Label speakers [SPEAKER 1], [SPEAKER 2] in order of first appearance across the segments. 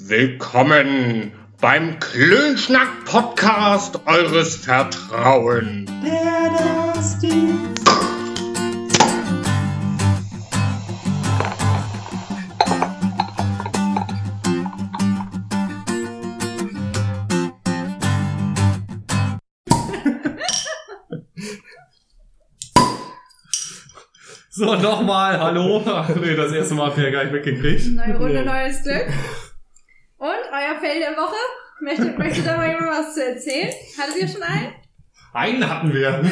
[SPEAKER 1] Willkommen beim Klönschnack-Podcast eures Vertrauens.
[SPEAKER 2] Der Dusty.
[SPEAKER 3] So, nochmal, hallo. Nee, das erste Mal habt ihr ja gar nicht mitgekriegt.
[SPEAKER 4] Neue Runde,
[SPEAKER 3] Nee.
[SPEAKER 4] neues Glück. Und euer Fell der Woche? Möchtet, möchtet da mal jemand was zu erzählen? Hattet ihr schon einen?
[SPEAKER 3] Einen hatten wir.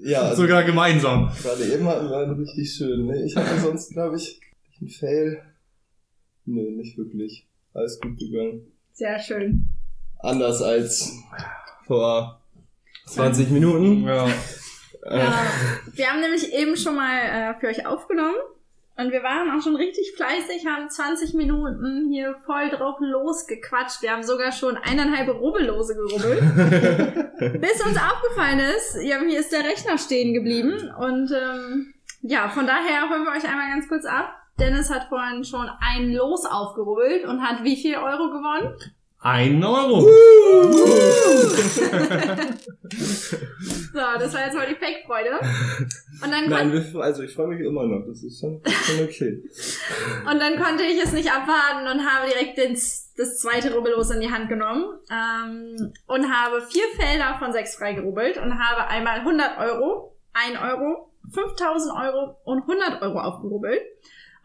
[SPEAKER 5] Ja, also
[SPEAKER 3] Sogar gemeinsam.
[SPEAKER 5] gerade eben hatten wir einen richtig schön. Ne? Ich hatte sonst, glaube ich, einen Fail. Nö, nicht wirklich. Alles gut gegangen.
[SPEAKER 4] Sehr schön.
[SPEAKER 5] Anders als vor 20 Minuten.
[SPEAKER 3] Ja.
[SPEAKER 4] Ja, wir haben nämlich eben schon mal äh, für euch aufgenommen. Und wir waren auch schon richtig fleißig, haben 20 Minuten hier voll drauf losgequatscht. Wir haben sogar schon eineinhalb Rubbellose gerubbelt. bis uns aufgefallen ist, ja, hier ist der Rechner stehen geblieben. Und ähm, ja, von daher holen wir euch einmal ganz kurz ab. Dennis hat vorhin schon ein Los aufgerubbelt und hat wie viel Euro gewonnen?
[SPEAKER 3] Ein Euro.
[SPEAKER 4] So, das war jetzt mal die Fake-Freude. Und dann,
[SPEAKER 5] Nein, wir, also ich freue mich immer noch. Das ist schon, schon okay.
[SPEAKER 4] und dann konnte ich es nicht abwarten und habe direkt den, das zweite Rubbellos in die Hand genommen ähm, und habe vier Felder von sechs freigerubbelt und habe einmal 100 Euro, 1 Euro, 5000 Euro und 100 Euro aufgerubbelt.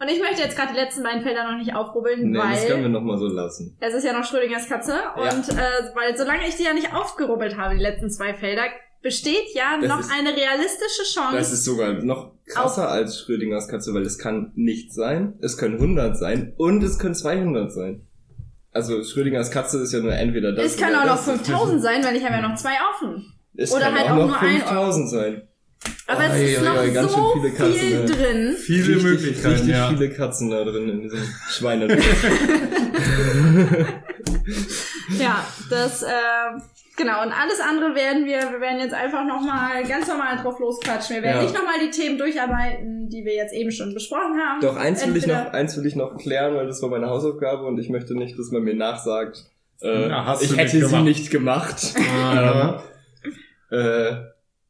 [SPEAKER 4] Und ich möchte jetzt gerade die letzten beiden Felder noch nicht aufrubbeln,
[SPEAKER 5] Nee, das können wir
[SPEAKER 4] weil
[SPEAKER 5] noch mal so lassen.
[SPEAKER 4] es ist ja noch Schrödingers Katze. Und äh, weil solange ich die ja nicht aufgerubbelt habe, die letzten zwei Felder, besteht ja
[SPEAKER 5] Das
[SPEAKER 4] noch
[SPEAKER 5] ist-
[SPEAKER 4] eine realistische Chance.
[SPEAKER 5] Das ist sogar noch krasser als Schrödingers Katze, weil es kann nicht sein, es können 100 sein und es können 200 sein. Also Schrödingers Katze ist ja nur entweder das
[SPEAKER 4] es kann auch noch
[SPEAKER 5] das.
[SPEAKER 4] 5000 sein, weil ich habe ja noch zwei offen.
[SPEAKER 5] Es
[SPEAKER 4] oder
[SPEAKER 5] kann
[SPEAKER 4] halt
[SPEAKER 5] auch
[SPEAKER 4] auch
[SPEAKER 5] noch
[SPEAKER 4] nur ein
[SPEAKER 5] 5000 sein.
[SPEAKER 4] Aber
[SPEAKER 5] Oi,
[SPEAKER 4] es ist
[SPEAKER 5] oi,
[SPEAKER 4] noch
[SPEAKER 5] schön
[SPEAKER 4] so
[SPEAKER 5] viele Katzen,
[SPEAKER 4] viel drin.
[SPEAKER 3] Viele
[SPEAKER 5] richtig,
[SPEAKER 3] Möglichkeiten,
[SPEAKER 5] richtig
[SPEAKER 3] ja.
[SPEAKER 5] viele Katzen da drin in diesem Schweine.
[SPEAKER 4] Ja, das, äh, genau. Und alles andere werden wir, wir werden jetzt einfach nochmal ganz normal drauf losquatschen. Wir werden
[SPEAKER 5] Ja.
[SPEAKER 4] nicht nochmal die Themen durcharbeiten, die wir jetzt eben schon besprochen haben.
[SPEAKER 5] Doch, eins will, ich noch, eins will ich noch klären, weil das war meine Hausaufgabe und ich möchte nicht, dass man mir nachsagt, äh,
[SPEAKER 3] hast
[SPEAKER 5] ich
[SPEAKER 3] du
[SPEAKER 5] hätte
[SPEAKER 3] nicht
[SPEAKER 5] sie
[SPEAKER 3] gemacht.
[SPEAKER 5] nicht gemacht.
[SPEAKER 3] Aha.
[SPEAKER 5] äh,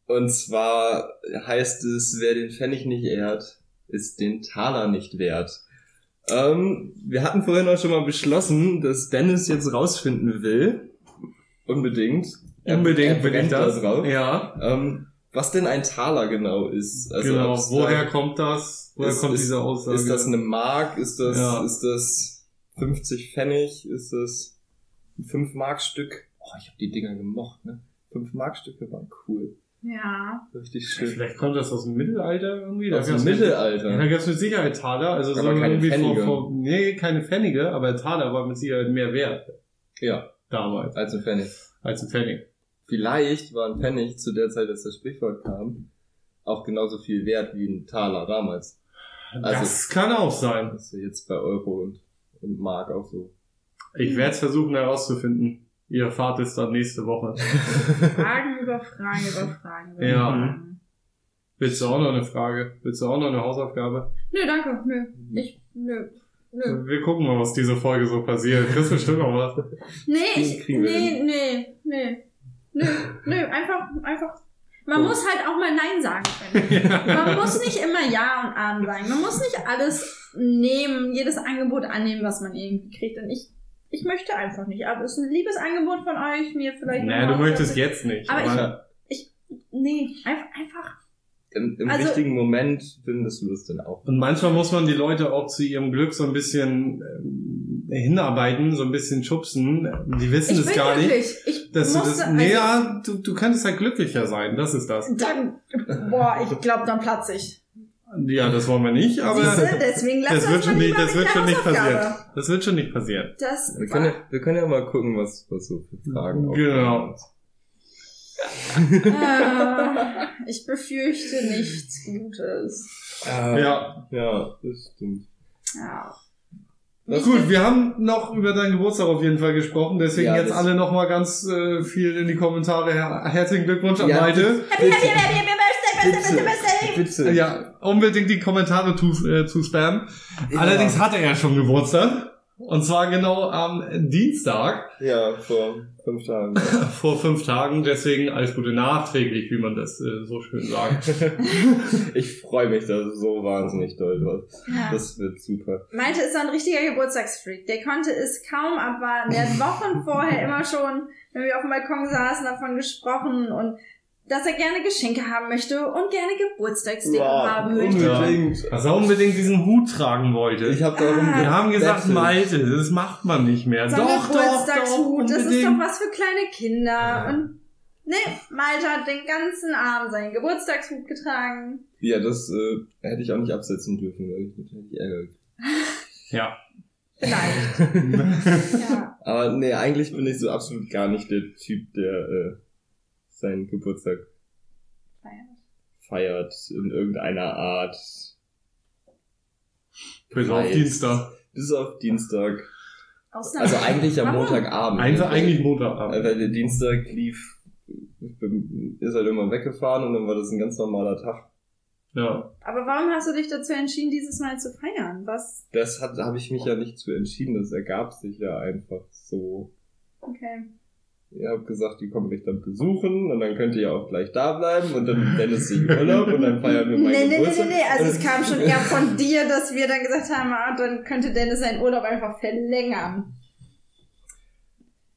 [SPEAKER 5] und zwar heißt es, wer den Pfennig nicht ehrt, ist den Taler nicht wert. Ähm, wir hatten vorhin auch schon mal beschlossen, dass Dennis jetzt rausfinden will. Unbedingt. Er-
[SPEAKER 3] Unbedingt
[SPEAKER 5] er
[SPEAKER 3] ich
[SPEAKER 5] da
[SPEAKER 3] das.
[SPEAKER 5] drauf.
[SPEAKER 3] Ja,
[SPEAKER 5] Ähm, was denn ein Taler genau ist. Also
[SPEAKER 3] genau.
[SPEAKER 5] ob's da-
[SPEAKER 3] Woher kommt das? Woher
[SPEAKER 5] Ist-
[SPEAKER 3] kommt diese Aussage?
[SPEAKER 5] Ist das eine Mark? Ist das,
[SPEAKER 3] Ja.
[SPEAKER 5] ist das 50 Pfennig? Ist das ein 5 Mark Stück? Oh, ich habe die Dinger gemocht, ne? 5 Mark Stücke waren cool.
[SPEAKER 4] Ja.
[SPEAKER 5] Richtig schön.
[SPEAKER 3] Vielleicht kommt das aus dem Mittelalter irgendwie.
[SPEAKER 5] Aus dem Mittelalter.
[SPEAKER 3] Ja, da gab es mit Sicherheit Taler. Also so
[SPEAKER 5] Aber keine
[SPEAKER 3] irgendwie vor,
[SPEAKER 5] Pfennige.
[SPEAKER 3] vor, nee, keine Pfennige, aber Taler war mit Sicherheit mehr wert
[SPEAKER 5] Ja,
[SPEAKER 3] damals
[SPEAKER 5] als ein Pfennig.
[SPEAKER 3] als ein Pfennig.
[SPEAKER 5] Vielleicht war ein Pfennig zu der Zeit, als das Sprichwort kam, auch genauso viel wert wie ein Taler damals. Also-
[SPEAKER 3] das kann auch sein.
[SPEAKER 5] Das ist jetzt bei Euro und, und Mark auch so.
[SPEAKER 3] Ich werde es versuchen herauszufinden. Ihr erfahrt es dann nächste Woche.
[SPEAKER 4] Fragen über Fragen über Fragen. Über
[SPEAKER 3] Ja.
[SPEAKER 4] Fragen.
[SPEAKER 3] Willst du auch noch eine Frage? Willst du auch noch eine Hausaufgabe?
[SPEAKER 4] Nö, danke. Nö. Ich, nö. Nö.
[SPEAKER 3] Wir gucken mal, was diese Folge so passiert. Kriegst bestimmt noch was.
[SPEAKER 4] Nee, ich, nee, nee, nee. Nö, nö, einfach, einfach. Man
[SPEAKER 5] Gut.
[SPEAKER 4] muss halt auch mal Nein sagen können. Man muss nicht immer Ja und Amen sagen. Man muss nicht alles nehmen, jedes Angebot annehmen, was man irgendwie kriegt. Und ich, ich möchte einfach nicht. Aber es ist ein liebes Angebot von euch, mir vielleicht. Noch
[SPEAKER 3] du möchtest jetzt nicht.
[SPEAKER 4] Aber
[SPEAKER 3] aber-
[SPEAKER 4] Nee, einfach, einfach.
[SPEAKER 5] Im, im
[SPEAKER 4] Also-
[SPEAKER 5] richtigen Moment findest du es dann auch.
[SPEAKER 3] Und manchmal muss man die Leute auch zu ihrem Glück so ein bisschen ähm, hinarbeiten, so ein bisschen schubsen. Die wissen
[SPEAKER 4] Ich
[SPEAKER 3] es gar nicht.
[SPEAKER 4] glücklich. Ich
[SPEAKER 3] Dass du
[SPEAKER 4] musste,
[SPEAKER 3] das,
[SPEAKER 4] also,
[SPEAKER 3] nee, ja, du, du könntest halt glücklicher sein, das ist das.
[SPEAKER 4] Dann, boah, ich glaube, dann platze ich.
[SPEAKER 3] Ja, das wollen wir nicht, aber
[SPEAKER 4] Siehste, deswegen lass
[SPEAKER 3] das
[SPEAKER 4] uns
[SPEAKER 3] wird schon
[SPEAKER 4] mal
[SPEAKER 3] nicht, das
[SPEAKER 4] mit
[SPEAKER 3] wird
[SPEAKER 4] der
[SPEAKER 3] schon nicht passieren. Das wird schon nicht passieren.
[SPEAKER 4] Das
[SPEAKER 5] Wir können, ja, wir können ja mal gucken, was, was so für Fragen
[SPEAKER 3] Genau.
[SPEAKER 4] Ah, ich befürchte nichts Gutes.
[SPEAKER 5] Ah,
[SPEAKER 3] Ja.
[SPEAKER 5] Ja, das stimmt.
[SPEAKER 4] Ja.
[SPEAKER 5] Was
[SPEAKER 3] Gut, wir haben noch über deinen Geburtstag auf jeden Fall gesprochen, deswegen
[SPEAKER 5] Ja,
[SPEAKER 3] jetzt
[SPEAKER 5] das-
[SPEAKER 3] alle noch mal ganz äh, viel in die Kommentare. Her herzlichen Glückwunsch an
[SPEAKER 5] Ja,
[SPEAKER 3] Malte.
[SPEAKER 4] Happy, happy, happy, happy birthday, birthday, birthday.
[SPEAKER 5] Bitte.
[SPEAKER 3] Ja, unbedingt die Kommentare zu, äh, zu spammen. Allerdings hatte er schon Geburtstag. Und zwar genau am Dienstag
[SPEAKER 5] Ja, vor fünf Tagen.
[SPEAKER 3] vor fünf Tagen. Deswegen alles Gute nachträglich, wie man das äh, so schön sagt.
[SPEAKER 5] ich freue mich da so wahnsinnig doll drauf.
[SPEAKER 4] Ja.
[SPEAKER 5] Das wird super.
[SPEAKER 4] Malte ist so ein richtiger Geburtstagsfreak. Der konnte es kaum abwarten. Der hat Wochen vorher immer schon, wenn wir auf dem Balkon saßen, davon gesprochen und dass er gerne Geschenke haben möchte und gerne Geburtstagsdeko haben möchte.
[SPEAKER 5] unbedingt.
[SPEAKER 3] Dass er unbedingt diesen Hut tragen wollte.
[SPEAKER 5] Ich habe darum
[SPEAKER 4] Ah.
[SPEAKER 3] Wir haben gesagt. Malte, das macht man nicht mehr. Doch, doch, doch,
[SPEAKER 4] Geburtstagshut, das ist doch was für kleine Kinder.
[SPEAKER 3] Ja.
[SPEAKER 4] Und nee, Malte hat den ganzen Abend seinen Geburtstagshut getragen.
[SPEAKER 5] Ja, das äh, hätte ich auch nicht absetzen dürfen, weil ich mich hätte Ärger gekriegt.
[SPEAKER 3] Ja.
[SPEAKER 4] Vielleicht. ja.
[SPEAKER 5] Aber nee, eigentlich bin ich so absolut gar nicht der Typ, der äh, seinen Geburtstag feiert in irgendeiner Art.
[SPEAKER 3] Bis auf. Dienstag.
[SPEAKER 5] Bis auf Dienstag.
[SPEAKER 4] Ausnahme-
[SPEAKER 5] Also eigentlich am? Montagabend.
[SPEAKER 3] Einfach
[SPEAKER 5] Weil-
[SPEAKER 3] eigentlich Montagabend.
[SPEAKER 5] Weil der Dienstag lief, ist halt immer weggefahren und dann war das ein ganz normaler Tag.
[SPEAKER 3] Ja.
[SPEAKER 4] Aber warum hast du dich dazu entschieden, dieses Mal zu feiern? Was?
[SPEAKER 5] Das hat habe ich mich ja nicht zu entschieden, das ergab sich ja einfach so.
[SPEAKER 4] Okay.
[SPEAKER 5] Ihr habt gesagt, die kommen mich dann besuchen und dann könnt ihr ja auch gleich da bleiben und dann Dennis sich Urlaub und dann feiern wir meinen
[SPEAKER 4] Nee, nee, nee,
[SPEAKER 5] Geburtstag.
[SPEAKER 4] nee, nee. Also es kam schon eher von dir, dass wir dann gesagt haben, ah, dann könnte Dennis seinen Urlaub einfach verlängern.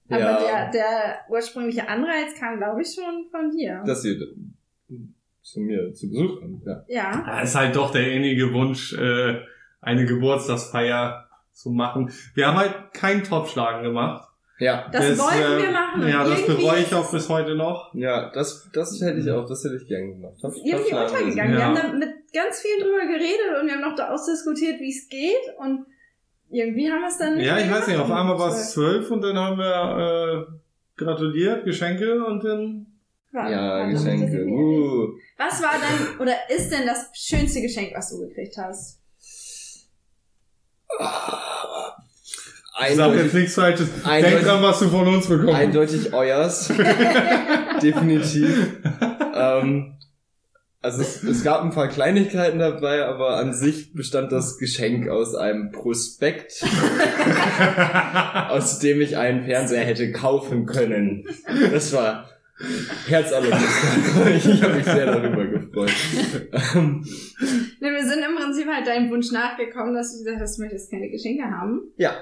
[SPEAKER 4] Aber
[SPEAKER 5] Ja.
[SPEAKER 4] der, der ursprüngliche Anreiz kam, glaube ich, schon von dir.
[SPEAKER 5] dass ihr zu mir zu Besuch kommt, ja.
[SPEAKER 4] ja.
[SPEAKER 3] Ja, ist halt doch der innige Wunsch, äh, eine Geburtstagsfeier zu machen. Wir haben halt keinen Topschlagen gemacht.
[SPEAKER 5] Ja,
[SPEAKER 4] Das, wollten
[SPEAKER 3] äh,
[SPEAKER 4] wir machen. und
[SPEAKER 3] Ja, das bereue ich
[SPEAKER 4] ist
[SPEAKER 3] auch bis heute noch.
[SPEAKER 5] ja, das, das hätte ich auch, das hätte ich gern gemacht.
[SPEAKER 4] es irgendwie untergegangen.
[SPEAKER 3] Ja.
[SPEAKER 4] Wir haben da mit ganz viel drüber geredet und wir haben noch da ausdiskutiert, wie es geht und irgendwie haben wir es dann nicht
[SPEAKER 3] Ja, ich weiß nicht, auf einmal war es zwölf und dann haben wir äh, gratuliert, Geschenke und dann
[SPEAKER 4] War-
[SPEAKER 5] Ja,
[SPEAKER 4] war das
[SPEAKER 5] Geschenke. Uh.
[SPEAKER 4] Was war dein, oder ist denn das schönste Geschenk, was du gekriegt hast?
[SPEAKER 3] Ich sag jetzt
[SPEAKER 5] Eindeutig,
[SPEAKER 3] nichts Falsches.
[SPEAKER 5] Eindeutig-
[SPEAKER 3] Denk dran, was du von uns bekommst.
[SPEAKER 5] eindeutig euers. Definitiv. ähm, also es, es gab ein paar Kleinigkeiten dabei, aber an sich bestand das Geschenk aus einem Prospekt, aus dem ich einen Fernseher hätte kaufen können. Das war herzallerliebst. ich habe mich sehr darüber gefreut. Ähm,
[SPEAKER 4] wir sind im Prinzip halt deinem Wunsch nachgekommen, dass du gesagt hast, du möchtest keine Geschenke haben.
[SPEAKER 5] Ja.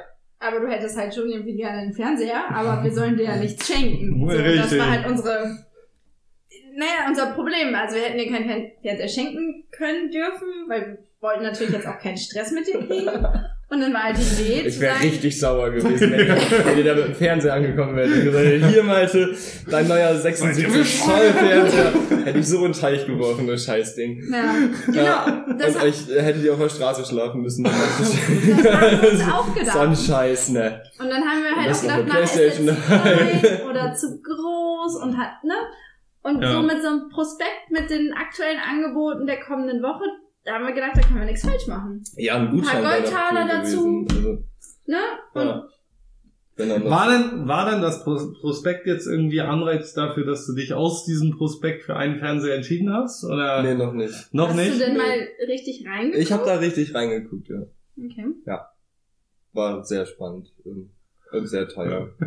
[SPEAKER 4] Aber du hättest halt schon irgendwie gerne einen Fernseher, aber wir sollen dir ja nichts schenken. So, das war halt unsere, naja, unser Problem. Also wir hätten dir keinen Fern- Fernseher schenken können dürfen, weil wir wollten natürlich jetzt auch keinen Stress mit dir kriegen. Und dann war halt die Idee
[SPEAKER 5] Ich wäre richtig sauer gewesen, wenn, wenn ihr da mit dem Fernseher angekommen wärt und gesagt hättet, hier Malte, dein neuer 76 Zoll Fernseher. Hätte ich so in den Teich geworfen, das Scheißding.
[SPEAKER 4] ja,
[SPEAKER 5] Ja,
[SPEAKER 4] genau, das,
[SPEAKER 5] und ich hättet ihr auf der Straße schlafen müssen.
[SPEAKER 4] das haben wir uns auch gedacht.
[SPEAKER 5] so ein Scheiß, ne?
[SPEAKER 4] Und dann haben wir halt auch gedacht,
[SPEAKER 5] eine
[SPEAKER 4] na, ist jetzt oder zu groß und hat, ne? Und
[SPEAKER 3] Ja.
[SPEAKER 4] so mit so einem Prospekt mit den aktuellen Angeboten der kommenden Woche, da haben wir gedacht, da können wir nichts falsch machen.
[SPEAKER 5] Ja, ein Gutschein
[SPEAKER 4] Ein paar Goldtaler dazu.
[SPEAKER 5] gewesen.
[SPEAKER 4] Ne? Und
[SPEAKER 5] Also, ja.
[SPEAKER 3] War denn, war denn das Pros- Prospekt jetzt irgendwie Anreiz dafür, dass du dich aus diesem Prospekt für einen Fernseher entschieden hast? Oder
[SPEAKER 5] Nee, noch nicht.
[SPEAKER 3] noch
[SPEAKER 4] hast
[SPEAKER 3] nicht?
[SPEAKER 4] du denn
[SPEAKER 5] Nee.
[SPEAKER 4] mal richtig reingeguckt?
[SPEAKER 5] Ich habe da richtig reingeguckt, ja.
[SPEAKER 4] Okay.
[SPEAKER 5] War sehr spannend. Und sehr teuer.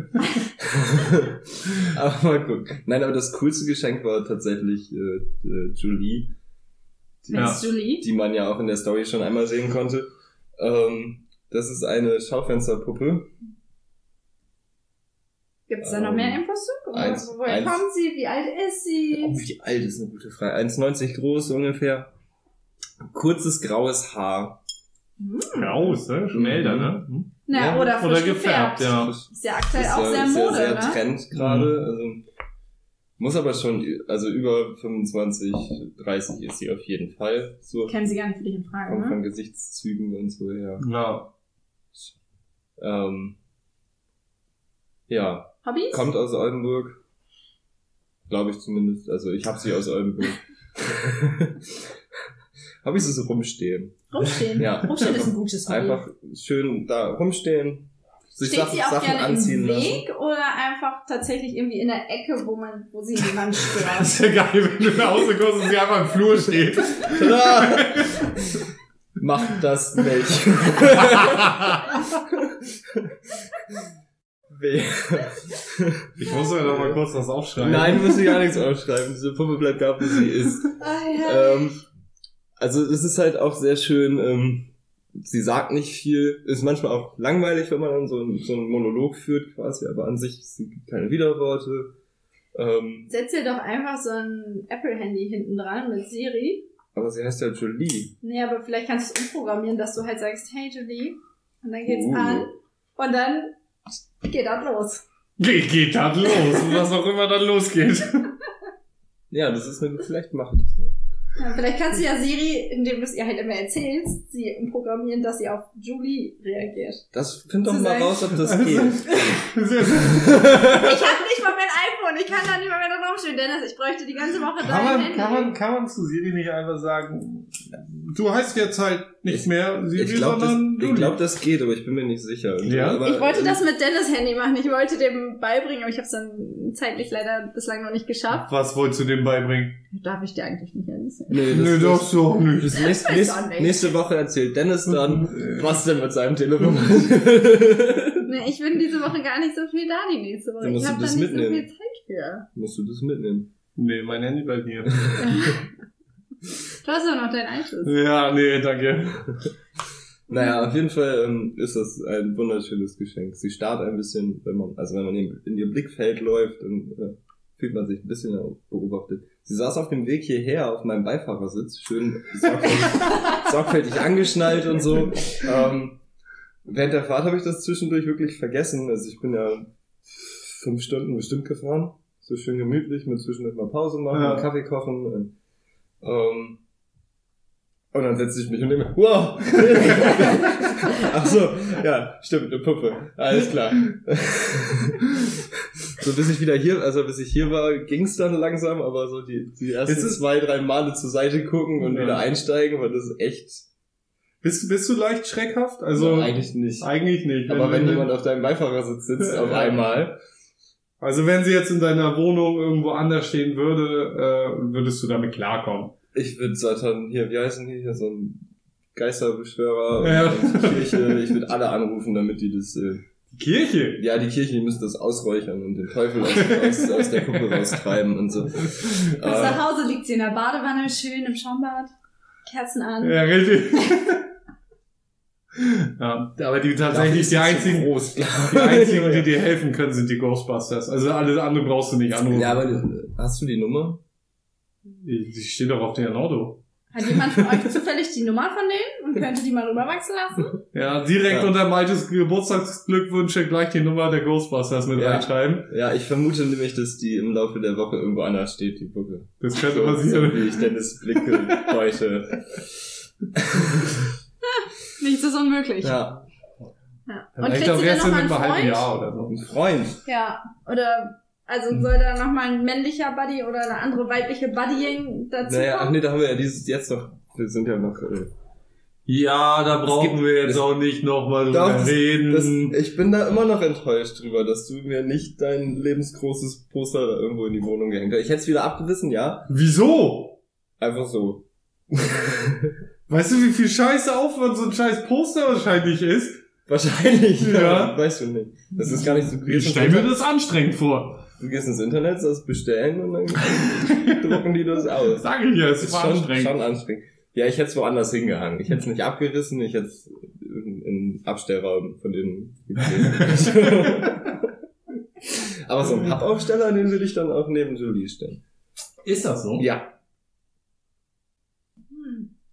[SPEAKER 5] aber mal gucken. Nein, aber das coolste Geschenk war tatsächlich äh, äh, Julie,
[SPEAKER 4] Julie?
[SPEAKER 5] die man ja auch in der Story schon einmal sehen konnte. Ähm, das ist eine Schaufensterpuppe.
[SPEAKER 4] Gibt es da noch
[SPEAKER 5] Ähm,
[SPEAKER 4] mehr Infos zu?
[SPEAKER 5] Eins-
[SPEAKER 4] Woher
[SPEAKER 5] eins-
[SPEAKER 4] kommt sie? Wie alt ist sie?
[SPEAKER 5] Oh, wie alt ist eine gute Frage? 1,90 groß ungefähr. Kurzes graues Haar.
[SPEAKER 3] Raus, ne? Schon
[SPEAKER 5] Mhm.
[SPEAKER 3] älter, ne? Hm?
[SPEAKER 4] Na,
[SPEAKER 5] Ja,
[SPEAKER 4] oder frisch
[SPEAKER 3] Oder gefärbt, ja.
[SPEAKER 4] Ist ja aktuell
[SPEAKER 5] ist
[SPEAKER 4] auch
[SPEAKER 5] ja,
[SPEAKER 4] sehr
[SPEAKER 5] ist ja
[SPEAKER 4] Mode,
[SPEAKER 5] sehr
[SPEAKER 4] ne?
[SPEAKER 5] Trend gerade. Also, muss aber schon, also über 25, 30 ist sie auf jeden Fall. So
[SPEAKER 4] Kennen sie gar nicht für dich in Frage,
[SPEAKER 5] von,
[SPEAKER 4] ne?
[SPEAKER 5] von Gesichtszügen und so her.
[SPEAKER 3] Ja.
[SPEAKER 5] Ähm, ja,
[SPEAKER 4] Hobbys?
[SPEAKER 5] kommt aus Oldenburg. Glaube ich zumindest. Also ich habe sie aus Oldenburg. habe ich sie so rumstehen.
[SPEAKER 4] Rumstehen.
[SPEAKER 5] Ja.
[SPEAKER 4] Rumstehen ist ein gutes Hobby.
[SPEAKER 5] Einfach schön da rumstehen. Sich
[SPEAKER 4] Steht
[SPEAKER 5] Sachen,
[SPEAKER 4] sie auch
[SPEAKER 5] Sachen
[SPEAKER 4] gerne
[SPEAKER 5] anziehen
[SPEAKER 4] im
[SPEAKER 5] lassen.
[SPEAKER 4] Weg oder einfach tatsächlich irgendwie in der Ecke, wo man, wo sie niemand
[SPEAKER 3] Das
[SPEAKER 4] stört?
[SPEAKER 3] ist ja geil, wenn du nach Hause kommst und sie einfach im Flur steht.
[SPEAKER 5] Macht das nicht.
[SPEAKER 3] Ich muss ja noch mal kurz was aufschreiben.
[SPEAKER 5] Nein, musst dir gar nichts aufschreiben. Diese Puppe bleibt da, wo sie ist. Ähm, also es ist halt auch sehr schön, ähm, sie sagt nicht viel, ist manchmal auch langweilig, wenn man dann so, einen- so einen Monolog führt quasi, aber an sich, sie gibt keine Widerworte. Ähm,
[SPEAKER 4] Setz dir doch einfach so ein Apple-Handy hinten dran mit Siri.
[SPEAKER 5] aber sie heißt ja Jolie.
[SPEAKER 4] Nee, aber vielleicht kannst du es umprogrammieren, dass du halt sagst, hey Julie. Und dann geht's
[SPEAKER 5] Uh.
[SPEAKER 4] an. Und dann geht das los.
[SPEAKER 3] Ge geht das los, was auch immer dann losgeht.
[SPEAKER 5] Ja, das ist eine, vielleicht mache ich das mal.
[SPEAKER 4] Ja, vielleicht kannst du ja Siri, indem du es ihr halt immer erzählst, sie umprogrammieren, dass sie auf Julie reagiert.
[SPEAKER 5] Das find doch
[SPEAKER 4] Zu
[SPEAKER 5] mal
[SPEAKER 4] sagen-
[SPEAKER 5] raus, ob das
[SPEAKER 3] Also-
[SPEAKER 5] geht.
[SPEAKER 4] Ich habe nicht mal mein iPhone, ich kann da nicht mal mehr da rumstehen. Dennis, ich bräuchte die ganze Woche
[SPEAKER 3] Kann
[SPEAKER 4] dein
[SPEAKER 3] man,
[SPEAKER 4] Handy.
[SPEAKER 3] kann, man, kann man zu Siri nicht einfach sagen, du heißt jetzt halt nicht
[SPEAKER 5] Ich-
[SPEAKER 3] mehr Siri,
[SPEAKER 5] Ich glaube, das,
[SPEAKER 3] sondern
[SPEAKER 5] ich
[SPEAKER 3] Julie.
[SPEAKER 5] glaub, das geht, aber ich bin mir nicht sicher.
[SPEAKER 3] Ja?
[SPEAKER 5] aber,
[SPEAKER 4] Ich wollte
[SPEAKER 5] ähm,
[SPEAKER 4] das mit Dennis Handy machen. Ich wollte dem beibringen, aber ich habe es dann zeitlich leider bislang noch nicht geschafft.
[SPEAKER 3] Was wolltest du dem beibringen?
[SPEAKER 4] Darf ich dir eigentlich nicht erzählen.
[SPEAKER 5] Nee, das,
[SPEAKER 3] Nö,
[SPEAKER 5] das,
[SPEAKER 3] doch so nicht.
[SPEAKER 5] das nächste,
[SPEAKER 4] weiß
[SPEAKER 5] nächste,
[SPEAKER 4] auch nicht.
[SPEAKER 5] nächste Woche erzählt Dennis dann,
[SPEAKER 3] Äh.
[SPEAKER 5] was denn mit seinem Telefon macht.
[SPEAKER 4] Nee, ich bin diese Woche gar nicht so viel da, die nächste Woche.
[SPEAKER 5] Dann musst
[SPEAKER 4] Ich
[SPEAKER 5] du
[SPEAKER 4] habe da
[SPEAKER 5] das
[SPEAKER 4] nicht
[SPEAKER 5] mitnehmen.
[SPEAKER 4] so viel Zeit für.
[SPEAKER 5] Musst du das mitnehmen?
[SPEAKER 3] Nee, mein Handy bei dir.
[SPEAKER 4] Du hast doch noch deinen Einschluss.
[SPEAKER 3] Ja, nee, danke.
[SPEAKER 5] Naja, auf jeden Fall ähm, ist das ein wunderschönes Geschenk. Sie starrt ein bisschen, wenn man, also wenn man in, in ihr Blickfeld läuft, dann äh, fühlt man sich ein bisschen beobachtet. Sie saß auf dem Weg hierher auf meinem Beifahrersitz, schön sorgfältig, sorgfältig angeschnallt und so. Ähm, während der Fahrt habe ich das zwischendurch wirklich vergessen. Also ich bin ja fünf Stunden bestimmt gefahren. So schön gemütlich, mit zwischendurch mal Pause machen,
[SPEAKER 3] Ja.
[SPEAKER 5] einen Kaffee kochen. Und, ähm, und dann setze ich mich und nehme, wow! Ach so, ja, stimmt, eine Puppe. Alles klar. so bis ich wieder hier, also bis ich hier war, ging's dann langsam, aber so die, die ersten
[SPEAKER 3] ist-
[SPEAKER 5] zwei, drei Male zur Seite gucken und
[SPEAKER 3] Ja.
[SPEAKER 5] wieder einsteigen, war das echt,
[SPEAKER 3] Bist, bist du leicht schreckhaft? Also,
[SPEAKER 5] eigentlich nicht.
[SPEAKER 3] eigentlich nicht.
[SPEAKER 5] Aber wenn jemand auf deinem Beifahrersitz sitzt auf
[SPEAKER 3] Ja.
[SPEAKER 5] einmal,
[SPEAKER 3] also wenn sie jetzt in deiner Wohnung irgendwo anders stehen würde, äh, würdest du damit klarkommen.
[SPEAKER 5] ich würde Satan, hier, wie heißen die hier, so ein Geisterbeschwörer
[SPEAKER 3] Ja.
[SPEAKER 5] und die Kirche, ich würde alle anrufen, damit die das, äh,
[SPEAKER 3] Die Kirche.
[SPEAKER 5] ja, die Kirche, die müssen das ausräuchern und den Teufel aus, aus, aus der Puppe raustreiben und so.
[SPEAKER 4] Bis
[SPEAKER 5] Äh,
[SPEAKER 4] nach Hause liegt sie in der Badewanne, schön im Schaumbad, Kerzen an.
[SPEAKER 3] Ja, richtig. ja, aber die tatsächlich die einzigen,
[SPEAKER 5] groß,
[SPEAKER 3] die einzigen, die dir helfen können, sind die Ghostbusters. Also alles andere brauchst du nicht anrufen.
[SPEAKER 5] Ja, aber äh, hast du die Nummer?
[SPEAKER 3] Die die steht doch auf dem Auto.
[SPEAKER 4] Hat jemand von euch zufällig die Nummer von denen und könnte die mal rüberwachsen lassen?
[SPEAKER 3] Ja, direkt
[SPEAKER 5] Ja.
[SPEAKER 3] unter Maltes Geburtstagsglückwünsche gleich die Nummer der Ghostbusters mit
[SPEAKER 5] Ja.
[SPEAKER 3] reinschreiben.
[SPEAKER 5] Ja, ich vermute nämlich, dass die im Laufe der Woche irgendwo anders steht, die Puppe.
[SPEAKER 3] Das könnte
[SPEAKER 5] So, so
[SPEAKER 3] passieren.
[SPEAKER 5] wie ich Dennis Blicke deute.
[SPEAKER 4] Nichts ist unmöglich.
[SPEAKER 5] Ja,
[SPEAKER 4] Ja. Und
[SPEAKER 3] auch
[SPEAKER 4] sie dann
[SPEAKER 3] erst
[SPEAKER 4] noch
[SPEAKER 3] in
[SPEAKER 4] mal
[SPEAKER 3] einem
[SPEAKER 4] einen
[SPEAKER 3] halben
[SPEAKER 4] Freund?
[SPEAKER 3] Jahr oder so.
[SPEAKER 5] ein Freund.
[SPEAKER 4] Ja, oder also soll da noch mal ein männlicher Buddy oder eine andere weibliche Buddying dazu
[SPEAKER 5] Naja, ach
[SPEAKER 4] kommen?
[SPEAKER 5] nee, da haben wir ja dieses jetzt noch, wir sind ja noch, äh,
[SPEAKER 3] Ja, da brauchen
[SPEAKER 5] gibt-
[SPEAKER 3] wir jetzt
[SPEAKER 5] das-
[SPEAKER 3] auch nicht nochmal drüber
[SPEAKER 5] das-
[SPEAKER 3] reden.
[SPEAKER 5] das, ich bin da immer noch enttäuscht drüber, dass du mir nicht dein lebensgroßes Poster da irgendwo in die Wohnung gehängt hast. Ich hätte es wieder abgerissen, ja.
[SPEAKER 3] Wieso?
[SPEAKER 5] Einfach so.
[SPEAKER 3] Weißt du, wie viel scheiße Aufwand so ein scheiß Poster wahrscheinlich ist?
[SPEAKER 5] Wahrscheinlich,
[SPEAKER 3] Ja.
[SPEAKER 5] ja. Weißt du nicht. Das ist gar nicht so. Du
[SPEAKER 3] Ich stell mir das anstrengend vor.
[SPEAKER 5] du gehst ins Internet, das bestellen und dann drucken die das aus.
[SPEAKER 3] Sag ich ja, es ist
[SPEAKER 5] ist schon,
[SPEAKER 3] anstrengend.
[SPEAKER 5] schon anstrengend. Ja, ich hätte es woanders hingehangen. Ich hätte es nicht abgerissen, ich hätte es in, in Abstellraum von denen gegeben. Aber so einen Pappaufsteller, den würde ich dann auch neben Julie stellen.
[SPEAKER 3] Ist das so?
[SPEAKER 5] Ja.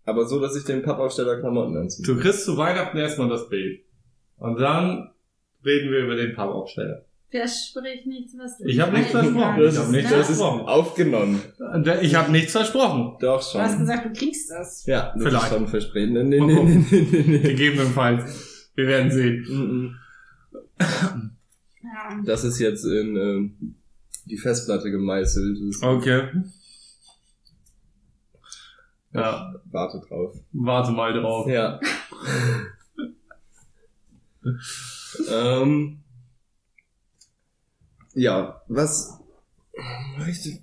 [SPEAKER 5] Aber so, dass ich den Pappaufsteller Klamotten anziehe.
[SPEAKER 3] Du kriegst zu Weihnachten erstmal das Bild. Und dann reden wir über den Pappaufsteller.
[SPEAKER 4] Versprich nichts, was du
[SPEAKER 3] Ich hab nichts versprochen.
[SPEAKER 4] kannst,
[SPEAKER 3] Ich hab nichts
[SPEAKER 4] ne?
[SPEAKER 5] das ist
[SPEAKER 3] versprochen.
[SPEAKER 5] aufgenommen.
[SPEAKER 3] Ich habe nichts versprochen.
[SPEAKER 5] Doch
[SPEAKER 4] Du hast
[SPEAKER 5] schon.
[SPEAKER 4] gesagt, du kriegst das.
[SPEAKER 5] Ja, das
[SPEAKER 3] Vielleicht.
[SPEAKER 5] ist schon versprechen. Nee, nee, nee, nee, nee, nee.
[SPEAKER 3] Gegebenenfalls. Wir werden sehen.
[SPEAKER 5] Mhm. Das ist jetzt in ähm, die Festplatte gemeißelt. Das
[SPEAKER 3] Okay. Ja,
[SPEAKER 5] Warte drauf.
[SPEAKER 3] warte mal drauf.
[SPEAKER 5] Ja. ähm, ja, was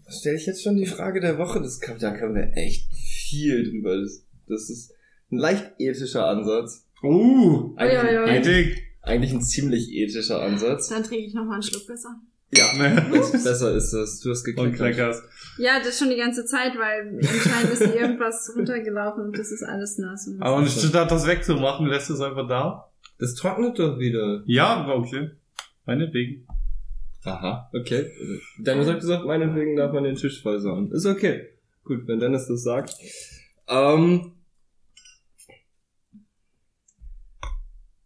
[SPEAKER 5] stelle ich jetzt schon die Frage der Woche? Das kann, da können wir echt viel drüber. Das, das ist Ein leicht ethischer Ansatz.
[SPEAKER 3] Uh,
[SPEAKER 5] Eigentlich,
[SPEAKER 4] Ui, ui, ui.
[SPEAKER 3] Ethik.
[SPEAKER 5] eigentlich ein ziemlich ethischer Ansatz.
[SPEAKER 4] Dann trinke ich nochmal einen Schluck besser.
[SPEAKER 5] Ja,
[SPEAKER 3] Ne?
[SPEAKER 5] besser ist das. Du hast.
[SPEAKER 3] Crackers.
[SPEAKER 4] Ja, das schon die ganze Zeit, weil anscheinend ist hier irgendwas runtergelaufen und das ist alles nass. Und
[SPEAKER 3] Aber statt das wegzumachen, lässt du es einfach da?
[SPEAKER 5] Das trocknet doch wieder.
[SPEAKER 3] Ja, okay. Meinetwegen.
[SPEAKER 5] Aha, okay. Dennis hat gesagt, meinetwegen darf man den Tisch voll saugen. Ist okay. Gut, wenn Dennis das sagt. Ähm,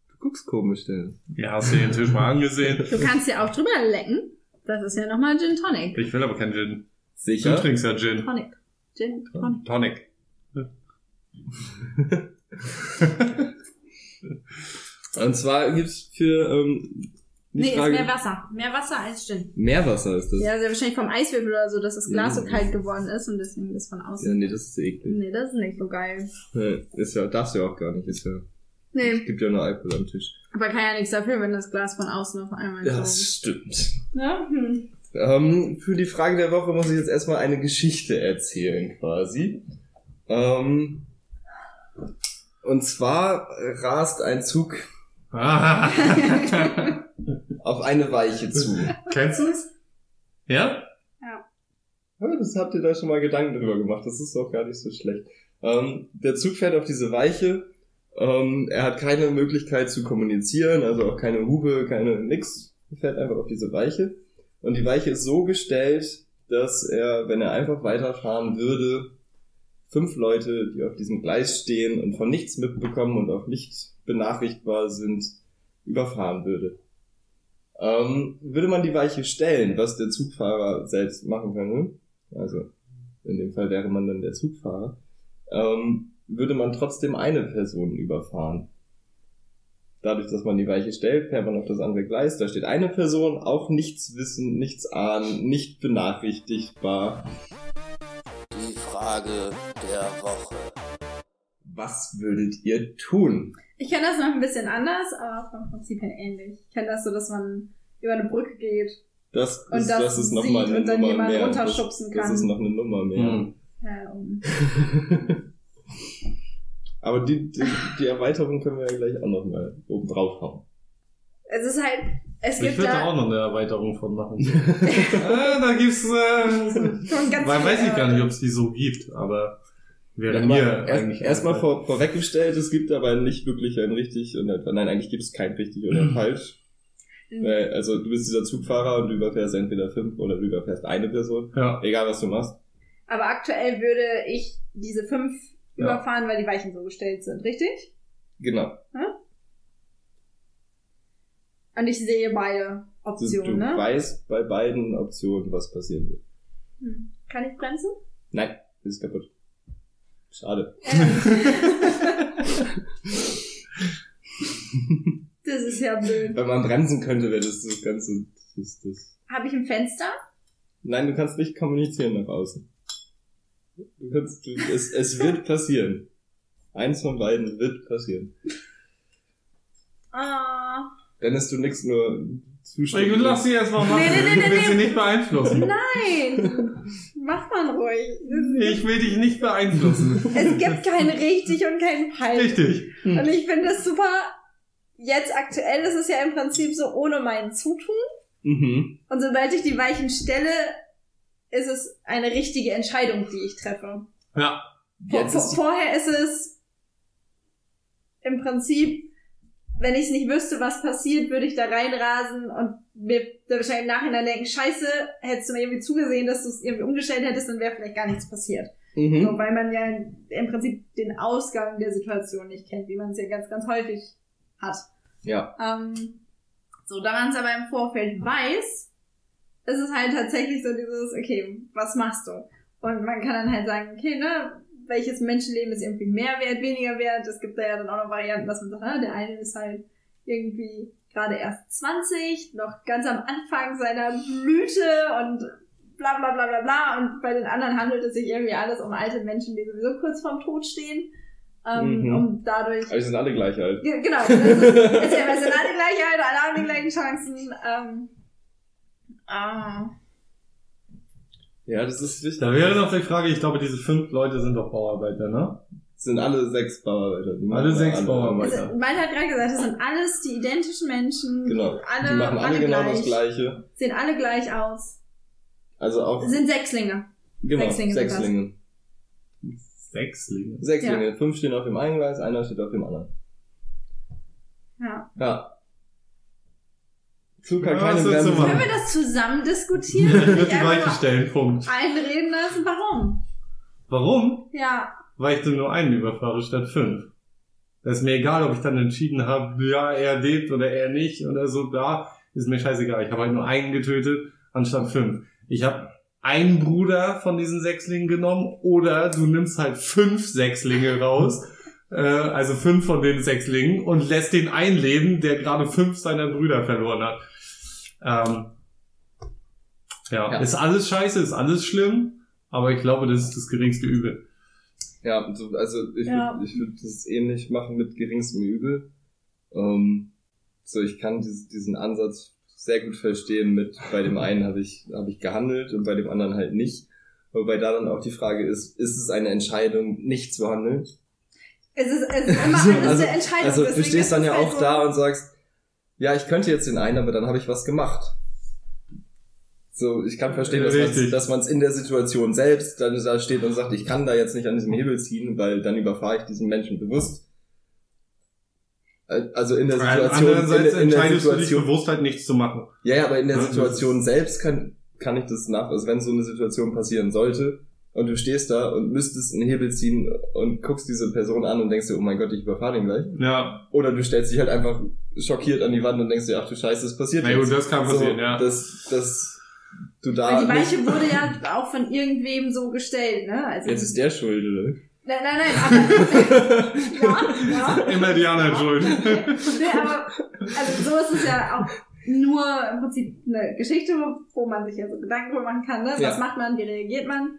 [SPEAKER 5] du guckst komisch, Dennis.
[SPEAKER 3] Ja, hast du den Tisch mal angesehen?
[SPEAKER 4] Du kannst ja auch drüber lecken. Das ist ja nochmal Gin Tonic.
[SPEAKER 3] Ich will aber keinen Gin. Du
[SPEAKER 5] Sicher?
[SPEAKER 3] trinkst ja Gin.
[SPEAKER 4] Tonic. Gin Tonic.
[SPEAKER 3] Tonic.
[SPEAKER 5] Und zwar gibt's für ähm,
[SPEAKER 4] Nee, ist
[SPEAKER 5] Frage,
[SPEAKER 4] mehr Wasser. Mehr Wasser als Gin.
[SPEAKER 5] Meerwasser ist das.
[SPEAKER 4] Ja, sehr wahrscheinlich vom Eiswürfel oder so, dass das Glas
[SPEAKER 5] Ja.
[SPEAKER 4] so kalt geworden ist und deswegen das von
[SPEAKER 5] Ja,
[SPEAKER 4] außen.
[SPEAKER 5] nee, das ist eklig.
[SPEAKER 4] Nee, das ist nicht so geil.
[SPEAKER 5] Ja, Ist ja, darfst du ja auch gar nicht. Ist ja,
[SPEAKER 4] Nee,
[SPEAKER 5] gibt ja nur Alkohol am Tisch.
[SPEAKER 4] Aber kann ja nichts dafür, wenn das Glas von außen auf einmal
[SPEAKER 5] Das
[SPEAKER 4] so...
[SPEAKER 5] stimmt.
[SPEAKER 4] Ja, hm.
[SPEAKER 5] Ähm, für die Frage der Woche muss ich jetzt erstmal eine Geschichte erzählen, quasi. Ähm, und zwar rast ein Zug auf eine Weiche zu.
[SPEAKER 3] Kennst du es? Ja?
[SPEAKER 5] Ja, das habt ihr da schon mal Gedanken drüber gemacht. Das ist auch gar nicht so schlecht. Ähm, der Zug fährt auf diese Weiche. Ähm, er hat keine Möglichkeit zu kommunizieren, also auch keine Hupe, keine nix. Er fährt einfach auf diese Weiche. Und die Weiche ist so gestellt, dass er, wenn er einfach weiterfahren würde, fünf Leute, die auf diesem Gleis stehen und von nichts mitbekommen und auch nicht benachrichtbar sind, überfahren würde. Ähm, würde man die Weiche stellen, was der Zugfahrer selbst machen könnte, also in dem Fall wäre man dann der Zugfahrer, ähm, würde man trotzdem eine Person überfahren. Dadurch, dass man die Weiche stellt, fährt man auf das andere Gleis, da steht eine Person, auch nichts wissen, nichts ahnen, nicht benachrichtigbar.
[SPEAKER 2] Die Frage der Woche.
[SPEAKER 5] Was würdet ihr tun?
[SPEAKER 4] Ich kenne das noch ein bisschen anders, aber vom Prinzip her ähnlich. Ich kenne das so, dass man über eine Brücke geht
[SPEAKER 5] Das
[SPEAKER 4] und
[SPEAKER 5] ist,
[SPEAKER 4] das,
[SPEAKER 5] das ist noch
[SPEAKER 4] sieht
[SPEAKER 5] mal eine
[SPEAKER 4] und dann
[SPEAKER 5] Nummer
[SPEAKER 4] jemand
[SPEAKER 5] mehr.
[SPEAKER 4] runterschubsen
[SPEAKER 5] das,
[SPEAKER 4] kann.
[SPEAKER 5] das ist noch eine Nummer mehr.
[SPEAKER 3] Hm.
[SPEAKER 4] äh, um.
[SPEAKER 5] Aber die, die, die Erweiterung können wir ja gleich auch noch mal oben drauf hauen.
[SPEAKER 4] Es ist halt, es
[SPEAKER 3] Ich
[SPEAKER 4] gibt
[SPEAKER 3] würde da
[SPEAKER 4] da
[SPEAKER 3] auch noch eine Erweiterung von machen. äh, da gibt's, äh,
[SPEAKER 4] schon ganz
[SPEAKER 3] weil weiß ich gar nicht, ob es die so gibt, aber wäre
[SPEAKER 5] Ja,
[SPEAKER 3] mir eigentlich
[SPEAKER 5] erst, erstmal vor, vorweggestellt, es gibt aber nicht wirklich ein richtig und ein, nein, eigentlich gibt es kein richtig oder falsch.
[SPEAKER 4] Mhm.
[SPEAKER 5] Weil, also du bist dieser Zugfahrer und du überfährst entweder fünf oder du überfährst eine Person,
[SPEAKER 3] Ja.
[SPEAKER 5] egal was du machst.
[SPEAKER 4] Aber aktuell würde ich diese fünf
[SPEAKER 5] Ja.
[SPEAKER 4] überfahren, weil die Weichen so gestellt sind, richtig?
[SPEAKER 5] Genau.
[SPEAKER 4] Und ich sehe beide
[SPEAKER 5] Du,
[SPEAKER 4] Optionen,
[SPEAKER 5] du
[SPEAKER 4] ne?
[SPEAKER 5] weißt bei beiden Optionen, was passieren wird.
[SPEAKER 4] Hm. Kann ich bremsen?
[SPEAKER 5] Nein, ist kaputt. Schade.
[SPEAKER 4] das ist ja blöd.
[SPEAKER 5] Wenn man bremsen könnte, wäre das das Ganze. Das das.
[SPEAKER 4] Habe ich ein Fenster?
[SPEAKER 5] Nein, du kannst nicht kommunizieren nach außen. Du kannst, du, es, es wird passieren. Eins von beiden wird passieren.
[SPEAKER 4] Ah.
[SPEAKER 5] Dennis, du nix nur
[SPEAKER 3] Ich
[SPEAKER 5] zustimmen.
[SPEAKER 3] lass sie erst mal machen.
[SPEAKER 4] Nee, nee, nee,
[SPEAKER 3] ich will
[SPEAKER 4] nee,
[SPEAKER 3] sie nicht beeinflussen.
[SPEAKER 4] Nein! Macht man ruhig.
[SPEAKER 3] Ich will dich nicht beeinflussen.
[SPEAKER 4] Es gibt kein richtig und kein falsch.
[SPEAKER 3] Richtig.
[SPEAKER 4] Und ich finde es super. Jetzt aktuell ist es ja im Prinzip so ohne mein Zutun.
[SPEAKER 5] Mhm.
[SPEAKER 4] Und sobald ich die Weichen stelle, ist es eine richtige Entscheidung, die ich treffe.
[SPEAKER 3] Ja.
[SPEAKER 4] Vor, vor, vorher ist es im Prinzip, wenn ich es nicht wüsste, was passiert, würde ich da reinrasen und mir da wahrscheinlich im Nachhinein denken, scheiße, hättest du mir irgendwie zugesehen, dass du es irgendwie umgestellt hättest, dann wäre vielleicht gar nichts passiert.
[SPEAKER 5] mhm.
[SPEAKER 4] So, weil man ja im Prinzip den Ausgang der Situation nicht kennt, wie man es ja ganz, ganz häufig hat.
[SPEAKER 5] Ja.
[SPEAKER 4] Ähm, so, da man es aber im Vorfeld weiß, ist es halt tatsächlich so dieses, okay, was machst du? Und man kann dann halt sagen, okay, ne, welches Menschenleben ist irgendwie mehr wert, weniger wert? Es gibt da ja dann auch noch Varianten, dass man sagt, ah, der eine ist halt irgendwie gerade erst 20, noch ganz am Anfang seiner Blüte und bla bla bla bla bla. Und bei den anderen handelt es sich irgendwie alles um alte Menschen, die sowieso kurz vorm Tod stehen. Ähm,
[SPEAKER 5] Mhm.
[SPEAKER 4] Um dadurch
[SPEAKER 5] Aber die sind alle gleich alt.
[SPEAKER 4] Ge- Genau, ist, ist ja, wir sind alle gleich alt, alle haben die gleichen Chancen. Ähm, ah,
[SPEAKER 5] Ja, das ist wichtig.
[SPEAKER 3] Da wäre noch die Frage, ich glaube, diese fünf Leute sind doch Bauarbeiter, ne?
[SPEAKER 5] sind alle sechs Bauarbeiter. Die
[SPEAKER 3] Alle sechs Bauarbeiter.
[SPEAKER 4] Also, Malte hat gerade gesagt, das sind alles die identischen Menschen.
[SPEAKER 5] Genau.
[SPEAKER 4] Alle,
[SPEAKER 5] die machen alle, genau
[SPEAKER 4] gleich,
[SPEAKER 5] das Gleiche.
[SPEAKER 4] Sehen alle gleich aus.
[SPEAKER 5] Also auch,
[SPEAKER 4] Sind Sechslinge.
[SPEAKER 5] genau,
[SPEAKER 4] Sechslinge.
[SPEAKER 5] Sechslinge.
[SPEAKER 3] Sechslinge.
[SPEAKER 5] Sechslinge. Fünf stehen auf dem einen Gleis, einer steht auf dem anderen.
[SPEAKER 4] Ja.
[SPEAKER 5] Ja. Zug hat
[SPEAKER 3] Ja,
[SPEAKER 5] keine Bremse.
[SPEAKER 4] Können wir das zusammen diskutieren?
[SPEAKER 3] Wird
[SPEAKER 4] Nicht
[SPEAKER 3] die Weiche stellen, Punkt.
[SPEAKER 4] Einreden lassen, warum?
[SPEAKER 3] Warum?
[SPEAKER 4] Ja.
[SPEAKER 3] Weil ich dann nur einen überfahre statt fünf. Das ist mir egal, ob ich dann entschieden habe, ja, er lebt oder er nicht oder so, da ist mir scheißegal. Ich habe halt nur einen getötet anstatt fünf. Ich habe einen Bruder von diesen Sechslingen genommen oder du nimmst halt fünf Sechslinge raus, äh, also fünf von den Sechslingen und lässt den einleben, der gerade fünf seiner Brüder verloren hat. Ähm, ja,
[SPEAKER 5] Ja.
[SPEAKER 3] ist alles scheiße, ist alles schlimm, aber ich glaube, das ist das geringste Übel.
[SPEAKER 5] Ja, so, also ich
[SPEAKER 4] Ja.
[SPEAKER 5] würde würd das ähnlich machen mit geringstem Übel. Ähm, so, ich kann dies, diesen Ansatz sehr gut verstehen mit, bei dem einen habe ich, habe ich gehandelt und bei dem anderen halt nicht. Wobei da dann auch die Frage ist, ist es eine Entscheidung, nicht zu handeln?
[SPEAKER 4] Es ist, es ist immer
[SPEAKER 5] Also,
[SPEAKER 4] alles
[SPEAKER 5] also,
[SPEAKER 4] eine Entscheidung.
[SPEAKER 5] also du stehst dann ja
[SPEAKER 4] halt
[SPEAKER 5] auch
[SPEAKER 4] so,
[SPEAKER 5] da und sagst, ja, ich könnte jetzt den einen, aber dann habe ich was gemacht. So, ich kann verstehen, dass man man's in der Situation selbst dann da steht und sagt, ich kann da jetzt nicht an diesem Hebel ziehen, weil dann überfahre ich diesen Menschen bewusst. Also in der Situation, in,
[SPEAKER 3] Andererseits
[SPEAKER 5] in der
[SPEAKER 3] du dich
[SPEAKER 5] Situation,
[SPEAKER 3] bewusst halt nichts zu machen.
[SPEAKER 5] ja, ja, aber in der Situation selbst kann, kann ich das nach, also wenn so eine Situation passieren sollte und du stehst da und müsstest einen Hebel ziehen und guckst diese Person an und denkst dir, oh mein Gott, ich überfahre den gleich.
[SPEAKER 3] Ja,
[SPEAKER 5] Oder du stellst dich halt einfach schockiert an die Wand und denkst dir, ach du Scheiße, das passiert
[SPEAKER 3] na
[SPEAKER 5] jetzt.
[SPEAKER 3] gut, das kann passieren,
[SPEAKER 5] so,
[SPEAKER 3] ja.
[SPEAKER 5] Dass, dass du da
[SPEAKER 4] Weil die Weiche
[SPEAKER 5] nicht,
[SPEAKER 4] wurde ja auch von irgendwem so gestellt, ne? Also,
[SPEAKER 5] Jetzt ist der schuld, oder?
[SPEAKER 4] nein, nein, nein, aber, ja, ja.
[SPEAKER 3] Immer die anderen schuld.
[SPEAKER 4] Nee, aber, also so ist es ja auch nur im Prinzip eine Geschichte, wo man sich ja so Gedanken machen kann, ne? Was
[SPEAKER 5] Ja.
[SPEAKER 4] macht man, wie reagiert man?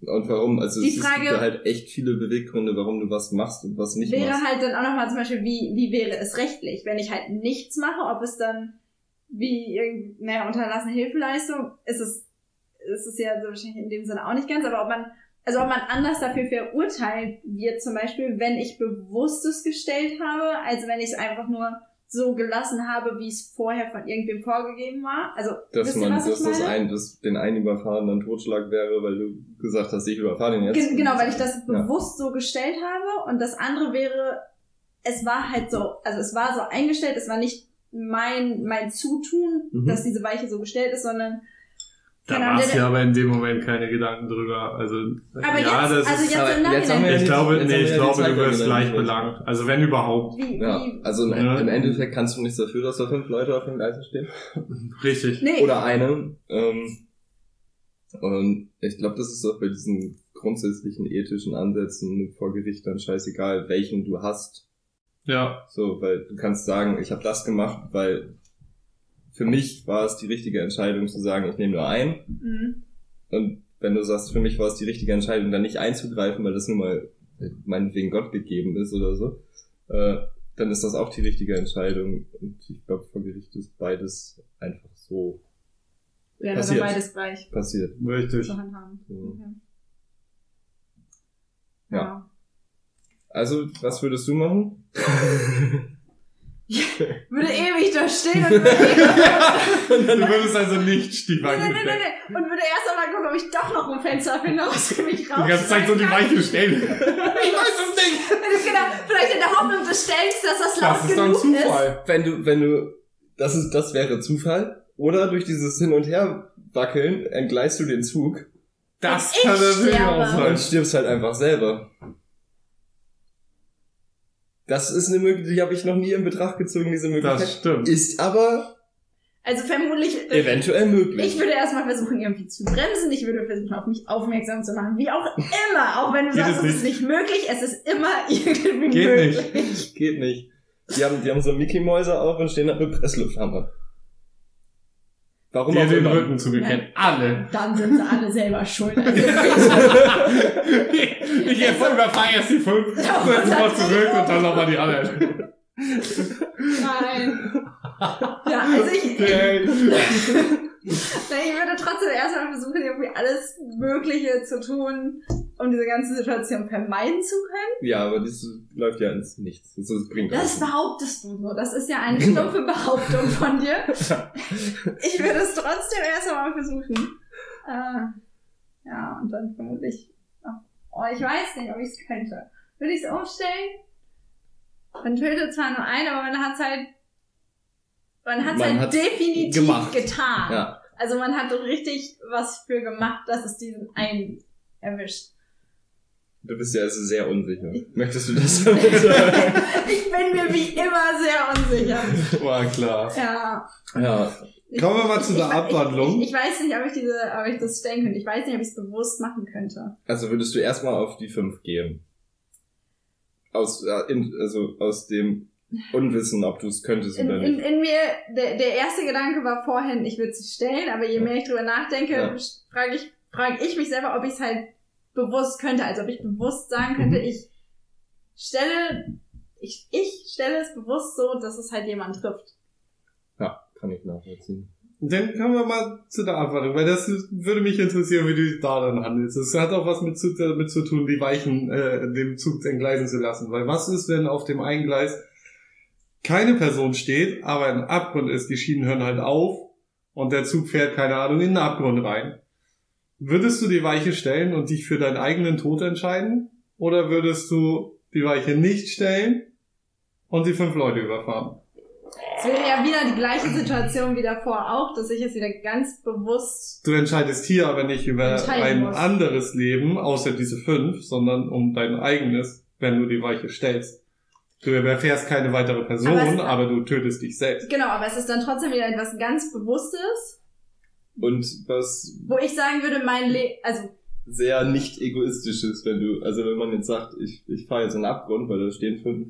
[SPEAKER 5] Und warum? Also
[SPEAKER 4] Die
[SPEAKER 5] es,
[SPEAKER 4] Frage-
[SPEAKER 5] gibt da halt echt viele Beweggründe, warum du was machst und was nicht
[SPEAKER 4] wäre
[SPEAKER 5] machst.
[SPEAKER 4] halt dann auch nochmal zum Beispiel, wie, wie wäre es rechtlich, wenn ich halt nichts mache, ob es dann wie irgendeine unterlassene Hilfeleistung, ist es, ist es ja so wahrscheinlich in dem Sinne auch nicht ganz, aber ob man, also ob man anders dafür verurteilt wird, zum Beispiel, wenn ich bewusstes gestellt habe, als wenn ich es einfach nur so gelassen habe, wie es vorher von irgendwem vorgegeben war. Also,
[SPEAKER 5] dass
[SPEAKER 4] ihr,
[SPEAKER 5] man,
[SPEAKER 4] was
[SPEAKER 5] dass das ein, dass den einen überfahren dann Totschlag wäre, weil du gesagt hast, ich überfahre den jetzt.
[SPEAKER 4] Gen genau, weil ich das
[SPEAKER 5] Ja.
[SPEAKER 4] bewusst so gestellt habe. Und das andere wäre, es war halt so, also es war so eingestellt, es war nicht mein, mein Zutun,
[SPEAKER 5] Mhm.
[SPEAKER 4] dass diese Weiche so gestellt ist, sondern
[SPEAKER 3] Da
[SPEAKER 4] Ahnung,
[SPEAKER 3] machst du aber in dem Moment keine Gedanken drüber. Also,
[SPEAKER 4] Aber
[SPEAKER 3] ja,
[SPEAKER 4] jetzt,
[SPEAKER 3] das
[SPEAKER 4] also
[SPEAKER 3] ist,
[SPEAKER 4] jetzt
[SPEAKER 5] aber
[SPEAKER 4] im
[SPEAKER 5] jetzt haben wir
[SPEAKER 4] Nachhinein,
[SPEAKER 3] ich glaube,
[SPEAKER 5] jetzt haben
[SPEAKER 3] nee,
[SPEAKER 5] wir
[SPEAKER 3] ich
[SPEAKER 5] ja
[SPEAKER 3] glaube, du wirst gleich belangt. Also wenn überhaupt.
[SPEAKER 4] wie,
[SPEAKER 5] Ja,
[SPEAKER 4] wie,
[SPEAKER 5] also im,
[SPEAKER 3] Ja.
[SPEAKER 5] im Endeffekt kannst du nichts dafür, dass da fünf Leute auf den Gleisen stehen.
[SPEAKER 3] Richtig.
[SPEAKER 4] nee,
[SPEAKER 5] Oder eine. Ähm, und ich glaube, das ist auch bei diesen grundsätzlichen ethischen Ansätzen vor Gericht dann scheißegal, welchen du hast.
[SPEAKER 3] Ja,
[SPEAKER 5] So, weil du kannst sagen, ich habe das gemacht, weil für mich war es die richtige Entscheidung zu sagen, ich nehme nur einen.
[SPEAKER 4] Mhm.
[SPEAKER 5] Und wenn du sagst, für mich war es die richtige Entscheidung, dann nicht einzugreifen, weil das nun mal meinetwegen Gott gegeben ist oder so, äh, dann ist das auch die richtige Entscheidung. Und ich glaube, vor Gericht ist beides einfach so
[SPEAKER 4] dann
[SPEAKER 5] passiert.
[SPEAKER 4] beides gleich
[SPEAKER 5] passiert.
[SPEAKER 3] richtig.
[SPEAKER 4] zu handhaben.
[SPEAKER 5] Ja.
[SPEAKER 4] Okay.
[SPEAKER 5] Ja. Also, was würdest du machen?
[SPEAKER 4] Würde ewig da stehen und würde,
[SPEAKER 3] Du würdest also nicht die
[SPEAKER 4] nee,
[SPEAKER 3] Weiche
[SPEAKER 4] nee, nee, nee, und würde erst einmal gucken, ob ich doch noch ein Fenster finde, aus dem ich raus
[SPEAKER 3] Die ganze Zeit so die Weiche stellen.
[SPEAKER 1] Ich weiß es nicht.
[SPEAKER 4] Genau, vielleicht in der Hoffnung des Stellens, dass das laut
[SPEAKER 3] Das ist dann
[SPEAKER 4] genug
[SPEAKER 3] Zufall.
[SPEAKER 5] Wenn du, wenn du, das ist, das wäre Zufall. Oder durch dieses Hin und Her wackeln entgleist du den Zug
[SPEAKER 3] Das
[SPEAKER 4] ich
[SPEAKER 3] kann natürlich auch sein.
[SPEAKER 5] und stirbst halt einfach selber. Das ist eine Möglichkeit, die habe ich noch nie in Betracht gezogen, diese Möglichkeit.
[SPEAKER 3] Das stimmt.
[SPEAKER 5] ist aber
[SPEAKER 4] Also vermutlich,
[SPEAKER 5] eventuell möglich.
[SPEAKER 4] ich würde erstmal versuchen, irgendwie zu bremsen. Ich würde versuchen, auf mich aufmerksam zu machen. Wie auch immer. Auch wenn du
[SPEAKER 3] Geht
[SPEAKER 4] sagst,
[SPEAKER 3] es
[SPEAKER 4] ist nicht möglich, es ist immer irgendwie
[SPEAKER 3] Geht
[SPEAKER 4] möglich.
[SPEAKER 5] Geht nicht. Die haben, die haben so Mickey-Mäuse auf und stehen da mit Presslufthammer. Warum
[SPEAKER 3] Dir
[SPEAKER 5] auch
[SPEAKER 3] den
[SPEAKER 5] immer.
[SPEAKER 3] Rücken zugekennt. Alle.
[SPEAKER 4] Dann sind sie alle selber schuld. Also,
[SPEAKER 3] ich überfahre erst die fünf, dann mal zurück und dann nochmal die anderen.
[SPEAKER 4] Nein. Ja, also ich,
[SPEAKER 3] Okay.
[SPEAKER 4] Ich würde trotzdem erstmal versuchen, irgendwie alles Mögliche zu tun, um diese ganze Situation vermeiden zu können.
[SPEAKER 5] Ja, aber das läuft ja ins Nichts. Das, bringt
[SPEAKER 4] Das behauptest du so. Das ist ja eine stumpfe Behauptung von dir. Ich würde es trotzdem erst einmal versuchen. Äh, ja, und dann vermutlich. Oh, ich weiß nicht, ob ich es könnte. Würde ich es umstellen? Man tötet zwar nur einen, aber man hat es halt. Man hat es halt
[SPEAKER 5] hat's
[SPEAKER 4] definitiv
[SPEAKER 5] gemacht.
[SPEAKER 4] getan.
[SPEAKER 5] Ja.
[SPEAKER 4] Also man hat richtig was für gemacht, dass es diesen einen erwischt.
[SPEAKER 5] Du bist ja also sehr unsicher. Möchtest du das?
[SPEAKER 4] ich bin mir wie immer sehr unsicher.
[SPEAKER 3] War klar.
[SPEAKER 4] Ja.
[SPEAKER 5] ja.
[SPEAKER 4] Ich-
[SPEAKER 3] Kommen wir mal zu der
[SPEAKER 4] ich-
[SPEAKER 3] Abwandlung.
[SPEAKER 4] Ich, ich, ich weiß nicht, ob ich diese, ob ich das stellen könnte. Ich weiß nicht, ob ich es bewusst machen könnte.
[SPEAKER 5] Also würdest du erstmal auf die 5 gehen. Aus, äh, in, also aus dem Unwissen, ob du es könntest
[SPEAKER 4] In,
[SPEAKER 5] oder
[SPEAKER 4] in,
[SPEAKER 5] nicht.
[SPEAKER 4] in mir, der, der erste Gedanke war vorhin, ich würde sie stellen, aber je
[SPEAKER 5] Ja.
[SPEAKER 4] mehr ich drüber nachdenke,
[SPEAKER 5] Ja.
[SPEAKER 4] frage ich, frage ich mich selber, ob ich es halt bewusst könnte. Also ob ich bewusst sagen könnte,
[SPEAKER 3] Mhm.
[SPEAKER 4] ich stelle, ich, ich stelle es bewusst so, dass es halt jemand trifft.
[SPEAKER 5] Ja, kann ich nachvollziehen.
[SPEAKER 3] Dann kommen wir mal zu der Abwandlung, weil das würde mich interessieren, wie du dich da dann handelst. Es hat auch was mit zu, damit zu tun, die Weichen äh, dem Zug entgleisen zu lassen. Weil was ist, wenn auf dem einen Gleis keine Person steht, aber ein Abgrund ist, die Schienen hören halt auf und der Zug fährt, keine Ahnung, in den Abgrund rein. Würdest du die Weiche stellen und dich für deinen eigenen Tod entscheiden? Oder würdest du die Weiche nicht stellen und die fünf Leute überfahren?
[SPEAKER 4] Es wäre ja wieder die gleiche Situation wie davor auch, dass ich es wieder ganz bewusst
[SPEAKER 3] Du entscheidest hier aber nicht über ein
[SPEAKER 4] muss.
[SPEAKER 3] anderes Leben, außer diese fünf, sondern um dein eigenes, wenn du die Weiche stellst. Du überfährst keine weitere Person,
[SPEAKER 4] Aber
[SPEAKER 3] aber, du tötest dich selbst.
[SPEAKER 4] Genau, aber es ist dann trotzdem wieder etwas ganz Bewusstes,
[SPEAKER 5] Und was
[SPEAKER 4] wo ich sagen würde, mein Leben, also
[SPEAKER 5] sehr nicht egoistisches, wenn du, also wenn man jetzt sagt, ich, ich fahre jetzt in den Abgrund, weil da stehen fünf,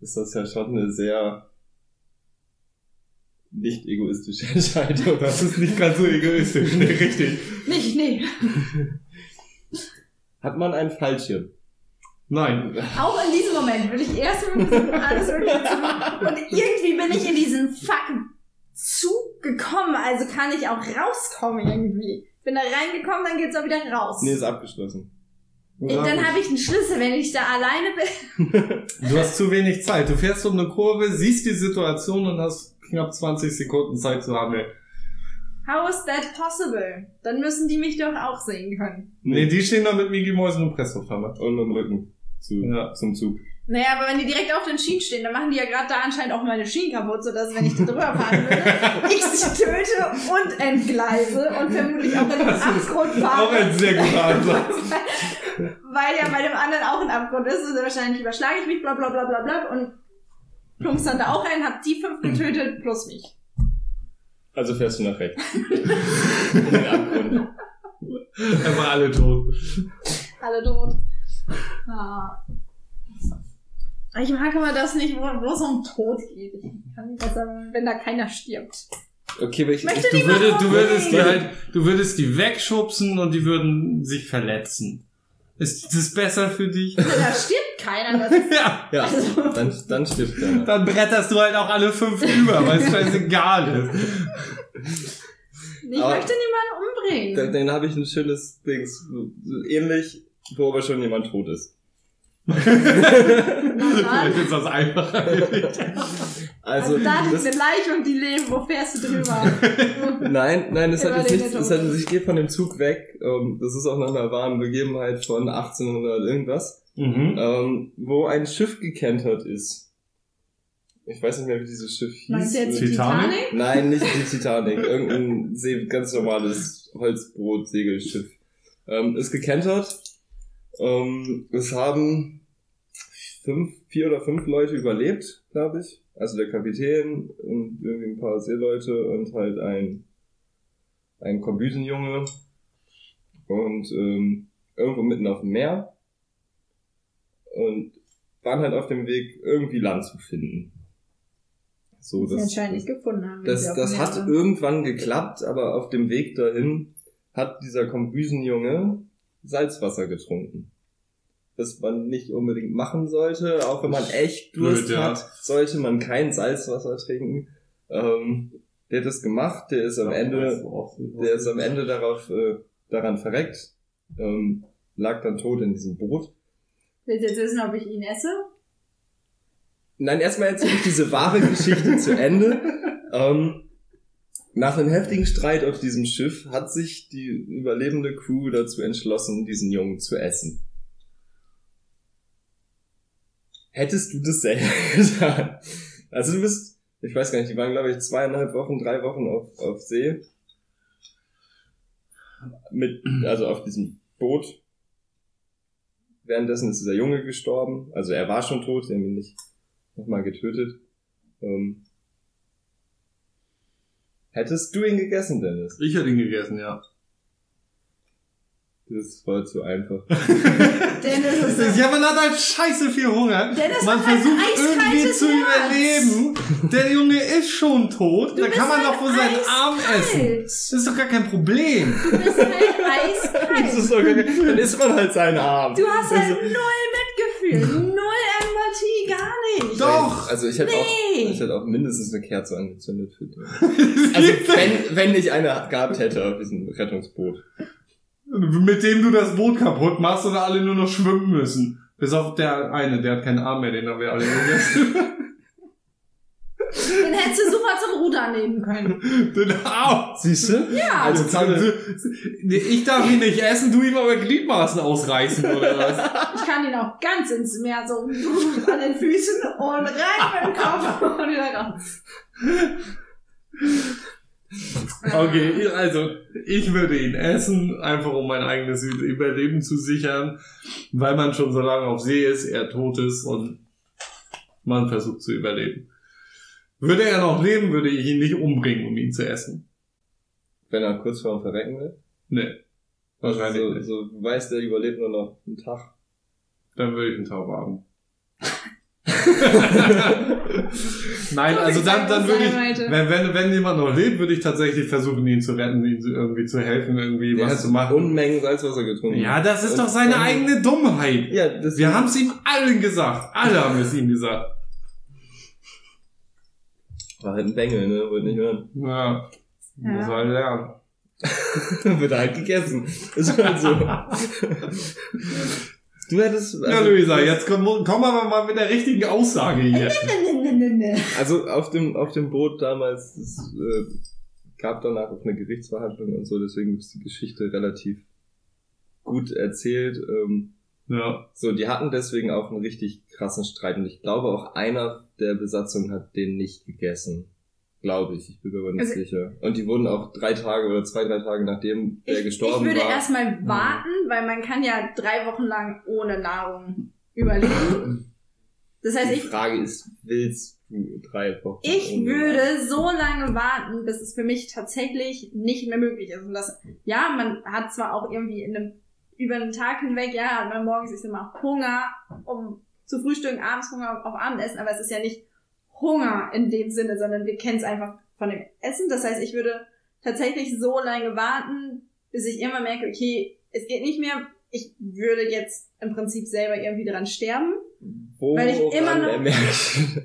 [SPEAKER 5] ist das ja schon eine sehr nicht egoistische Entscheidung.
[SPEAKER 3] Das ist nicht ganz so egoistisch, nee, richtig.
[SPEAKER 4] nicht, nee.
[SPEAKER 5] Hat man einen Fallschirm?
[SPEAKER 3] Nein.
[SPEAKER 4] Auch in diesem Moment würde ich erst alles. Und irgendwie bin ich in diesen fucking Zug gekommen, also kann ich auch rauskommen irgendwie. Bin da reingekommen, dann geht's auch wieder raus.
[SPEAKER 5] Nee, ist abgeschlossen.
[SPEAKER 4] Äh, dann habe ich einen Schlüssel, wenn ich da alleine bin.
[SPEAKER 3] Du hast zu wenig Zeit. Du fährst um eine Kurve, siehst die Situation und hast knapp 20 Sekunden Zeit zu handeln.
[SPEAKER 4] How is that possible? Dann müssen die mich doch auch sehen können.
[SPEAKER 3] Nee, die stehen da mit Mickey Mäusen und Presslufthammer.
[SPEAKER 5] Und im Rücken zu,
[SPEAKER 3] Ja.
[SPEAKER 5] zum Zug.
[SPEAKER 4] Naja, aber wenn die direkt auf den Schienen stehen, dann machen die ja gerade da anscheinend auch meine Schienen kaputt, sodass wenn ich da drüber fahren würde, ich sie töte und entgleise und vermutlich auch in den Abgrund
[SPEAKER 3] Auch
[SPEAKER 4] fahre.
[SPEAKER 3] ein sehr guter Ansatz.
[SPEAKER 4] weil ja bei dem anderen auch ein Abgrund ist und wahrscheinlich überschlage ich mich, bla bla bla bla bla und plumpst dann da auch rein, hab die fünf getötet plus mich.
[SPEAKER 5] Also fährst du nach rechts. in den Abgrund.
[SPEAKER 3] Einfach alle tot.
[SPEAKER 4] Alle tot. Ah. Ich mag aber das nicht, wo, wo es um Tod geht. Ich kann nicht besser, wenn da keiner stirbt.
[SPEAKER 5] Okay, aber ich,
[SPEAKER 3] Du, würdest, du, würdest die
[SPEAKER 4] umbringen.
[SPEAKER 3] halt, du würdest die wegschubsen und die würden sich verletzen. Ist das besser für dich?
[SPEAKER 4] Da stirbt keiner. Das ist,
[SPEAKER 3] ja.
[SPEAKER 5] ja,
[SPEAKER 4] also,
[SPEAKER 5] dann, dann stirbt keiner.
[SPEAKER 3] Dann bretterst du halt auch alle fünf über, weil es scheißegal ist.
[SPEAKER 4] ich
[SPEAKER 5] Aber-
[SPEAKER 4] möchte niemanden umbringen.
[SPEAKER 5] Dann, dann habe ich ein schönes Ding, ähnlich, wo aber schon jemand tot ist.
[SPEAKER 3] Vielleicht ist das einfacher.
[SPEAKER 5] Also,
[SPEAKER 4] Also da liegt
[SPEAKER 5] das,
[SPEAKER 4] eine Leiche und die leben. Wo fährst du drüber?
[SPEAKER 5] nein, nein, das hat jetzt
[SPEAKER 4] Tod.
[SPEAKER 5] das hat, ich gehe von dem Zug weg, ähm, das ist auch nach einer wahren Begebenheit von 1800 irgendwas,
[SPEAKER 3] Mhm.
[SPEAKER 5] ähm, wo ein Schiff gekentert ist. Ich weiß nicht mehr, wie dieses Schiff hieß.
[SPEAKER 4] Meinst du jetzt die
[SPEAKER 3] Titanic?
[SPEAKER 4] Titanic?
[SPEAKER 5] Nein, nicht die Titanic. Irgendein See, ganz normales Holzboot-Segelschiff. Ähm, ist gekentert. Ähm, es haben fünf, vier oder fünf Leute überlebt, glaube ich. Also der Kapitän und irgendwie ein paar Seeleute und halt ein, ein Kombüsenjunge. Und ähm, irgendwo mitten auf dem Meer. Und waren halt auf dem Weg, irgendwie Land zu finden. So,
[SPEAKER 4] Die anscheinend nicht gefunden haben.
[SPEAKER 5] das, das hat irgendwann geklappt, aber auf dem Weg dahin hat dieser Kombüsenjunge Salzwasser getrunken. was man nicht unbedingt machen sollte. Auch wenn man echt Durst
[SPEAKER 3] Blöd, ja.
[SPEAKER 5] hat, sollte man kein Salzwasser trinken. Ähm, der hat das gemacht, der ist am Ende, der ist am Ende darauf, äh, daran verreckt, ähm, lag dann tot in diesem Boot.
[SPEAKER 4] Willst du jetzt wissen, ob ich ihn esse?
[SPEAKER 5] Nein, erstmal erzähle ich diese wahre Geschichte zu Ende. Ähm, nach einem heftigen Streit auf diesem Schiff hat sich die überlebende Crew dazu entschlossen, diesen Jungen zu essen. Hättest du das selber getan? Also du bist, ich weiß gar nicht, die waren glaube ich zweieinhalb Wochen, drei Wochen auf, auf See. Mit, also auf diesem Boot. Währenddessen ist dieser Junge gestorben. Also er war schon tot, sie haben ihn nicht nochmal getötet. Ähm, hättest du ihn gegessen, Dennis?
[SPEAKER 3] Ich hätte ihn gegessen, ja.
[SPEAKER 5] Das war zu einfach.
[SPEAKER 4] Dennis ist so,
[SPEAKER 3] Ja, man hat halt scheiße viel Hunger.
[SPEAKER 4] Dennis
[SPEAKER 3] man
[SPEAKER 4] hat halt
[SPEAKER 3] versucht
[SPEAKER 4] ein
[SPEAKER 3] irgendwie zu
[SPEAKER 4] Herz.
[SPEAKER 3] überleben. Der Junge ist schon tot.
[SPEAKER 4] Du
[SPEAKER 3] da kann man
[SPEAKER 4] halt
[SPEAKER 3] doch wohl seinen Arm essen. Das ist doch gar kein Problem.
[SPEAKER 4] Du bist halt
[SPEAKER 5] Das
[SPEAKER 4] eiskalt.
[SPEAKER 5] ist doch gar kein- dann isst man halt seinen Arm.
[SPEAKER 4] Du hast halt
[SPEAKER 5] Also-
[SPEAKER 4] null Mitgefühl, null Empathie, gar nicht.
[SPEAKER 3] Doch.
[SPEAKER 5] Also ich hätte auch,
[SPEAKER 4] Nee.
[SPEAKER 5] ich hätte auch mindestens eine Kerze angezündet für dich. Also wenn, wenn ich eine gehabt hätte auf diesem Rettungsboot.
[SPEAKER 3] Mit dem du das Boot kaputt machst und alle nur noch schwimmen müssen. Bis auf der eine, der hat keinen Arm mehr, den haben wir alle gegessen.
[SPEAKER 4] Den hättest du super zum Ruder nehmen können.
[SPEAKER 3] den Arm.
[SPEAKER 5] Siehst du?
[SPEAKER 4] Ja.
[SPEAKER 5] Also kann,
[SPEAKER 3] ich darf ihn nicht essen, du ihm aber Gliedmaßen ausreißen, oder was?
[SPEAKER 4] Ich kann ihn auch ganz ins Meer so an den Füßen und rein mit dem Kopf und wieder raus.
[SPEAKER 3] Okay, also ich würde ihn essen, einfach um mein eigenes Überleben zu sichern, weil man schon so lange auf See ist, er tot ist und man versucht zu überleben. Würde er noch leben, würde ich ihn nicht umbringen, um ihn zu essen.
[SPEAKER 5] wenn er kurz vorm Verrecken will.
[SPEAKER 3] Nee, wahrscheinlich
[SPEAKER 5] so,
[SPEAKER 3] nicht.
[SPEAKER 5] so weiß der überlebt nur noch einen Tag.
[SPEAKER 3] Dann würde ich einen Taub haben. Nein,
[SPEAKER 4] So
[SPEAKER 3] also dann, dann würde ich, wenn, wenn, wenn jemand noch lebt, würde ich tatsächlich versuchen, ihn zu retten, ihm irgendwie zu helfen, irgendwie
[SPEAKER 5] Der
[SPEAKER 3] was
[SPEAKER 5] hat
[SPEAKER 3] zu machen.
[SPEAKER 5] Unmengen Salzwasser getrunken.
[SPEAKER 3] Ja, das ist
[SPEAKER 5] Und
[SPEAKER 3] doch seine eigene Dummheit.
[SPEAKER 5] Ja, das
[SPEAKER 3] Wir haben es ihm allen gesagt. Alle haben es ihm gesagt.
[SPEAKER 5] War halt ein Bengel, ne? Wollte nicht hören.
[SPEAKER 3] Ja.
[SPEAKER 4] Ja.
[SPEAKER 3] Muss halt lernen.
[SPEAKER 5] Wird halt gegessen. Ist halt so. du hättest.
[SPEAKER 3] Ja, Luisa, jetzt komm, komm aber mal mit der richtigen Aussage hier.
[SPEAKER 5] Also auf dem, auf dem Boot damals, es äh, gab danach auch eine Gerichtsverhandlung und so, deswegen ist die Geschichte relativ gut erzählt. Ähm,
[SPEAKER 3] Ja.
[SPEAKER 5] so, die hatten deswegen auch einen richtig krassen Streit und ich glaube auch einer der Besatzung hat den nicht gegessen. Glaube ich, ich bin mir aber nicht
[SPEAKER 4] Also-
[SPEAKER 5] sicher. Und die wurden auch drei Tage oder zwei, drei Tage nachdem der
[SPEAKER 4] Ich, ich
[SPEAKER 5] gestorben
[SPEAKER 4] würde
[SPEAKER 5] war.
[SPEAKER 4] erstmal warten, weil man kann ja drei Wochen lang ohne Nahrung überleben. Das heißt,
[SPEAKER 5] die
[SPEAKER 4] ich,
[SPEAKER 5] Frage ist, willst du drei Wochen?
[SPEAKER 4] ich würde so lange warten, bis es für mich tatsächlich nicht mehr möglich ist. Und das, ja, man hat zwar auch irgendwie in einem, über einen Tag hinweg, ja, man morgens ist immer Hunger, um zu frühstücken, abends Hunger auf Abendessen, aber es ist ja nicht Hunger in dem Sinne, sondern wir kennen es einfach von dem Essen. Das heißt, ich würde tatsächlich so lange warten, bis ich immer merke, okay, es geht nicht mehr. Ich würde jetzt im Prinzip selber irgendwie dran sterben.
[SPEAKER 5] Woran
[SPEAKER 4] weil ich immer noch-
[SPEAKER 5] er merkt.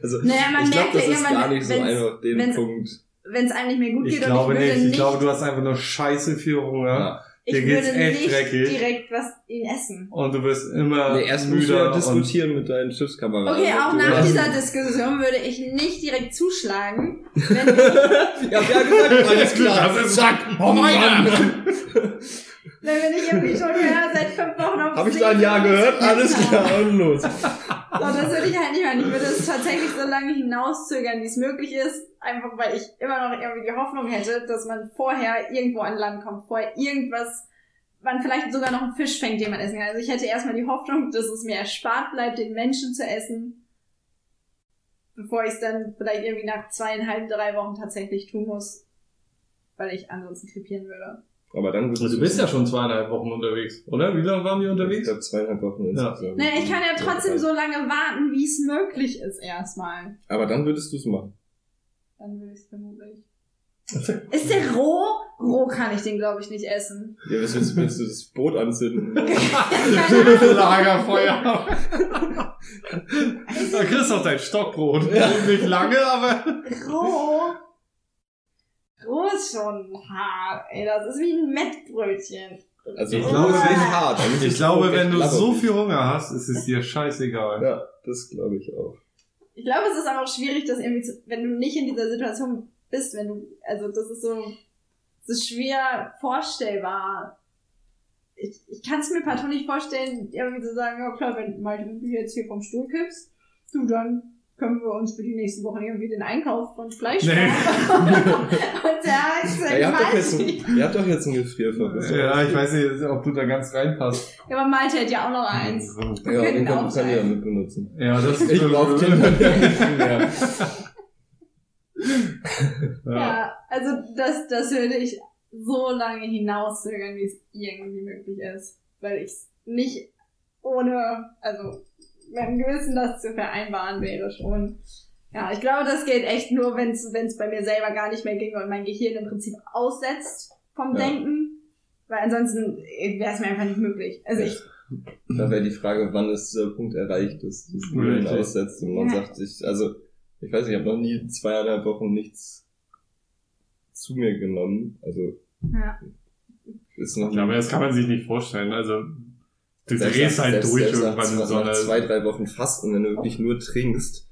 [SPEAKER 5] Also,
[SPEAKER 4] Naja, man
[SPEAKER 5] ich glaube,
[SPEAKER 4] merkt ja
[SPEAKER 5] das ist gar nicht so einfach den
[SPEAKER 4] wenn's-
[SPEAKER 5] Punkt.
[SPEAKER 4] Wenn es einem nicht mehr gut
[SPEAKER 3] Ich
[SPEAKER 4] geht
[SPEAKER 3] glaube
[SPEAKER 4] und ich würde
[SPEAKER 3] nicht.
[SPEAKER 4] nicht,
[SPEAKER 3] Ich glaube, du hast einfach nur scheiße viel Hunger.
[SPEAKER 5] Ja.
[SPEAKER 4] Ich würde
[SPEAKER 3] echt
[SPEAKER 4] nicht
[SPEAKER 3] dreckig.
[SPEAKER 4] direkt was ihn essen.
[SPEAKER 3] Und du wirst immer
[SPEAKER 5] Nee, erst musst du
[SPEAKER 3] müder
[SPEAKER 5] ja
[SPEAKER 3] und
[SPEAKER 5] diskutieren mit deinen Schiffskameraden.
[SPEAKER 4] Okay, auch nach dieser Diskussion würde ich nicht direkt zuschlagen, wenn ich,
[SPEAKER 5] Ja, wer gesagt, alles klar.
[SPEAKER 3] Das ist-
[SPEAKER 5] Zack,
[SPEAKER 3] Oh Mann.
[SPEAKER 4] Wenn wir nicht irgendwie schon ja, seit fünf Wochen auf
[SPEAKER 5] Hab ich da ein Ja
[SPEAKER 4] sind.
[SPEAKER 5] gehört? Alles klar, und los.
[SPEAKER 4] So, das würde ich halt nicht machen. Ich würde es tatsächlich so lange hinauszögern, wie es möglich ist. Einfach weil ich immer noch irgendwie die Hoffnung hätte, dass man vorher irgendwo an Land kommt, vorher irgendwas, man vielleicht sogar noch einen Fisch fängt, den man essen kann. Also ich hätte erstmal die Hoffnung, dass es mir erspart bleibt, den Menschen zu essen, bevor ich es dann vielleicht irgendwie nach zweieinhalb, drei Wochen tatsächlich tun muss, weil ich ansonsten krepieren würde.
[SPEAKER 5] Aber dann würdest
[SPEAKER 3] Du bist ja schon zweieinhalb Wochen unterwegs, oder? Wie lange waren die
[SPEAKER 5] Ich
[SPEAKER 3] unterwegs?
[SPEAKER 5] glaube, zweieinhalb Wochen
[SPEAKER 3] Ja.
[SPEAKER 5] insgesamt.
[SPEAKER 4] Naja, ich kann ja trotzdem so lange warten, wie es möglich ist erstmal.
[SPEAKER 5] Aber dann würdest du es machen.
[SPEAKER 4] Dann würde ich es vermutlich. Ist der roh? Roh kann ich den, glaube ich, nicht essen.
[SPEAKER 5] Ja, was willst du, willst du das Boot anzünden?
[SPEAKER 3] Lagerfeuer. da kriegst du auch dein Stockbrot. Nicht lange, aber.
[SPEAKER 4] Roh? Ist schon hart, ey. Das ist wie ein Mettbrötchen.
[SPEAKER 5] Also,
[SPEAKER 3] Ich glaube,
[SPEAKER 5] es ist
[SPEAKER 4] wenn-
[SPEAKER 5] hart. Eigentlich
[SPEAKER 3] Ich glaube, wenn du so viel Hunger hast, ist es dir scheißegal.
[SPEAKER 5] Ja, das glaube ich auch.
[SPEAKER 4] Ich glaube, es ist aber auch schwierig, das irgendwie zu, wenn du nicht in dieser Situation bist, wenn du, also das ist so, so schwer vorstellbar. Ich, ich kann es mir partout nicht vorstellen, irgendwie zu sagen, ja klar, wenn wenn du jetzt hier vom Stuhl kippst, du, dann können wir uns für die nächsten Wochen irgendwie den Einkauf von Fleisch
[SPEAKER 3] Nee.
[SPEAKER 4] machen. Und der hat
[SPEAKER 5] Ja, ihr, habt doch jetzt ein, ihr habt doch jetzt ein Gefrierfach.
[SPEAKER 3] Ja, ich weiß nicht, ob du da ganz reinpasst.
[SPEAKER 4] ja, aber Malte hat ja auch noch eins.
[SPEAKER 5] Ja,
[SPEAKER 4] Wir
[SPEAKER 5] den
[SPEAKER 4] können
[SPEAKER 5] kann, kann ihr ja mit benutzen.
[SPEAKER 3] Ja, das ist
[SPEAKER 5] Ich den dann ja nicht mehr.
[SPEAKER 3] Ja.
[SPEAKER 4] Ja, also das, das würde ich so lange hinauszögern, wie es irgendwie möglich ist. Weil ich nicht ohne, also mit einem Gewissen das zu vereinbaren wäre schon. Ja, ich glaube, das geht echt nur, wenn es bei mir selber gar nicht mehr ginge und mein Gehirn im Prinzip aussetzt vom
[SPEAKER 5] Ja.
[SPEAKER 4] Denken. Weil ansonsten wäre es mir einfach nicht möglich. Also ich,
[SPEAKER 5] Da wäre die Frage, wann ist dieser Punkt erreicht, dass das Gehirn aussetzt und man
[SPEAKER 4] Ja.
[SPEAKER 5] sagt sich, also ich weiß nicht, ich habe noch nie zweieinhalb Wochen nichts zu mir genommen. Also
[SPEAKER 4] ja.
[SPEAKER 5] ist noch
[SPEAKER 3] Ja, aber das kann man sich nicht vorstellen. Also, du
[SPEAKER 5] Selbst
[SPEAKER 3] drehst
[SPEAKER 5] nach-
[SPEAKER 3] halt
[SPEAKER 5] selbst-
[SPEAKER 3] durch
[SPEAKER 5] selbst nach
[SPEAKER 3] irgendwann in
[SPEAKER 5] zwei-
[SPEAKER 3] so
[SPEAKER 5] nach
[SPEAKER 3] eine.
[SPEAKER 5] zwei, drei Wochen Fasten, wenn du wirklich nur trinkst,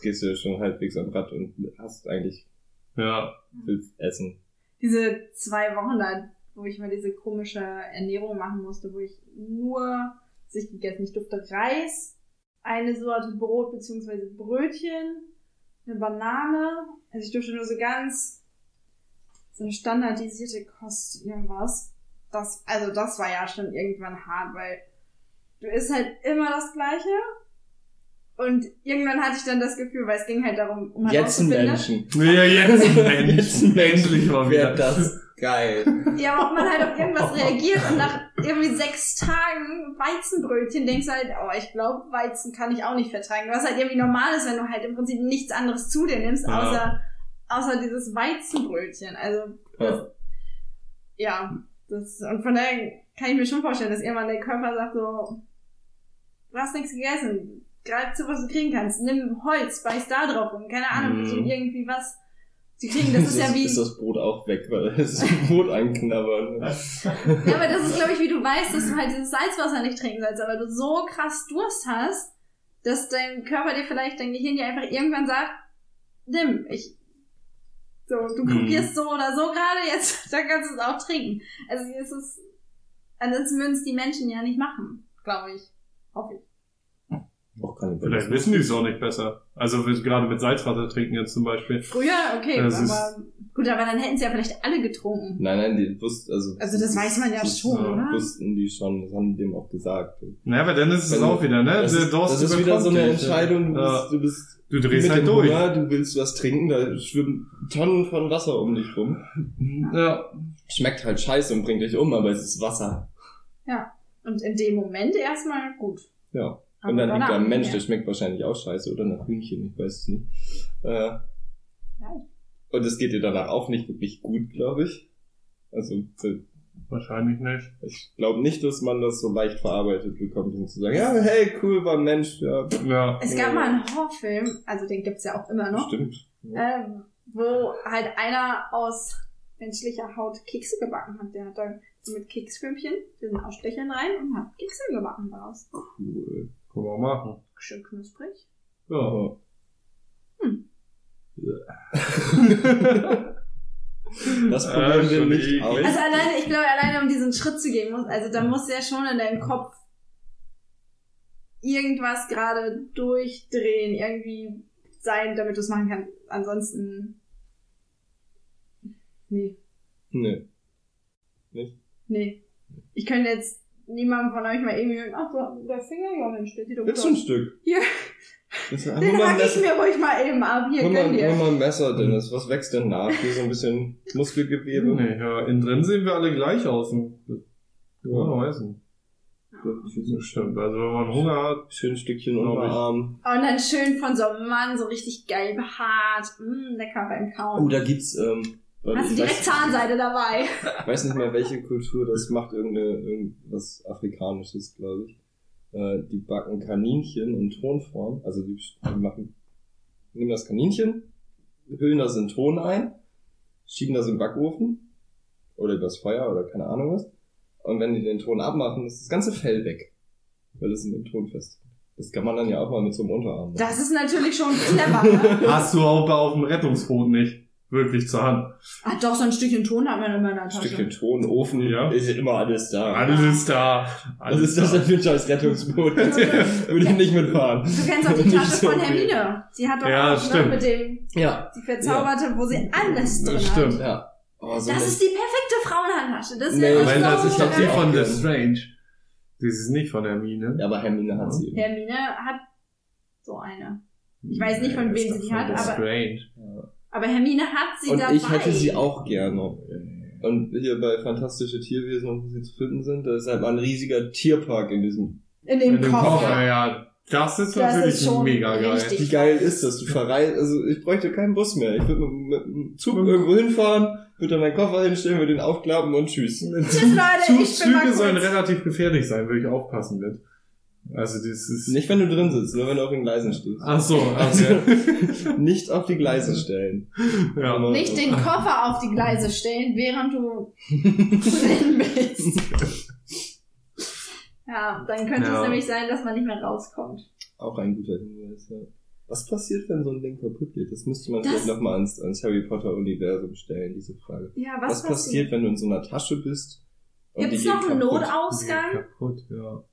[SPEAKER 5] drehst du ja schon halbwegs am Rad und hast eigentlich
[SPEAKER 3] Ja.
[SPEAKER 5] willst essen.
[SPEAKER 4] diese zwei Wochen da, wo ich mal diese komische Ernährung machen musste, wo ich nur sich gegessen. Ich durfte Reis, eine Sorte Brot beziehungsweise Brötchen, eine Banane. Also ich durfte nur so ganz so eine standardisierte Kost, irgendwas. Das, also das war ja schon irgendwann hart, weil du isst halt immer das Gleiche. Und irgendwann hatte ich dann das Gefühl, weil es ging halt darum, um
[SPEAKER 5] Jetzt ein
[SPEAKER 4] herauszufinden,
[SPEAKER 5] Menschen.
[SPEAKER 3] Ja, jetzt ein Mensch.
[SPEAKER 5] Jetzt ein Mensch.
[SPEAKER 3] Endlich mal
[SPEAKER 5] Wäre
[SPEAKER 3] wieder.
[SPEAKER 5] das geil.
[SPEAKER 4] Ja, aber ob man halt auf irgendwas reagiert und nach irgendwie sechs Tagen Weizenbrötchen denkst du halt, oh, ich glaube, Weizen kann ich auch nicht vertragen. Was halt irgendwie normal ist, wenn du halt im Prinzip nichts anderes zu dir nimmst,
[SPEAKER 3] Ja.
[SPEAKER 4] außer, außer dieses Weizenbrötchen. Also, das,
[SPEAKER 5] Ja.
[SPEAKER 4] ja, das, und von daher kann ich mir schon vorstellen, dass irgendwann der Körper sagt so, du hast nichts gegessen, greif zu, was du kriegen kannst, nimm Holz, beiß da drauf rum, keine Ahnung,
[SPEAKER 3] Mhm.
[SPEAKER 4] so irgendwie was zu kriegen. Das ist ja wie...
[SPEAKER 5] ist das Brot auch weg, weil das Brot einknabbern.
[SPEAKER 4] Ja, aber das ist, glaube ich, wie du weißt, dass du halt dieses Salzwasser nicht trinken sollst, aber du so krass Durst hast, dass dein Körper dir vielleicht, dein Gehirn dir einfach irgendwann sagt, nimm, ich, so, du
[SPEAKER 3] Mhm.
[SPEAKER 4] kopierst so oder so gerade, jetzt, dann kannst du es auch trinken. Also, es ist, ansonsten würden es die Menschen ja nicht machen, glaube ich. Hoffe ich.
[SPEAKER 5] Auch keine
[SPEAKER 3] Vielleicht wissen die es auch nicht besser. Also wir- gerade mit Salzwasser trinken jetzt zum Beispiel.
[SPEAKER 4] Früher, okay,
[SPEAKER 3] Das ist-
[SPEAKER 4] aber, gut, aber dann hätten sie ja vielleicht alle getrunken.
[SPEAKER 5] Nein, nein, die wussten, also.
[SPEAKER 4] Also das weiß man ja schon, oder?
[SPEAKER 5] wussten die schon, das haben die dem auch gesagt.
[SPEAKER 3] Na, aber dann ist es
[SPEAKER 5] Wenn
[SPEAKER 3] auch wieder, ne?
[SPEAKER 5] Das ist, das ist wieder so eine
[SPEAKER 3] dich.
[SPEAKER 5] Entscheidung, du
[SPEAKER 3] Ja.
[SPEAKER 5] bist, du bist
[SPEAKER 3] Du drehst halt durch.
[SPEAKER 5] Hunger, du willst was trinken, da schwimmen Tonnen von Wasser um dich rum.
[SPEAKER 3] Ja.
[SPEAKER 5] Schmeckt halt scheiße und bringt dich um, aber es ist Wasser.
[SPEAKER 4] Und in dem Moment erstmal gut.
[SPEAKER 5] Ja.
[SPEAKER 4] Aber
[SPEAKER 5] Und dann liegt
[SPEAKER 4] danach
[SPEAKER 5] da ein
[SPEAKER 4] nicht
[SPEAKER 5] Mensch, der schmeckt wahrscheinlich auch scheiße oder nach Hühnchen, ich weiß es nicht. Äh, und es geht dir danach auch nicht wirklich gut, glaube ich. Also so-
[SPEAKER 3] Wahrscheinlich nicht.
[SPEAKER 5] ich glaube nicht, dass man das so leicht verarbeitet bekommt, um zu sagen, ja, hey, cool, war ein Mensch, ja,
[SPEAKER 3] Ja.
[SPEAKER 4] Es gab mal einen Horrorfilm, also den gibt's ja auch immer noch,
[SPEAKER 5] stimmt.
[SPEAKER 4] ähm, wo halt einer aus menschlicher Haut Kekse gebacken hat. Der hat da so mit Keksfilmchen diesen Ausstechern rein und hat Kekse gebacken daraus.
[SPEAKER 5] Cool.
[SPEAKER 3] Können wir machen.
[SPEAKER 4] Schön knusprig.
[SPEAKER 3] Ja.
[SPEAKER 4] Hm.
[SPEAKER 5] Das
[SPEAKER 3] Äh,
[SPEAKER 5] probieren wir
[SPEAKER 3] schon
[SPEAKER 5] nicht aus.
[SPEAKER 4] Also alleine, ich glaube, alleine um diesen Schritt zu gehen, muss, also da muss ja schon in deinem Kopf irgendwas gerade durchdrehen, irgendwie sein, damit du es machen kannst. Ansonsten. Nee.
[SPEAKER 5] Nee. Nicht?
[SPEAKER 4] Nee. Ich könnte jetzt niemandem von euch mal irgendwie, ach, so, der Finger, ja Mensch, der sieht doch gut
[SPEAKER 5] du ein
[SPEAKER 4] aus.
[SPEAKER 5] Stück?
[SPEAKER 4] Hier,
[SPEAKER 5] hol
[SPEAKER 4] den
[SPEAKER 5] mal ein
[SPEAKER 4] hack ich
[SPEAKER 5] Messer,
[SPEAKER 4] mir ruhig mal eben ab. Hier,
[SPEAKER 5] hol mal,
[SPEAKER 4] gönn
[SPEAKER 5] hol
[SPEAKER 4] dir.
[SPEAKER 5] mal ein Messer, Dennis. Was wächst denn nach? Hier so ein bisschen Muskelgewebe.
[SPEAKER 3] Nee, ja, innen drin sehen wir alle gleich aus. Und kann man noch essen. Das stimmt. Also wenn man Hunger hat,
[SPEAKER 5] Schön Stückchen
[SPEAKER 3] Glaub ich.
[SPEAKER 5] Unterarm.
[SPEAKER 4] Und dann schön von so einem Mann, so richtig geil behaart. Mm, lecker beim
[SPEAKER 5] Oh,
[SPEAKER 4] Kauen.
[SPEAKER 5] da gibt's, ähm,
[SPEAKER 4] Hast du
[SPEAKER 5] ich
[SPEAKER 4] direkt
[SPEAKER 5] weiß-
[SPEAKER 4] Zahnseide dabei.
[SPEAKER 5] Ich weiß nicht mehr, welche Kultur das macht, irgendeine, irgendwas Afrikanisches, glaube ich. Äh, die backen Kaninchen in Tonform, also die, die machen, nehmen das Kaninchen, hüllen das in Ton ein, schieben das im Backofen oder übers Feuer oder keine Ahnung was. Und wenn die den Ton abmachen, ist das ganze Fell weg, weil es in dem Ton fest. Das kann man dann ja auch mal mit so einem Unterarm machen.
[SPEAKER 4] Das ist natürlich schon clever, ne?
[SPEAKER 3] Hast du auch auf dem Rettungsboot nicht wirklich zur Hand.
[SPEAKER 4] Ah, doch, so ein Stückchen Ton hat man in meiner
[SPEAKER 5] Ein
[SPEAKER 4] Tasche.
[SPEAKER 5] Stückchen Ton, Ofen,
[SPEAKER 3] Ja.
[SPEAKER 5] ist ja immer alles da.
[SPEAKER 3] Alles ist da.
[SPEAKER 5] Was
[SPEAKER 3] Alles
[SPEAKER 5] ist das denn für ein Rettungsboot? Würde ich nicht mitfahren.
[SPEAKER 4] Du kennst doch die Tasche
[SPEAKER 5] so
[SPEAKER 4] von
[SPEAKER 5] viel.
[SPEAKER 4] Hermine. Sie hat doch
[SPEAKER 3] Ja,
[SPEAKER 4] auch,
[SPEAKER 3] stimmt.
[SPEAKER 4] ne, mit dem,
[SPEAKER 5] Ja.
[SPEAKER 4] die verzauberte, wo sie alles drin
[SPEAKER 3] Stimmt.
[SPEAKER 4] hat.
[SPEAKER 5] Ja. Oh, so
[SPEAKER 4] Das ist die perfekte Frauenhandtasche. Das
[SPEAKER 5] Nee, ich
[SPEAKER 3] Weil das ist doch die von The
[SPEAKER 5] Ja.
[SPEAKER 3] Strange. Die ist nicht von Hermine.
[SPEAKER 5] Ja, aber Hermine hat sie.
[SPEAKER 4] Hermine hat so eine. Ich weiß nicht, von wem
[SPEAKER 3] ist
[SPEAKER 4] sie die hat, aber-
[SPEAKER 3] Strange.
[SPEAKER 4] Aber Hermine hat sie
[SPEAKER 5] Und
[SPEAKER 4] dabei.
[SPEAKER 5] ich hätte sie auch gerne. Und hier bei Fantastische Tierwesen, wo sie zu finden sind, da ist halt mal ein riesiger Tierpark in diesem.
[SPEAKER 4] in dem
[SPEAKER 3] In dem
[SPEAKER 4] Koffer.
[SPEAKER 3] Koffer, ja. Das ist
[SPEAKER 4] Das
[SPEAKER 3] natürlich
[SPEAKER 4] ist schon
[SPEAKER 3] mega geil.
[SPEAKER 4] richtig.
[SPEAKER 5] Wie geil ist das? Du verreist, also ich bräuchte keinen Bus mehr. Ich würde mit, dem Zug irgendwo hinfahren, würde dann meinen Koffer hinstellen, würde den aufklappen und tschüss.
[SPEAKER 4] Tschüss, Leute, ich bin mal
[SPEAKER 3] Züge sollen relativ gefährlich sein, würde ich aufpassen mit. Also das ist...
[SPEAKER 5] Nicht wenn du drin sitzt, nur wenn du auf den Gleisen stehst.
[SPEAKER 3] Ach so,
[SPEAKER 5] Also,
[SPEAKER 3] okay.
[SPEAKER 5] nicht auf die Gleise stellen.
[SPEAKER 3] ja.
[SPEAKER 5] Aber-
[SPEAKER 4] Nicht den Koffer auf die Gleise stellen, während du drin bist. Ja, dann könnte
[SPEAKER 3] Ja.
[SPEAKER 4] es nämlich sein, dass man nicht mehr rauskommt.
[SPEAKER 5] Auch ein guter Hinweis, ja. Was passiert, wenn so ein Ding kaputt geht? Das müsste man
[SPEAKER 4] Das-
[SPEAKER 5] vielleicht nochmal ans, ans Harry Potter Universum stellen, diese Frage.
[SPEAKER 4] Ja,
[SPEAKER 5] Was, passiert, wenn du in so einer Tasche bist? und
[SPEAKER 4] Gibt es noch einen? Notausgang?
[SPEAKER 3] Kaputt, ja.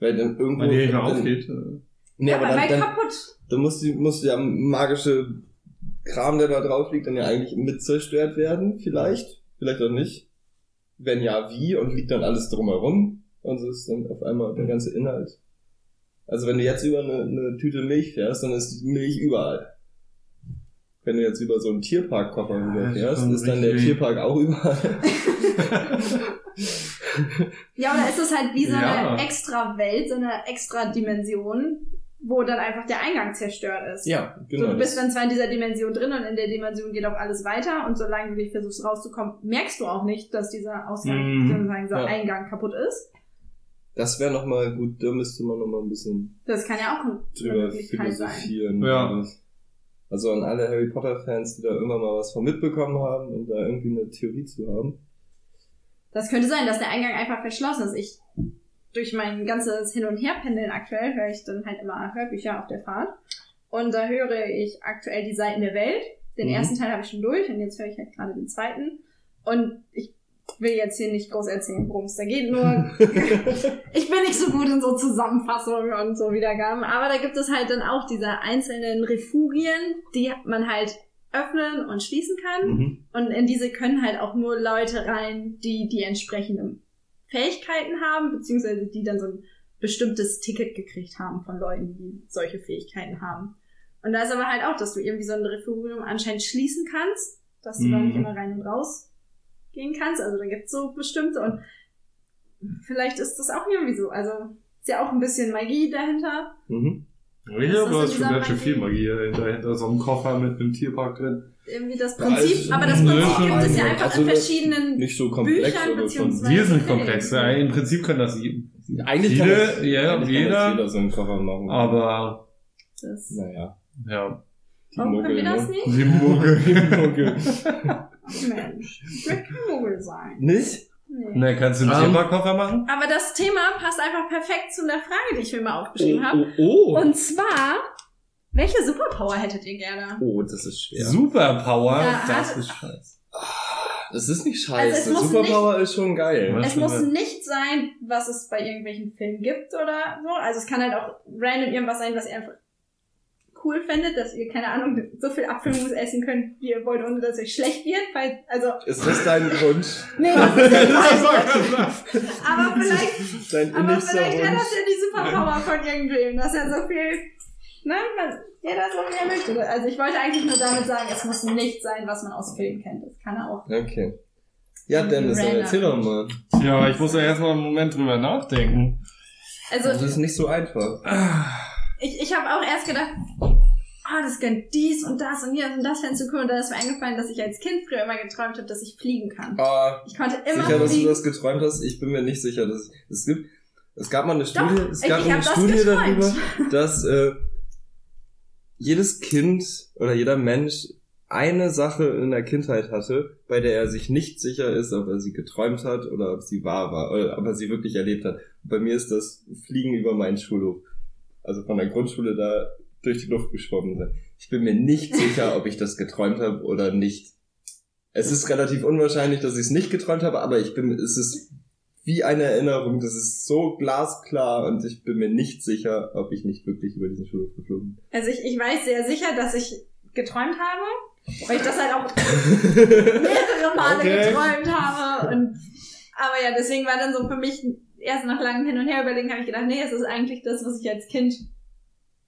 [SPEAKER 5] Weil dann irgendwo.
[SPEAKER 3] Weil die nicht mehr aufgeht. äh.
[SPEAKER 5] Nee, aber
[SPEAKER 4] weil
[SPEAKER 5] dann, dann,
[SPEAKER 4] kaputt.
[SPEAKER 5] dann muss, die, muss der magische Kram, der da drauf liegt, dann ja eigentlich mit zerstört werden, vielleicht. Vielleicht auch nicht. Wenn ja, wie? Und liegt dann alles drumherum? Und so ist dann auf einmal der ganze Inhalt. Also wenn du jetzt über eine, eine Tüte Milch fährst, dann ist die Milch überall. Wenn du jetzt über so einen Tierparkkoffer
[SPEAKER 3] Ja,
[SPEAKER 5] rüberfährst, ist dann der. Tierpark auch überall.
[SPEAKER 4] Ja, oder ist es halt wie so
[SPEAKER 3] Ja.
[SPEAKER 4] eine extra Welt, so eine extra Dimension, wo dann einfach der Eingang zerstört ist.
[SPEAKER 5] ja,
[SPEAKER 4] So,
[SPEAKER 5] genau.
[SPEAKER 4] du bist dann zwar in dieser Dimension drin und in der Dimension geht auch alles weiter und solange du nicht versuchst rauszukommen, merkst du auch nicht, dass dieser Ausgang,
[SPEAKER 3] Mhm.
[SPEAKER 4] sozusagen dieser
[SPEAKER 5] Ja.
[SPEAKER 4] Eingang kaputt ist.
[SPEAKER 5] das wäre nochmal gut, da müsste man nochmal ein bisschen
[SPEAKER 4] Das kann ja auch
[SPEAKER 5] drüber philosophieren.
[SPEAKER 3] Ja.
[SPEAKER 5] Also an alle Harry Potter Fans, die da irgendwann mal was von mitbekommen haben und da irgendwie eine Theorie zu haben.
[SPEAKER 4] Das könnte sein, dass der Eingang einfach verschlossen ist. Ich, durch mein ganzes Hin- und Herpendeln aktuell, höre ich dann halt immer Hörbücher auf der Fahrt. Und da höre ich aktuell die Seiten der Welt. Den
[SPEAKER 5] Mhm.
[SPEAKER 4] ersten Teil habe ich schon durch und jetzt höre ich halt gerade den zweiten. Und ich will jetzt hier nicht groß erzählen, worum es da geht, nur ich bin nicht so gut in so Zusammenfassungen und so Wiedergaben, aber da gibt es halt dann auch diese einzelnen Refugien, die man halt öffnen und schließen kann.
[SPEAKER 5] Mhm.
[SPEAKER 4] Und in diese können halt auch nur Leute rein, die die entsprechenden Fähigkeiten haben, beziehungsweise die dann so ein bestimmtes Ticket gekriegt haben von Leuten, die solche Fähigkeiten haben. Und da ist aber halt auch, dass du irgendwie so ein Refugium anscheinend schließen kannst, dass du da
[SPEAKER 3] Mhm.
[SPEAKER 4] nicht immer rein und raus gehen kannst. Also da gibt's so bestimmte und vielleicht ist das auch irgendwie so. Also ist ja auch ein bisschen Magie dahinter.
[SPEAKER 5] Mhm.
[SPEAKER 3] Ja, aber ist schon ganz schön viel Magie hinter so einem Koffer mit einem Tierpark drin.
[SPEAKER 4] Irgendwie das
[SPEAKER 5] Ja,
[SPEAKER 4] Prinzip,
[SPEAKER 5] also,
[SPEAKER 4] aber das Prinzip
[SPEAKER 3] schon
[SPEAKER 4] gibt es ja
[SPEAKER 5] ein-
[SPEAKER 4] einfach
[SPEAKER 5] also
[SPEAKER 4] in verschiedenen
[SPEAKER 5] Nicht so komplex,
[SPEAKER 4] Büchern beziehungsweise-
[SPEAKER 3] Die sind komplex. Ja, Im Prinzip können das
[SPEAKER 5] Eigentlich kann das,
[SPEAKER 3] ja,
[SPEAKER 5] eigentlich
[SPEAKER 3] jeder,
[SPEAKER 5] Kann das jeder so einen Koffer machen.
[SPEAKER 3] aber
[SPEAKER 4] Das
[SPEAKER 5] Naja.
[SPEAKER 3] ja.
[SPEAKER 5] Die
[SPEAKER 4] Warum können wir
[SPEAKER 5] Muggel,
[SPEAKER 4] das
[SPEAKER 5] ne?
[SPEAKER 4] nicht?
[SPEAKER 3] Die Muggel.
[SPEAKER 5] Die Muggel.
[SPEAKER 4] Mensch, ich will kein Muggel sein.
[SPEAKER 5] Nicht?
[SPEAKER 4] Nee.
[SPEAKER 3] Ne, kannst du einen
[SPEAKER 5] Ähm.
[SPEAKER 3] Tierparkkoffer machen?
[SPEAKER 4] Aber das Thema passt einfach perfekt zu der Frage, die ich mir mal aufgeschrieben habe.
[SPEAKER 5] oh, oh.
[SPEAKER 4] Und zwar, welche Superpower hättet ihr gerne?
[SPEAKER 5] oh, das ist schwer.
[SPEAKER 3] Superpower,
[SPEAKER 4] Ja,
[SPEAKER 3] das ist scheiße.
[SPEAKER 5] Das ist nicht
[SPEAKER 4] Also
[SPEAKER 5] scheiße.
[SPEAKER 4] muss
[SPEAKER 5] Superpower ist schon geil.
[SPEAKER 3] Was
[SPEAKER 4] Es muss
[SPEAKER 3] eine-
[SPEAKER 4] nicht sein, was es bei irgendwelchen Filmen gibt oder so. Also es kann halt auch random irgendwas sein, was ihr einfach cool findet, dass ihr, keine Ahnung, so viel Apfelmus essen könnt, wie ihr wollt, ohne dass euch schlecht wird. Weil, also,
[SPEAKER 5] Ist das dein Wunsch?
[SPEAKER 4] nee, das ist nicht Aber vielleicht
[SPEAKER 5] Dein
[SPEAKER 4] Aber vielleicht das ja die Superpower von irgendwem, dass er so viel, ne, man, jeder so viel möchte. Also ich wollte eigentlich nur damit sagen, es muss nicht sein, was man aus Filmen kennt. Das kann auch.
[SPEAKER 5] Okay. Ja, Dennis, dann erzähl doch mal.
[SPEAKER 3] Ja, ich muss ja erstmal einen Moment drüber nachdenken.
[SPEAKER 5] Das
[SPEAKER 4] Also
[SPEAKER 5] ist nicht so einfach.
[SPEAKER 4] ich, ich habe auch erst gedacht, ah, das könnte dies und das und hier und das fändest du cool. Und da ist mir eingefallen, dass ich als Kind früher immer geträumt habe, dass ich fliegen kann.
[SPEAKER 5] Ah,
[SPEAKER 4] Ich konnte immer
[SPEAKER 5] sicher, dass du
[SPEAKER 4] fliegen.
[SPEAKER 5] das geträumt hast? Ich bin mir nicht sicher. Dass, es gibt, es gab mal eine
[SPEAKER 4] Doch,
[SPEAKER 5] Studie, es
[SPEAKER 4] ich-
[SPEAKER 5] gab eine Studie
[SPEAKER 4] geträumt.
[SPEAKER 5] darüber, dass äh, jedes Kind oder jeder Mensch eine Sache in der Kindheit hatte, bei der er sich nicht sicher ist, ob er sie geträumt hat oder ob sie wahr war, oder ob er sie wirklich erlebt hat. Bei mir ist das Fliegen über meinen Schulhof. Also von der Grundschule da durch die Luft geschwommen sein. Ich bin mir nicht sicher, ob ich das geträumt habe oder nicht. Es ist relativ unwahrscheinlich, dass ich es nicht geträumt habe, aber ich bin, es ist wie eine Erinnerung, das ist so glasklar und ich bin mir nicht sicher, ob ich nicht wirklich über diesen Schulhof geflogen
[SPEAKER 4] Also ich, ich weiß sehr sicher, dass ich geträumt habe, weil ich das halt auch
[SPEAKER 5] bin.
[SPEAKER 4] mehrere Male
[SPEAKER 3] Okay.
[SPEAKER 4] geträumt habe. Und, aber ja, deswegen war dann so für mich erst nach langem Hin und Her überlegen, habe ich gedacht, nee, es ist eigentlich das, was ich als Kind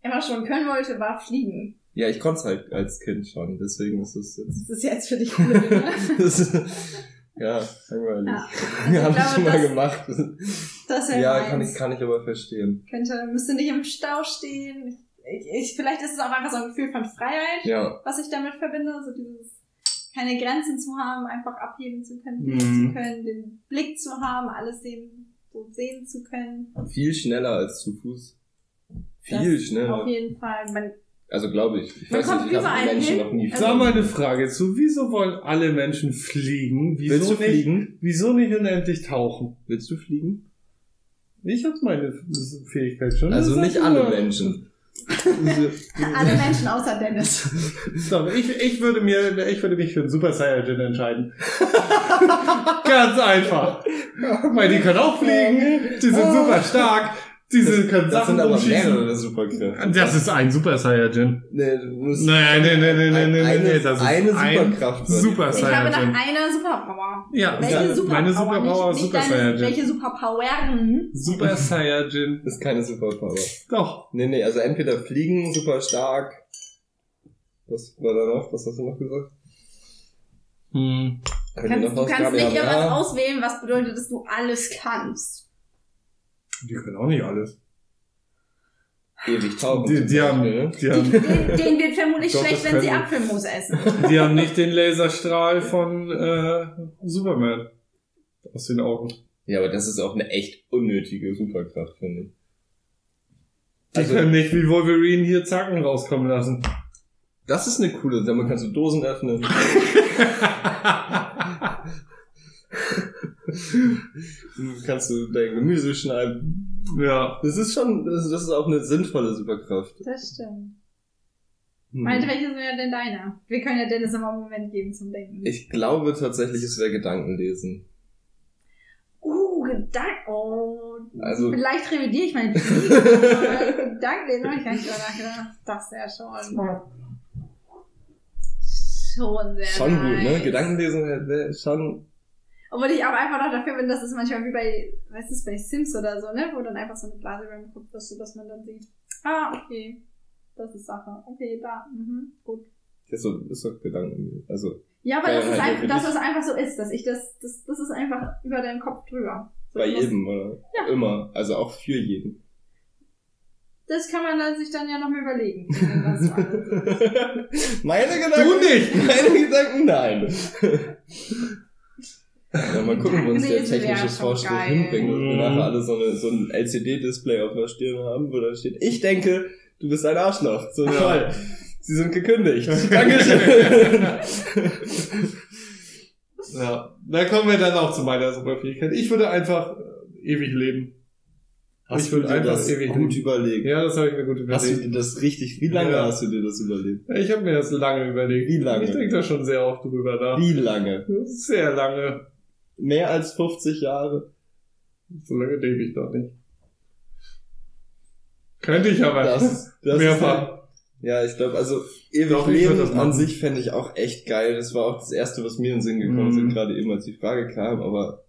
[SPEAKER 4] immer schon können wollte, war fliegen.
[SPEAKER 5] ja, ich konnte es halt als Kind schon, deswegen ist es jetzt.
[SPEAKER 4] Das ist jetzt für dich ne?
[SPEAKER 5] Ist, ja, langweilig.
[SPEAKER 4] Ja.
[SPEAKER 5] Ja,
[SPEAKER 4] Also ich
[SPEAKER 5] Habe ich schon mal
[SPEAKER 4] das-
[SPEAKER 5] gemacht.
[SPEAKER 4] Das wäre
[SPEAKER 5] Ja,
[SPEAKER 4] meins.
[SPEAKER 5] kann ich, kann ich aber verstehen.
[SPEAKER 4] Könnte, müsste nicht im Stau stehen. Ich, ich, vielleicht ist es auch einfach so ein Gefühl von Freiheit,
[SPEAKER 5] Ja,
[SPEAKER 4] was ich damit verbinde. So dieses, keine Grenzen zu haben, einfach abheben zu können,
[SPEAKER 3] Mhm.
[SPEAKER 4] zu können, den Blick zu haben, alles sehen, so sehen zu können.
[SPEAKER 5] viel schneller als zu Fuß.
[SPEAKER 4] Das
[SPEAKER 5] Viel
[SPEAKER 4] Auf
[SPEAKER 5] schneller.
[SPEAKER 4] jeden Fall. Man,
[SPEAKER 5] Also glaube ich. Ich
[SPEAKER 4] Man
[SPEAKER 5] weiß
[SPEAKER 4] kommt
[SPEAKER 5] nicht, ich habe Menschen
[SPEAKER 4] hin.
[SPEAKER 5] noch nie
[SPEAKER 4] Also-
[SPEAKER 3] Sag mal eine Frage zu, wieso wollen alle Menschen fliegen? Wieso
[SPEAKER 5] Willst du
[SPEAKER 3] nicht,
[SPEAKER 5] fliegen?
[SPEAKER 3] Wieso nicht unendlich tauchen?
[SPEAKER 5] Willst du fliegen?
[SPEAKER 3] Ich habe meine Fähigkeit schon.
[SPEAKER 5] Also
[SPEAKER 3] Das
[SPEAKER 5] nicht alle Menschen.
[SPEAKER 4] Alle Menschen außer Dennis.
[SPEAKER 3] Doch, ich, ich würde mir, ich würde mich für einen Super Saiyajin entscheiden. Ganz einfach. Weil die können auch fliegen, die sind super stark, die sind, können
[SPEAKER 5] Das
[SPEAKER 3] Sachen
[SPEAKER 5] sind aber mehrere Superkräfte.
[SPEAKER 3] Das ist ein Super Saiyajin.
[SPEAKER 5] Nee, du musst
[SPEAKER 3] Nein, nee, nee, nee, nee, nee,
[SPEAKER 5] eine,
[SPEAKER 3] nee, das ist
[SPEAKER 5] eine
[SPEAKER 3] ein
[SPEAKER 5] Superkraft. die
[SPEAKER 3] Super
[SPEAKER 5] Frage.
[SPEAKER 4] Ich habe nach
[SPEAKER 3] Saiyajin.
[SPEAKER 4] einer Superpower.
[SPEAKER 3] Ja,
[SPEAKER 4] Welche
[SPEAKER 3] ja,
[SPEAKER 4] Superpower?
[SPEAKER 3] meine Superpower ist
[SPEAKER 4] nicht,
[SPEAKER 3] Super
[SPEAKER 4] nicht
[SPEAKER 3] Saiyajin.
[SPEAKER 4] welche Superpowern?
[SPEAKER 3] Super Saiyajin.
[SPEAKER 5] Das ist keine Superpower.
[SPEAKER 3] Doch.
[SPEAKER 5] Nee, nee, also entweder fliegen, super stark. Was war da noch? Was hast du noch gesagt?
[SPEAKER 3] Hm.
[SPEAKER 4] Kannst, du kannst nicht irgendwas
[SPEAKER 5] Ja.
[SPEAKER 4] auswählen, was bedeutet, dass du alles kannst.
[SPEAKER 3] Die können auch nicht alles.
[SPEAKER 5] Ewig tauchen.
[SPEAKER 3] Die,
[SPEAKER 5] zum
[SPEAKER 3] die, haben,
[SPEAKER 5] ne?
[SPEAKER 3] die, haben,
[SPEAKER 4] Den, denen wird vermutlich
[SPEAKER 3] Doch,
[SPEAKER 4] schlecht, wenn sie Apfelmus essen.
[SPEAKER 3] die haben nicht den Laserstrahl von äh, Superman aus den Augen.
[SPEAKER 5] Ja, aber das ist auch eine echt unnötige Superkraft, finde ich.
[SPEAKER 3] Die
[SPEAKER 5] Also-
[SPEAKER 3] können nicht wie Wolverine hier Zacken rauskommen lassen.
[SPEAKER 5] Das ist eine coole, damit kannst du Dosen öffnen. kannst du dein Gemüse schneiden.
[SPEAKER 3] ja.
[SPEAKER 5] Das ist schon, das, das ist auch eine sinnvolle Superkraft.
[SPEAKER 4] Das stimmt.
[SPEAKER 5] Hm.
[SPEAKER 4] Meinte, welche sind ja denn deine? Wir können ja Dennis immer einen Moment geben zum Denken.
[SPEAKER 5] Ich glaube tatsächlich, es wäre Gedankenlesen.
[SPEAKER 4] Uh, Gedanken. Oh,
[SPEAKER 5] Also-
[SPEAKER 4] vielleicht revidiere ich meinen Fliegen. aber Gedanken, den habe ich gar nicht drüber nachgedacht. Das wäre schon. Schon sehr
[SPEAKER 5] Schon gut,
[SPEAKER 4] nice.
[SPEAKER 5] ne? Gedankenlesen wäre schon.
[SPEAKER 4] Obwohl ich auch einfach noch dafür bin, dass es manchmal wie bei, weißt du, bei Sims oder so, ne? Wo dann einfach so eine Blase über den Kopf ist, sodass man dann sieht, ah, okay, das ist Sache. Okay, da, mhm, gut.
[SPEAKER 5] Ist so, ist so Gedanken. Also,
[SPEAKER 4] Ja, aber das ist
[SPEAKER 5] halt
[SPEAKER 4] einfach, dass es einfach so ist, dass ich das, das, das ist einfach über deinen Kopf drüber. So,
[SPEAKER 5] bei jedem, oder?
[SPEAKER 4] Ja.
[SPEAKER 5] Immer. Also auch für jeden.
[SPEAKER 4] Das kann man dann sich dann ja noch mal überlegen. das.
[SPEAKER 5] Meine Gedanken.
[SPEAKER 3] Du nicht!
[SPEAKER 5] Meine Gedanken, nein. Ja, mal gucken, wo uns der technische Fortschritt hinbringt und wir nachher alle so, eine, so ein LCD-Display auf der Stirn haben, wo da steht, ich denke, du bist ein Arschloch. So
[SPEAKER 3] Ja.
[SPEAKER 5] toll. Sie sind gekündigt. Dankeschön.
[SPEAKER 3] Ja. Da kommen wir dann auch zu meiner Superfähigkeit. Ich würde einfach äh, ewig leben.
[SPEAKER 5] Hast
[SPEAKER 3] Ich
[SPEAKER 5] du
[SPEAKER 3] würde
[SPEAKER 5] dir
[SPEAKER 3] einfach
[SPEAKER 5] das
[SPEAKER 3] ewig
[SPEAKER 5] gut
[SPEAKER 3] leben.
[SPEAKER 5] überlegt?
[SPEAKER 3] Ja, das habe ich mir gut
[SPEAKER 5] Hast du
[SPEAKER 3] überlegt.
[SPEAKER 5] dir das richtig, wie lange
[SPEAKER 3] Ja.
[SPEAKER 5] hast du dir das überlegt?
[SPEAKER 3] Ich habe mir das lange überlegt.
[SPEAKER 5] Wie lange?
[SPEAKER 3] Ich denke da schon sehr oft drüber nach.
[SPEAKER 5] Wie lange?
[SPEAKER 3] Sehr lange.
[SPEAKER 5] Mehr als 50 Jahre?
[SPEAKER 3] So lange lebe ich doch nicht. Könnte ich aber.
[SPEAKER 5] Das, das
[SPEAKER 3] Mehrfach.
[SPEAKER 5] Ist, ja, ich glaube, also ewig
[SPEAKER 3] Doch,
[SPEAKER 5] Leben an sich fände ich auch echt geil. Das war auch das Erste, was mir in den Sinn gekommen
[SPEAKER 3] Mhm.
[SPEAKER 5] sind, gerade eben, als die Frage kam. Aber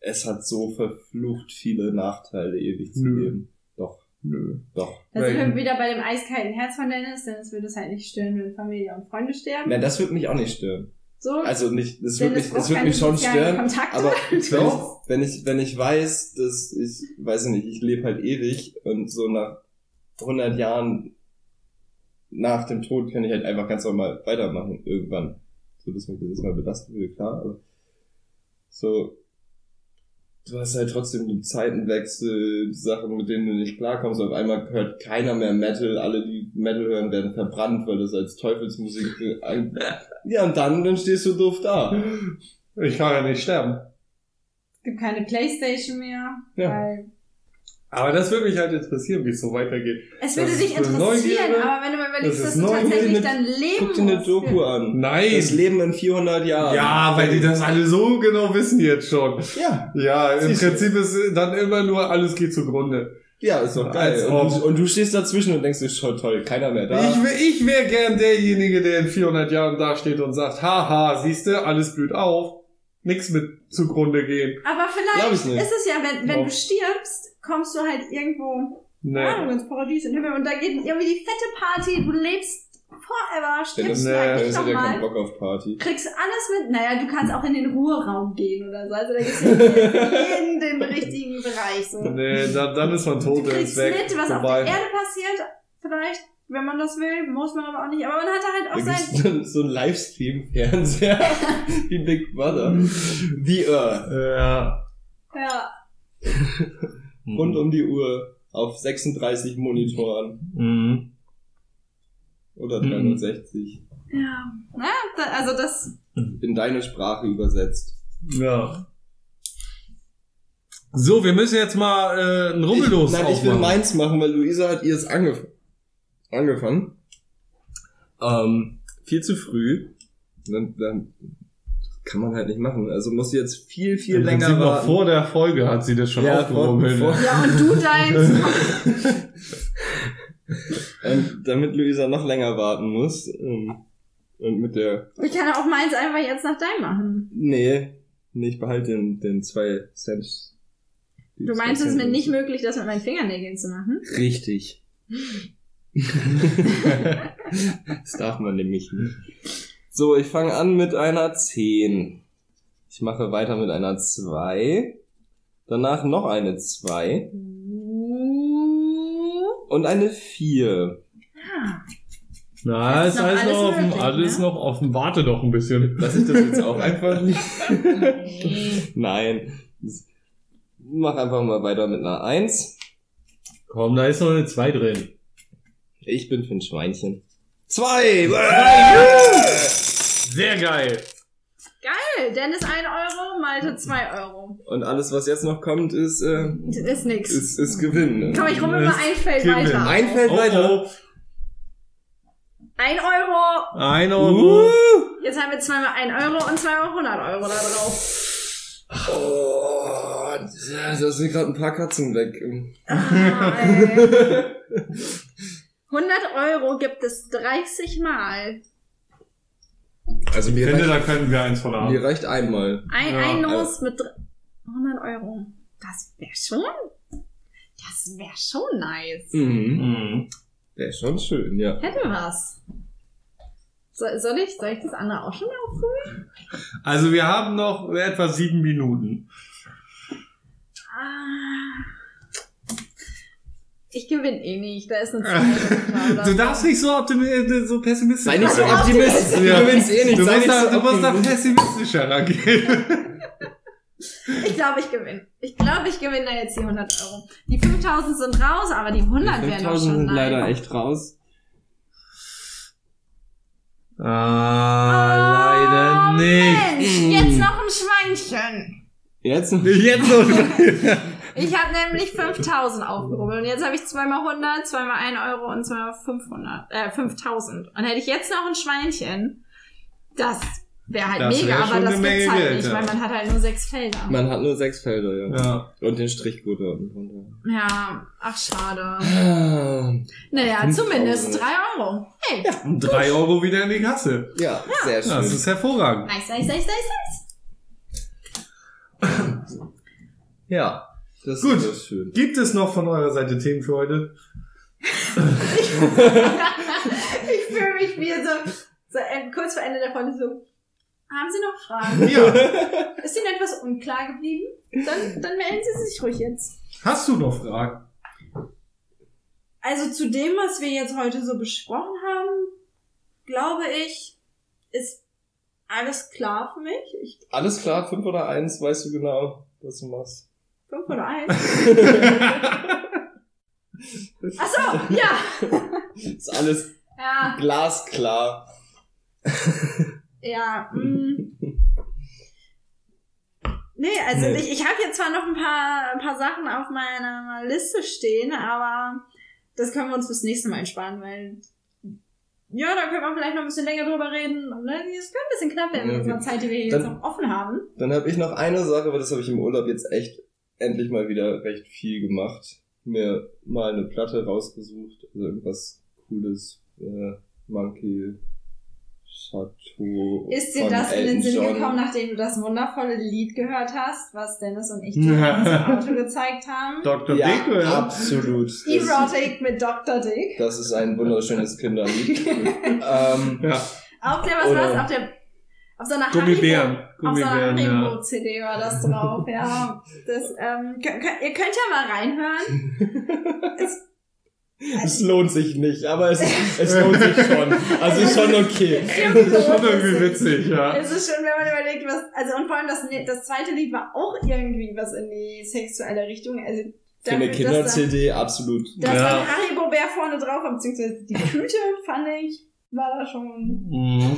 [SPEAKER 5] es hat so verflucht viele Nachteile, ewig zu
[SPEAKER 3] Nö.
[SPEAKER 5] leben. Doch,
[SPEAKER 3] Nö.
[SPEAKER 5] doch.
[SPEAKER 4] Da sind wir wieder bei dem eiskalten Herz von Dennis, denn es würde es halt nicht stören, wenn Familie und Freunde sterben.
[SPEAKER 5] Nein, das wird mich auch nicht stören.
[SPEAKER 4] So,
[SPEAKER 5] Also nicht, das
[SPEAKER 4] Dennis
[SPEAKER 5] mich, es wird
[SPEAKER 4] keine
[SPEAKER 5] mich schon stören.
[SPEAKER 4] Kontakte.
[SPEAKER 5] Aber wenn
[SPEAKER 3] Doch.
[SPEAKER 5] ich, wenn ich, wenn ich weiß, dass ich, weiß ich nicht, ich lebe halt ewig und so nach 100 Jahren nach dem Tod kann ich halt einfach ganz normal weitermachen, irgendwann. So, dass mich das mal belasten würde, klar, aber so, du hast halt trotzdem den Zeitenwechsel, Sachen, mit denen du nicht klarkommst. Auf einmal hört keiner mehr Metal, alle, die Metal hören, werden verbrannt, weil das als Teufelsmusik ein... Ja, und dann, dann stehst du doof da.
[SPEAKER 3] Ich kann ja nicht sterben.
[SPEAKER 4] Es gibt keine Playstation mehr,
[SPEAKER 5] Ja.
[SPEAKER 4] weil
[SPEAKER 3] Aber das würde mich halt interessieren, wie es so weitergeht.
[SPEAKER 4] es
[SPEAKER 3] Das
[SPEAKER 4] würde
[SPEAKER 3] ist
[SPEAKER 4] dich interessieren,
[SPEAKER 3] Neugierde.
[SPEAKER 4] aber wenn du mal überlegst,
[SPEAKER 3] Das
[SPEAKER 4] dass du tatsächlich
[SPEAKER 5] dir
[SPEAKER 4] dann leben
[SPEAKER 5] Guck dir eine. Doku an.
[SPEAKER 3] Nein!
[SPEAKER 5] Das Leben in 400 Jahren.
[SPEAKER 3] Ja, weil die das alle so genau wissen jetzt schon.
[SPEAKER 5] Ja,
[SPEAKER 3] Ja, im
[SPEAKER 5] Siehst du.
[SPEAKER 3] Prinzip ist dann immer nur, alles geht zugrunde.
[SPEAKER 5] ja, ist doch geil.
[SPEAKER 3] Als
[SPEAKER 5] Und du, und du stehst dazwischen und denkst, ist schon toll, keiner mehr da.
[SPEAKER 3] Ich, wär- ich wäre gern derjenige, der in 400 Jahren dasteht und sagt, haha, siehste, alles blüht auf, nix mit zugrunde gehen.
[SPEAKER 4] Aber vielleicht ist es ja, wenn, wenn
[SPEAKER 3] Doch.
[SPEAKER 4] du stirbst, kommst du halt irgendwo
[SPEAKER 3] Nee.
[SPEAKER 4] Ahnung, ins Paradies, in den Himmel und da geht irgendwie die fette Party, du lebst forever, stirbst
[SPEAKER 3] Nee,
[SPEAKER 4] nee,
[SPEAKER 5] Dann
[SPEAKER 4] nicht
[SPEAKER 5] ist ja keinen
[SPEAKER 4] nochmal,
[SPEAKER 5] Bock auf Party.
[SPEAKER 4] kriegst alles mit, naja, du kannst auch in den Ruheraum gehen oder so, also da gibt's ja in den richtigen Bereich so.
[SPEAKER 3] Nee, dann, dann ist man tot, ist
[SPEAKER 4] kriegst
[SPEAKER 3] weg.
[SPEAKER 4] mit, was auf
[SPEAKER 3] vorbei.
[SPEAKER 4] der Erde passiert, vielleicht, wenn man das will, muss man aber auch nicht, aber man hat halt
[SPEAKER 5] Da
[SPEAKER 4] auch
[SPEAKER 5] gibt's
[SPEAKER 4] sein,
[SPEAKER 5] so, so ein Livestream-Fernseher wie Big Brother. The Earth.
[SPEAKER 3] Ja.
[SPEAKER 4] ja,
[SPEAKER 5] Rund um die Uhr auf 36 Monitoren.
[SPEAKER 3] Mhm.
[SPEAKER 5] Oder
[SPEAKER 3] Mhm.
[SPEAKER 5] 360.
[SPEAKER 4] ja, ja, da, also das,
[SPEAKER 5] In deine Sprache übersetzt.
[SPEAKER 3] Ja. So, wir müssen jetzt mal äh, ein Rubbellos
[SPEAKER 5] ich, nein, ich will meins machen, weil Luisa hat ihr es angef angefangen. Ähm, viel zu früh. Dann, dann kann man halt nicht machen. Also muss sie jetzt viel, viel
[SPEAKER 3] Im
[SPEAKER 5] länger
[SPEAKER 3] Prinzip noch
[SPEAKER 5] warten.
[SPEAKER 3] vor der Folge hat sie das schon
[SPEAKER 5] Ja, vor-
[SPEAKER 4] ja, und du deins,
[SPEAKER 5] ähm, damit Luisa noch länger warten muss. Ähm, und mit der
[SPEAKER 4] ich kann auch meins einfach jetzt nach deinem machen.
[SPEAKER 5] Nee, nee, ich behalte den, den 2 Cent.
[SPEAKER 4] Du
[SPEAKER 5] zwei
[SPEAKER 4] meinst, es ist mir nicht möglich, das mit meinen Fingernägeln zu machen?
[SPEAKER 5] Richtig. das darf man nämlich nicht. So, ich fange an mit einer 10. Ich mache weiter mit einer 2. Danach noch eine 2. Und eine 4.
[SPEAKER 3] Na,
[SPEAKER 4] Ist
[SPEAKER 3] ist
[SPEAKER 4] noch
[SPEAKER 3] alles,
[SPEAKER 4] alles
[SPEAKER 3] noch offen,
[SPEAKER 4] möglich,
[SPEAKER 3] alles
[SPEAKER 4] ne?
[SPEAKER 3] noch offen. Warte doch ein bisschen.
[SPEAKER 5] Lass ich das jetzt auch einfach nicht? Nein. Mach einfach mal weiter mit einer 1.
[SPEAKER 3] Komm, da ist noch eine 2 drin.
[SPEAKER 5] Ich bin für ein Schweinchen. 2!
[SPEAKER 3] Sehr geil.
[SPEAKER 4] Geil, Dennis 1 Euro, Malte 2 Euro.
[SPEAKER 5] Und alles, was jetzt noch kommt, ist, äh,
[SPEAKER 4] ist nix.
[SPEAKER 5] ist, ist Gewinn. Ne?
[SPEAKER 4] Komm, ich rubbel mal ein Feld
[SPEAKER 3] Gewinn.
[SPEAKER 4] weiter.
[SPEAKER 5] Ein Feld
[SPEAKER 3] Oh,
[SPEAKER 5] weiter.
[SPEAKER 3] oh.
[SPEAKER 4] 1 Euro.
[SPEAKER 3] Ein Euro.
[SPEAKER 5] Uh.
[SPEAKER 4] Jetzt haben wir zweimal 1 Euro und zweimal 100 Euro da drauf.
[SPEAKER 5] Oh, da sind gerade ein paar Katzen weg.
[SPEAKER 4] Ah. 100 Euro gibt es 30 Mal.
[SPEAKER 5] Also
[SPEAKER 3] Ich
[SPEAKER 5] mir,
[SPEAKER 3] finde, da
[SPEAKER 5] reicht,
[SPEAKER 3] können wir eins von haben.
[SPEAKER 5] mir reicht einmal.
[SPEAKER 4] Ein,
[SPEAKER 3] Ja,
[SPEAKER 4] ein Los mit dr- 100 Euro. Das wäre schon. Das wäre schon nice.
[SPEAKER 5] Mhm.
[SPEAKER 3] Mhm.
[SPEAKER 5] Ist schon schön, ja.
[SPEAKER 4] Hätte was. So, soll ich, soll ich das andere auch schon aufholen?
[SPEAKER 3] Also wir haben noch etwa sieben Minuten.
[SPEAKER 4] Ah. Ich gewinne eh nicht. Da ist eine 2 oder
[SPEAKER 3] Du darfst nicht so, optimi- so pessimistisch
[SPEAKER 5] Sei nicht so
[SPEAKER 3] sein.
[SPEAKER 5] optimistisch. Du
[SPEAKER 3] Ja.
[SPEAKER 5] gewinnst eh nicht.
[SPEAKER 3] Du musst,
[SPEAKER 5] nicht
[SPEAKER 3] da,
[SPEAKER 5] so
[SPEAKER 3] du musst da pessimistischer rangehen.
[SPEAKER 4] Ich glaube, ich gewinne. Ich glaube, ich gewinne da jetzt die 100 Euro. Die 5000 sind raus, aber die 100 wären doch
[SPEAKER 5] 5000
[SPEAKER 4] schon
[SPEAKER 5] sind
[SPEAKER 4] nice.
[SPEAKER 5] leider echt raus.
[SPEAKER 3] Ah, leider nicht.
[SPEAKER 4] Mensch, jetzt noch ein Schweinchen.
[SPEAKER 5] Jetzt?
[SPEAKER 3] Jetzt noch.
[SPEAKER 4] Ich habe nämlich 5000 aufgerubbelt und jetzt habe ich zweimal 100, zweimal 1 Euro und zweimal 500, äh, 5000. Und hätte ich jetzt noch ein Schweinchen, das wäre halt
[SPEAKER 3] Das
[SPEAKER 4] mega,
[SPEAKER 3] wär
[SPEAKER 4] aber das gibt's halt
[SPEAKER 3] Geld,
[SPEAKER 4] nicht,
[SPEAKER 3] ja.
[SPEAKER 4] weil man hat halt nur sechs Felder.
[SPEAKER 5] Man hat nur sechs Felder, ja.
[SPEAKER 3] Ja.
[SPEAKER 5] Und den Strichcode unten drunter.
[SPEAKER 4] Ja, ach schade.
[SPEAKER 5] Ah,
[SPEAKER 4] Naja,
[SPEAKER 5] 5000.
[SPEAKER 4] zumindest 3 Euro. Hey,
[SPEAKER 3] Und drei Euro wieder in die Kasse.
[SPEAKER 5] Ja, sehr schön.
[SPEAKER 3] Das ist hervorragend.
[SPEAKER 4] nice, nice, nice, nice, nice.
[SPEAKER 5] ja, das
[SPEAKER 3] Gut.
[SPEAKER 5] ist schön.
[SPEAKER 3] Gibt es noch von eurer Seite Themen für heute?
[SPEAKER 4] ich fühle mich wie so, so äh, kurz vor Ende der Folge so. Haben Sie noch Fragen?
[SPEAKER 3] Ja.
[SPEAKER 4] Ist Ihnen etwas unklar geblieben? Dann, dann melden Sie sich ruhig jetzt.
[SPEAKER 3] Hast du noch Fragen?
[SPEAKER 4] Also zu dem, was wir jetzt heute so besprochen haben, glaube ich, ist alles klar für mich. Ich,
[SPEAKER 5] Alles klar, 5 oder 1, weißt du genau, was du machst.
[SPEAKER 4] Fünf oder eins. Ach so, ja.
[SPEAKER 5] Ist alles
[SPEAKER 4] Ja,
[SPEAKER 5] glasklar.
[SPEAKER 4] ja. Mm. Nee, also
[SPEAKER 5] Nee.
[SPEAKER 4] ich, ich habe jetzt zwar noch ein paar, ein paar Sachen auf meiner Liste stehen, aber das können wir uns fürs nächste Mal entsparen, weil ja, da können wir vielleicht noch ein bisschen länger drüber reden. Und, ne, es könnte ein bisschen knapp werden mit
[SPEAKER 5] okay.
[SPEAKER 4] unserer Zeit, die wir hier
[SPEAKER 5] Dann-
[SPEAKER 4] jetzt noch offen haben.
[SPEAKER 5] Dann habe ich noch eine Sache, aber das habe ich im Urlaub jetzt echt endlich mal wieder recht viel gemacht. Mir mal eine Platte rausgesucht, also irgendwas cooles, äh, Monkey Chateau.
[SPEAKER 4] Ist dir das in den Sinn
[SPEAKER 5] John.
[SPEAKER 4] gekommen, nachdem du das wundervolle Lied gehört hast, was Dennis und ich dir im Auto gezeigt haben?
[SPEAKER 3] Dr.
[SPEAKER 5] Ja,
[SPEAKER 3] Dick, oder?
[SPEAKER 5] absolut. Das,
[SPEAKER 4] Erotic mit Dr. Dick.
[SPEAKER 5] das ist ein wunderschönes Kinderlied. ähm,
[SPEAKER 3] Ja,
[SPEAKER 4] Auf der, was
[SPEAKER 5] Oder-
[SPEAKER 4] war's? Auf der, auf so einer
[SPEAKER 3] Gummibären.
[SPEAKER 4] Haribo, auf so einer
[SPEAKER 3] Gummibären, ja.
[SPEAKER 4] Haribo-CD war das drauf, ja. Das, ähm, könnt, ihr könnt ja mal reinhören. Es,
[SPEAKER 5] es lohnt sich nicht, aber es, es lohnt sich schon. Also ist schon okay.
[SPEAKER 3] Das ist schon irgendwie witzig, ja.
[SPEAKER 4] Es ist schon, wenn man überlegt, was, also und vor allem das, das zweite Lied war auch irgendwie was in die sexuelle Richtung. Also
[SPEAKER 5] Für eine Kinder-CD absolut.
[SPEAKER 4] Da
[SPEAKER 3] Ja.
[SPEAKER 4] war ein Haribo-Bär vorne drauf, beziehungsweise die Tüte, fand ich, war da schon
[SPEAKER 3] Mhm.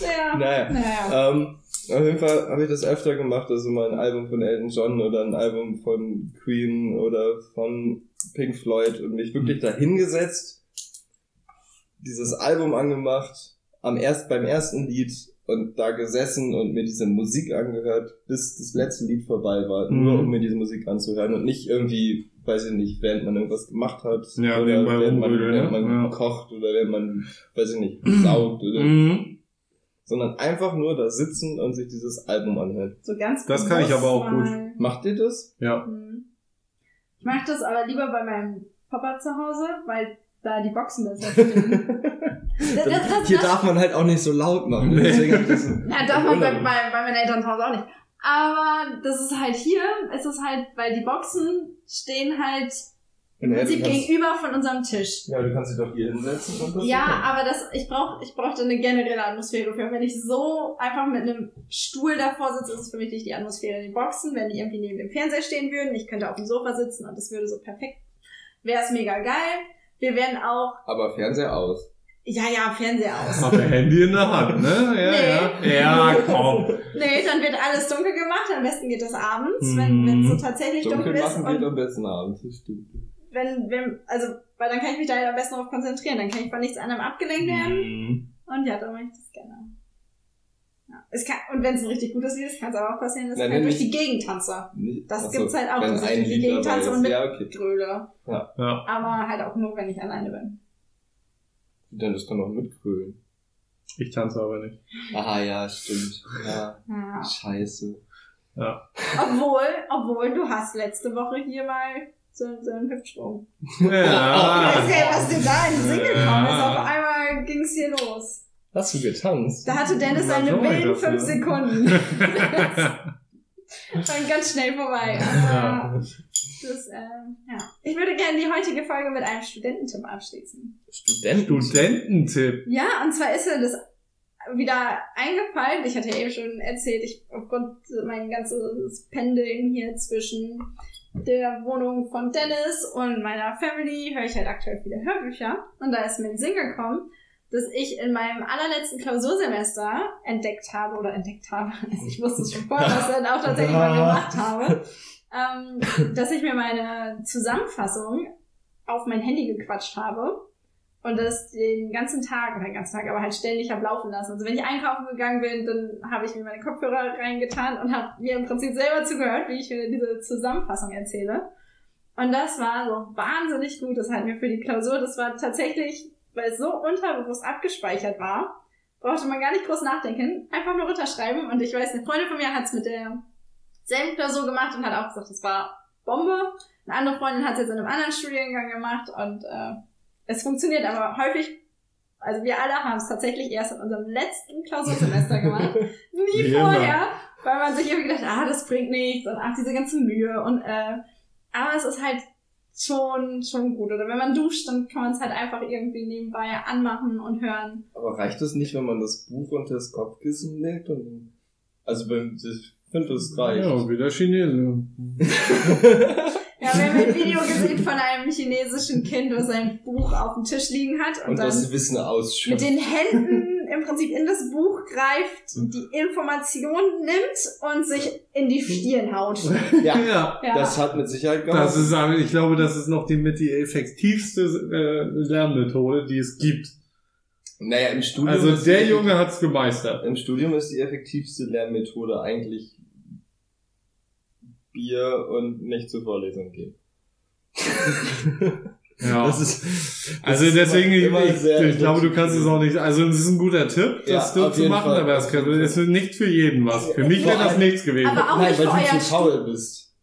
[SPEAKER 4] sehr,
[SPEAKER 5] Naja.
[SPEAKER 4] naja.
[SPEAKER 5] Ähm, auf jeden Fall habe ich das öfter gemacht, also mal ein Album von Elton John oder ein Album von Queen oder von Pink Floyd und mich wirklich da hingesetzt, dieses Album angemacht, am erst beim ersten Lied und da gesessen und mir diese Musik angehört, bis das letzte Lied vorbei war, nur
[SPEAKER 3] Mhm.
[SPEAKER 5] um mir diese Musik anzuhören und nicht irgendwie, weiß ich nicht, während man irgendwas gemacht hat
[SPEAKER 3] Ja,
[SPEAKER 5] oder während man, während
[SPEAKER 3] ne?
[SPEAKER 5] man
[SPEAKER 3] Ja.
[SPEAKER 5] kocht oder während man, weiß ich nicht, saugt oder
[SPEAKER 3] Mhm.
[SPEAKER 5] Sondern einfach nur da sitzen und sich dieses Album anhören.
[SPEAKER 4] So ganz
[SPEAKER 3] Das kann ich aber auch gut.
[SPEAKER 5] Macht ihr das?
[SPEAKER 3] Ja.
[SPEAKER 4] Hm. Ich mache das aber lieber bei meinem Papa zu Hause, weil da die Boxen besser stehen. das, das, das,
[SPEAKER 5] Hier
[SPEAKER 4] das,
[SPEAKER 5] darf man halt auch nicht so laut machen.
[SPEAKER 3] Nee.
[SPEAKER 5] Deswegen
[SPEAKER 4] ja, darf man bei, bei, bei meinen Eltern zu Hause auch nicht. Aber das ist halt hier, es ist halt, weil die Boxen stehen halt im Prinzip
[SPEAKER 5] kannst-
[SPEAKER 4] gegenüber von unserem Tisch.
[SPEAKER 5] Ja, du kannst dich doch hier hinsetzen und das
[SPEAKER 4] Ja,
[SPEAKER 5] machen.
[SPEAKER 4] aber das, ich brauch, ich brauchte eine generelle Atmosphäre für. Wenn ich so einfach mit einem Stuhl davor sitze, ist es für mich nicht die Atmosphäre. Die Boxen, wenn die irgendwie neben dem Fernseher stehen würden, ich könnte auf dem Sofa sitzen und das würde so perfekt, wäre es mega geil. Wir werden auch,
[SPEAKER 5] Aber Fernseher aus.
[SPEAKER 4] ja, ja, Fernseher aus.
[SPEAKER 3] Hab ein Handy in der Hand, ne? Ja,
[SPEAKER 4] Nee.
[SPEAKER 3] ja. Ja, komm.
[SPEAKER 4] Nee, dann wird alles dunkel gemacht. Am besten geht das abends,
[SPEAKER 3] Mhm.
[SPEAKER 4] wenn wenn es so tatsächlich
[SPEAKER 5] Dunkel
[SPEAKER 4] dunkel ist.
[SPEAKER 5] machen geht am besten abends, das stimmt.
[SPEAKER 4] Wenn, wenn, also, weil dann kann ich mich da halt am besten darauf konzentrieren. Dann kann ich von nichts anderem abgelenkt werden.
[SPEAKER 3] Mhm.
[SPEAKER 4] Und ja, da mache ich das gerne. Ja. Es kann, und wenn es ein richtig gutes Lied ist, kann es aber auch passieren, dass
[SPEAKER 5] Nein,
[SPEAKER 4] ich halt durch die Gegend tanze. Das
[SPEAKER 5] Ach so,
[SPEAKER 4] gibt's halt auch, dass ich durch die Gegend tanze und mit-
[SPEAKER 5] Ja, okay.
[SPEAKER 4] Gröle.
[SPEAKER 3] Ja.
[SPEAKER 4] Aber halt auch nur, wenn ich alleine bin.
[SPEAKER 5] Denn das kann auch mitgrölen.
[SPEAKER 3] Ich tanze aber nicht.
[SPEAKER 5] Ah ja, stimmt. Ja,
[SPEAKER 4] Ja.
[SPEAKER 5] scheiße.
[SPEAKER 4] Obwohl, obwohl, du hast letzte Woche hier mal so, so einen Hüftsprung. Ich
[SPEAKER 3] Ja.
[SPEAKER 4] weiß gar nicht, was dir da in den Sinn gekommen ist.
[SPEAKER 3] Ja.
[SPEAKER 4] Auf einmal ging's hier los.
[SPEAKER 5] Hast du getanzt?
[SPEAKER 4] Da hatte Dennis
[SPEAKER 3] soll ich
[SPEAKER 4] wilden
[SPEAKER 3] dafür?
[SPEAKER 4] fünf Sekunden. War ganz schnell vorbei.
[SPEAKER 3] Ja.
[SPEAKER 4] Aber das, ähm, ja. Ich würde gerne die heutige Folge mit einem Studententipp abschließen.
[SPEAKER 5] Studenten.
[SPEAKER 3] Studententipp.
[SPEAKER 4] Ja, und zwar ist mir das wieder eingefallen. Ich hatte ja eben schon erzählt, ich aufgrund mein ganzes Pendeln hier zwischen der Wohnung von Dennis und meiner Family höre ich halt aktuell viele Hörbücher. Und da ist mir in den Sinn gekommen, dass ich in meinem allerletzten Klausursemester entdeckt habe oder entdeckt habe, also ich wusste es schon vorher, was ich dann auch tatsächlich mal gemacht habe, ähm, dass ich mir meine Zusammenfassung auf mein Handy gequatscht habe und das den ganzen Tag, oder den ganzen Tag, aber halt ständig habe laufen lassen. Also wenn ich einkaufen gegangen bin, dann habe ich mir meine Kopfhörer reingetan und habe mir im Prinzip selber zugehört, wie ich mir diese Zusammenfassung erzähle. Und das war so wahnsinnig gut. Das hat mir für die Klausur, das war tatsächlich, weil es so unterbewusst abgespeichert war, brauchte man gar nicht groß nachdenken, einfach nur runterschreiben. Und ich weiß, eine Freundin von mir hat es mit der selben Klausur gemacht und hat auch gesagt, das war Bombe. Eine andere Freundin hat es jetzt in einem anderen Studiengang gemacht und äh, es funktioniert aber häufig, also wir alle haben es tatsächlich erst in unserem letzten Klausursemester gemacht, nie
[SPEAKER 3] Wie immer.
[SPEAKER 4] vorher, weil man sich irgendwie gedacht, ah, das bringt nichts und ach, diese ganze Mühe und äh, aber es ist halt schon, schon gut. Oder wenn man duscht, dann kann man es halt einfach irgendwie nebenbei anmachen und hören.
[SPEAKER 5] Aber reicht das nicht, wenn man das Buch unter das Kopfkissen legt? Und, also beim, ich finde, das reicht.
[SPEAKER 3] Ja, wieder Chinese.
[SPEAKER 4] Ja, wir haben ein Video gesehen von einem chinesischen Kind, das sein Buch auf dem Tisch liegen hat und,
[SPEAKER 5] Und
[SPEAKER 4] dann
[SPEAKER 5] das Wissen
[SPEAKER 4] mit
[SPEAKER 5] ausschöpft.
[SPEAKER 4] den Händen im Prinzip in das Buch greift, die Information nimmt und sich in die Stirn haut.
[SPEAKER 5] Ja,
[SPEAKER 3] Ja.
[SPEAKER 4] Ja.
[SPEAKER 5] das hat mit Sicherheit
[SPEAKER 3] Das
[SPEAKER 5] geholfen.
[SPEAKER 3] ist, ich glaube, das ist noch die mit die effektivste äh, Lernmethode, die es gibt.
[SPEAKER 5] Naja, im Studium
[SPEAKER 3] Also der Junge hat's gemeistert.
[SPEAKER 5] Im Studium ist die effektivste Lernmethode eigentlich Bier und nicht zur Vorlesung gehen.
[SPEAKER 3] Ja.
[SPEAKER 5] Das ist, das
[SPEAKER 3] also deswegen, ich,
[SPEAKER 5] sehr
[SPEAKER 3] ich glaube, du kannst es auch nicht, also es ist ein guter Tipp,
[SPEAKER 5] Ja,
[SPEAKER 3] das so
[SPEAKER 5] auf
[SPEAKER 3] zu machen,
[SPEAKER 5] Fall.
[SPEAKER 3] aber es ist nicht für jeden was. Für mich wäre das nichts gewesen.
[SPEAKER 4] Aber auch
[SPEAKER 5] Nein,
[SPEAKER 4] nicht
[SPEAKER 5] weil du zu faul bist.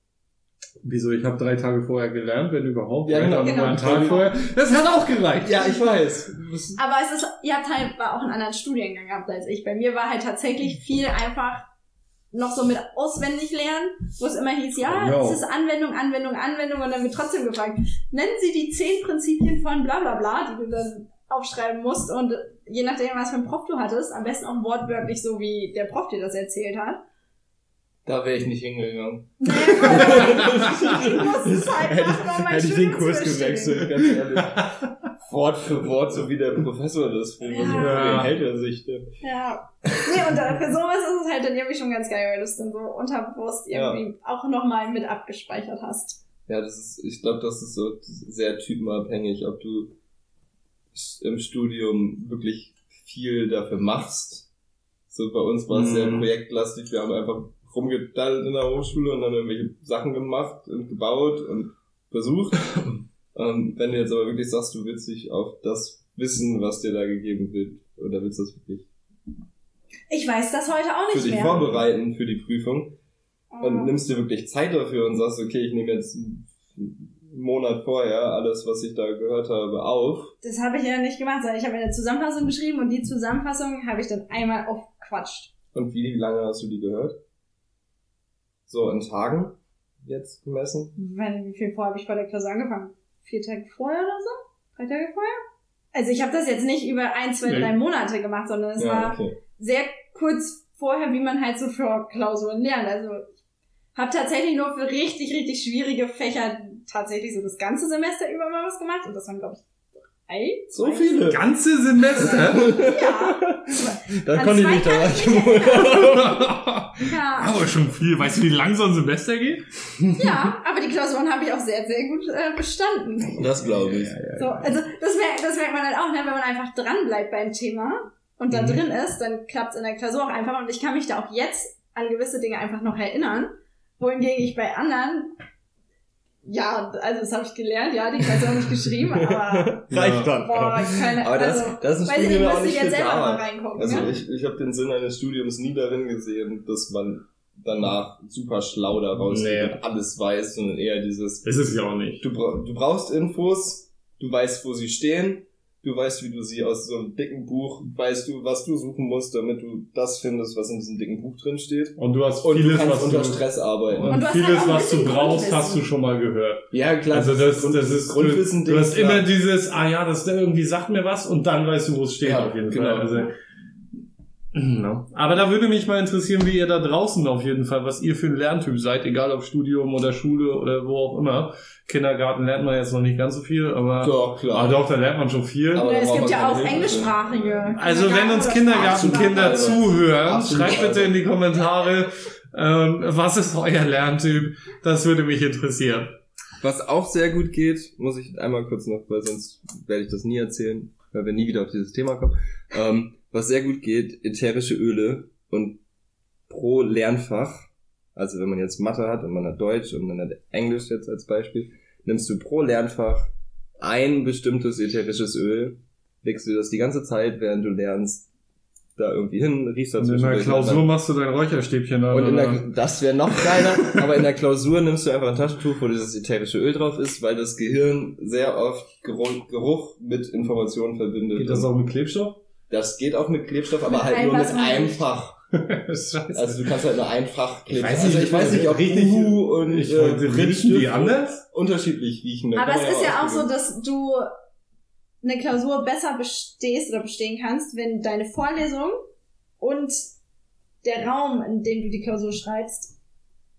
[SPEAKER 3] Wieso? Ich habe drei Tage vorher gelernt, wenn überhaupt.
[SPEAKER 5] Ja, genau.
[SPEAKER 3] auch nur
[SPEAKER 4] Genau.
[SPEAKER 3] einen Tag vorher. Das hat auch gereicht.
[SPEAKER 5] Ja, ich weiß.
[SPEAKER 4] Aber es ist, ihr habt halt auch einen anderen Studiengang gehabt als ich. Bei mir war halt tatsächlich viel einfach noch so mit auswendig lernen, wo es immer hieß, ja, es ist Anwendung, Anwendung, Anwendung und dann wird trotzdem gefragt, nennen Sie die zehn Prinzipien von bla bla bla, die du dann aufschreiben musst und je nachdem, was für ein Prof du hattest, am besten auch wortwörtlich so, wie der Prof dir das erzählt hat.
[SPEAKER 5] Da wäre ich nicht hingegangen.
[SPEAKER 4] ich muss es halt machen, mein
[SPEAKER 5] hätte ich den Kurs gewechselt, ganz ehrlich. Wort für Wort, so wie der Professor das will.
[SPEAKER 4] Ja.
[SPEAKER 5] Ja. hält er sich denn?
[SPEAKER 4] Ja. Nee, und für sowas ist es halt dann irgendwie schon ganz geil, weil du es dann so unterbewusst
[SPEAKER 5] Ja.
[SPEAKER 4] irgendwie auch nochmal mit abgespeichert hast.
[SPEAKER 5] Ja, das ist, ich glaube, das ist so sehr typenabhängig, ob du im Studium wirklich viel dafür machst. So bei uns war es sehr
[SPEAKER 3] Mhm.
[SPEAKER 5] projektlastig. Wir haben einfach rumgedallt in der Hochschule und dann irgendwelche Sachen gemacht und gebaut und versucht. ähm, wenn du jetzt aber wirklich sagst, du willst dich auf das Wissen, was dir da gegeben wird, oder willst du das wirklich
[SPEAKER 4] Ich weiß das heute auch
[SPEAKER 5] für
[SPEAKER 4] nicht
[SPEAKER 5] dich
[SPEAKER 4] mehr.
[SPEAKER 5] vorbereiten für die Prüfung, und
[SPEAKER 4] Ähm,
[SPEAKER 5] nimmst dir wirklich Zeit dafür und sagst, okay, ich nehme jetzt einen Monat vorher alles, was ich da gehört habe, auf.
[SPEAKER 4] das habe ich ja nicht gemacht, sondern ich habe eine Zusammenfassung geschrieben und die Zusammenfassung habe ich dann einmal aufquatscht.
[SPEAKER 5] Und wie lange hast du die gehört? So in Tagen jetzt gemessen?
[SPEAKER 4] Wenn, wie viel vorher habe ich vor der Klausur angefangen? Vier Tage vorher oder so? Drei Tage vorher? Also ich habe das jetzt nicht über ein, zwei,
[SPEAKER 3] Nee.
[SPEAKER 4] drei Monate gemacht, sondern es war
[SPEAKER 5] okay.
[SPEAKER 4] sehr kurz vorher, wie man halt so für Klausuren lernt. Also ich habe tatsächlich nur für richtig, richtig schwierige Fächer tatsächlich so das ganze Semester über mal was gemacht. Und das waren, glaube ich, drei.
[SPEAKER 5] So
[SPEAKER 4] zwei.
[SPEAKER 5] viele.
[SPEAKER 3] Ganze Semester?
[SPEAKER 4] Ja.
[SPEAKER 5] Da konnte ich mich nicht gewundert.
[SPEAKER 4] Ja.
[SPEAKER 3] aber schon viel. Weißt du, wie lang so ein Semester geht?
[SPEAKER 4] ja, aber die Klausuren habe ich auch sehr, sehr gut äh, bestanden.
[SPEAKER 5] Das glaube ich.
[SPEAKER 4] So, also das, merkt, das merkt man halt auch, ne, wenn man einfach dran bleibt beim Thema und da
[SPEAKER 3] Mhm.
[SPEAKER 4] drin ist, dann klappt es in der Klausur auch einfach. Und ich kann mich da auch jetzt an gewisse Dinge einfach noch erinnern, wohingegen ich bei anderen, ja, also das habe ich gelernt, ja, die Klausur habe ich geschrieben, aber
[SPEAKER 5] Reicht dann.
[SPEAKER 4] boah, ich keine,
[SPEAKER 5] Aber das,
[SPEAKER 4] also,
[SPEAKER 5] das ist ein
[SPEAKER 4] weiß ich nicht,
[SPEAKER 5] Studium auch nicht
[SPEAKER 4] jetzt selber mal reingucken.
[SPEAKER 5] Also
[SPEAKER 4] ne?
[SPEAKER 5] ich, ich habe den Sinn eines Studiums nie darin gesehen, dass man danach super schlau da rausgeht
[SPEAKER 3] Nee.
[SPEAKER 5] und alles weiß, sondern eher dieses,
[SPEAKER 3] Das ist ja auch nicht.
[SPEAKER 5] du, du brauchst Infos, du weißt, wo sie stehen, du weißt, wie du sie aus so einem dicken Buch, weißt du, was du suchen musst, damit du das findest, was in diesem dicken Buch drin steht.
[SPEAKER 3] Und du hast
[SPEAKER 5] Und du
[SPEAKER 3] vieles,
[SPEAKER 5] kannst
[SPEAKER 3] was
[SPEAKER 5] unter
[SPEAKER 3] du,
[SPEAKER 5] Stress arbeiten.
[SPEAKER 3] und
[SPEAKER 4] Und du
[SPEAKER 3] vieles,
[SPEAKER 4] halt
[SPEAKER 3] was du brauchst,
[SPEAKER 4] Grundwissen.
[SPEAKER 3] hast du schon mal gehört.
[SPEAKER 5] Ja, klar.
[SPEAKER 3] Also das,
[SPEAKER 5] Grund-
[SPEAKER 3] das ist, du,
[SPEAKER 5] Grundwissen,
[SPEAKER 3] du hast
[SPEAKER 5] klar.
[SPEAKER 3] immer dieses, ah ja, das irgendwie sagt mir was und dann weißt du, wo es steht
[SPEAKER 5] Ja,
[SPEAKER 3] auf jeden
[SPEAKER 5] genau.
[SPEAKER 3] Fall. Also, no. Aber da würde mich mal interessieren, wie ihr da draußen auf jeden Fall, was ihr für ein Lerntyp seid, egal ob Studium oder Schule oder wo auch immer. Kindergarten lernt man jetzt noch nicht ganz so viel, aber
[SPEAKER 5] Doch,
[SPEAKER 3] ah,
[SPEAKER 5] klar.
[SPEAKER 3] doch, da lernt man schon viel.
[SPEAKER 5] Aber
[SPEAKER 4] es gibt ja auch
[SPEAKER 5] Hilfe.
[SPEAKER 4] englischsprachige.
[SPEAKER 3] Also wenn uns Kindergartenkinder zuhören,
[SPEAKER 5] Absolut.
[SPEAKER 3] schreibt bitte in die Kommentare, ähm, was ist euer Lerntyp? Das würde mich interessieren.
[SPEAKER 5] Was auch sehr gut geht, muss ich einmal kurz noch, weil sonst werde ich das nie erzählen, weil wir nie wieder auf dieses Thema kommen. Ähm, was sehr gut geht, ätherische Öle und pro Lernfach, also wenn man jetzt Mathe hat und man hat Deutsch und man hat Englisch jetzt als Beispiel, nimmst du pro Lernfach ein bestimmtes ätherisches Öl, legst du das die ganze Zeit, während du lernst, da irgendwie hin, riechst
[SPEAKER 3] Und in der. Klausur machst du dein Räucherstäbchen an.
[SPEAKER 5] Und in der, das wäre noch geiler, aber in der Klausur nimmst du einfach ein Taschentuch, wo dieses ätherische Öl drauf ist, weil das Gehirn sehr oft Geruch, Geruch mit Informationen verbindet.
[SPEAKER 3] Geht das auch mit Klebstoff?
[SPEAKER 5] Das geht auch mit Klebstoff, aber
[SPEAKER 4] Mit
[SPEAKER 5] halt nur mit einem. Fach. Also du kannst halt nur einfach
[SPEAKER 3] Ich weiß
[SPEAKER 5] also
[SPEAKER 3] nicht,
[SPEAKER 5] ich weiß nicht, ob
[SPEAKER 3] richtig-
[SPEAKER 5] Uhu und
[SPEAKER 3] ich
[SPEAKER 5] äh,
[SPEAKER 3] wollte riechen
[SPEAKER 5] Rindstift
[SPEAKER 3] die anders?
[SPEAKER 5] unterschiedlich riechen.
[SPEAKER 4] Aber es ist ja auch so, dass du eine Klausur besser bestehst oder bestehen kannst, wenn deine Vorlesung und der Raum, in dem du die Klausur schreibst,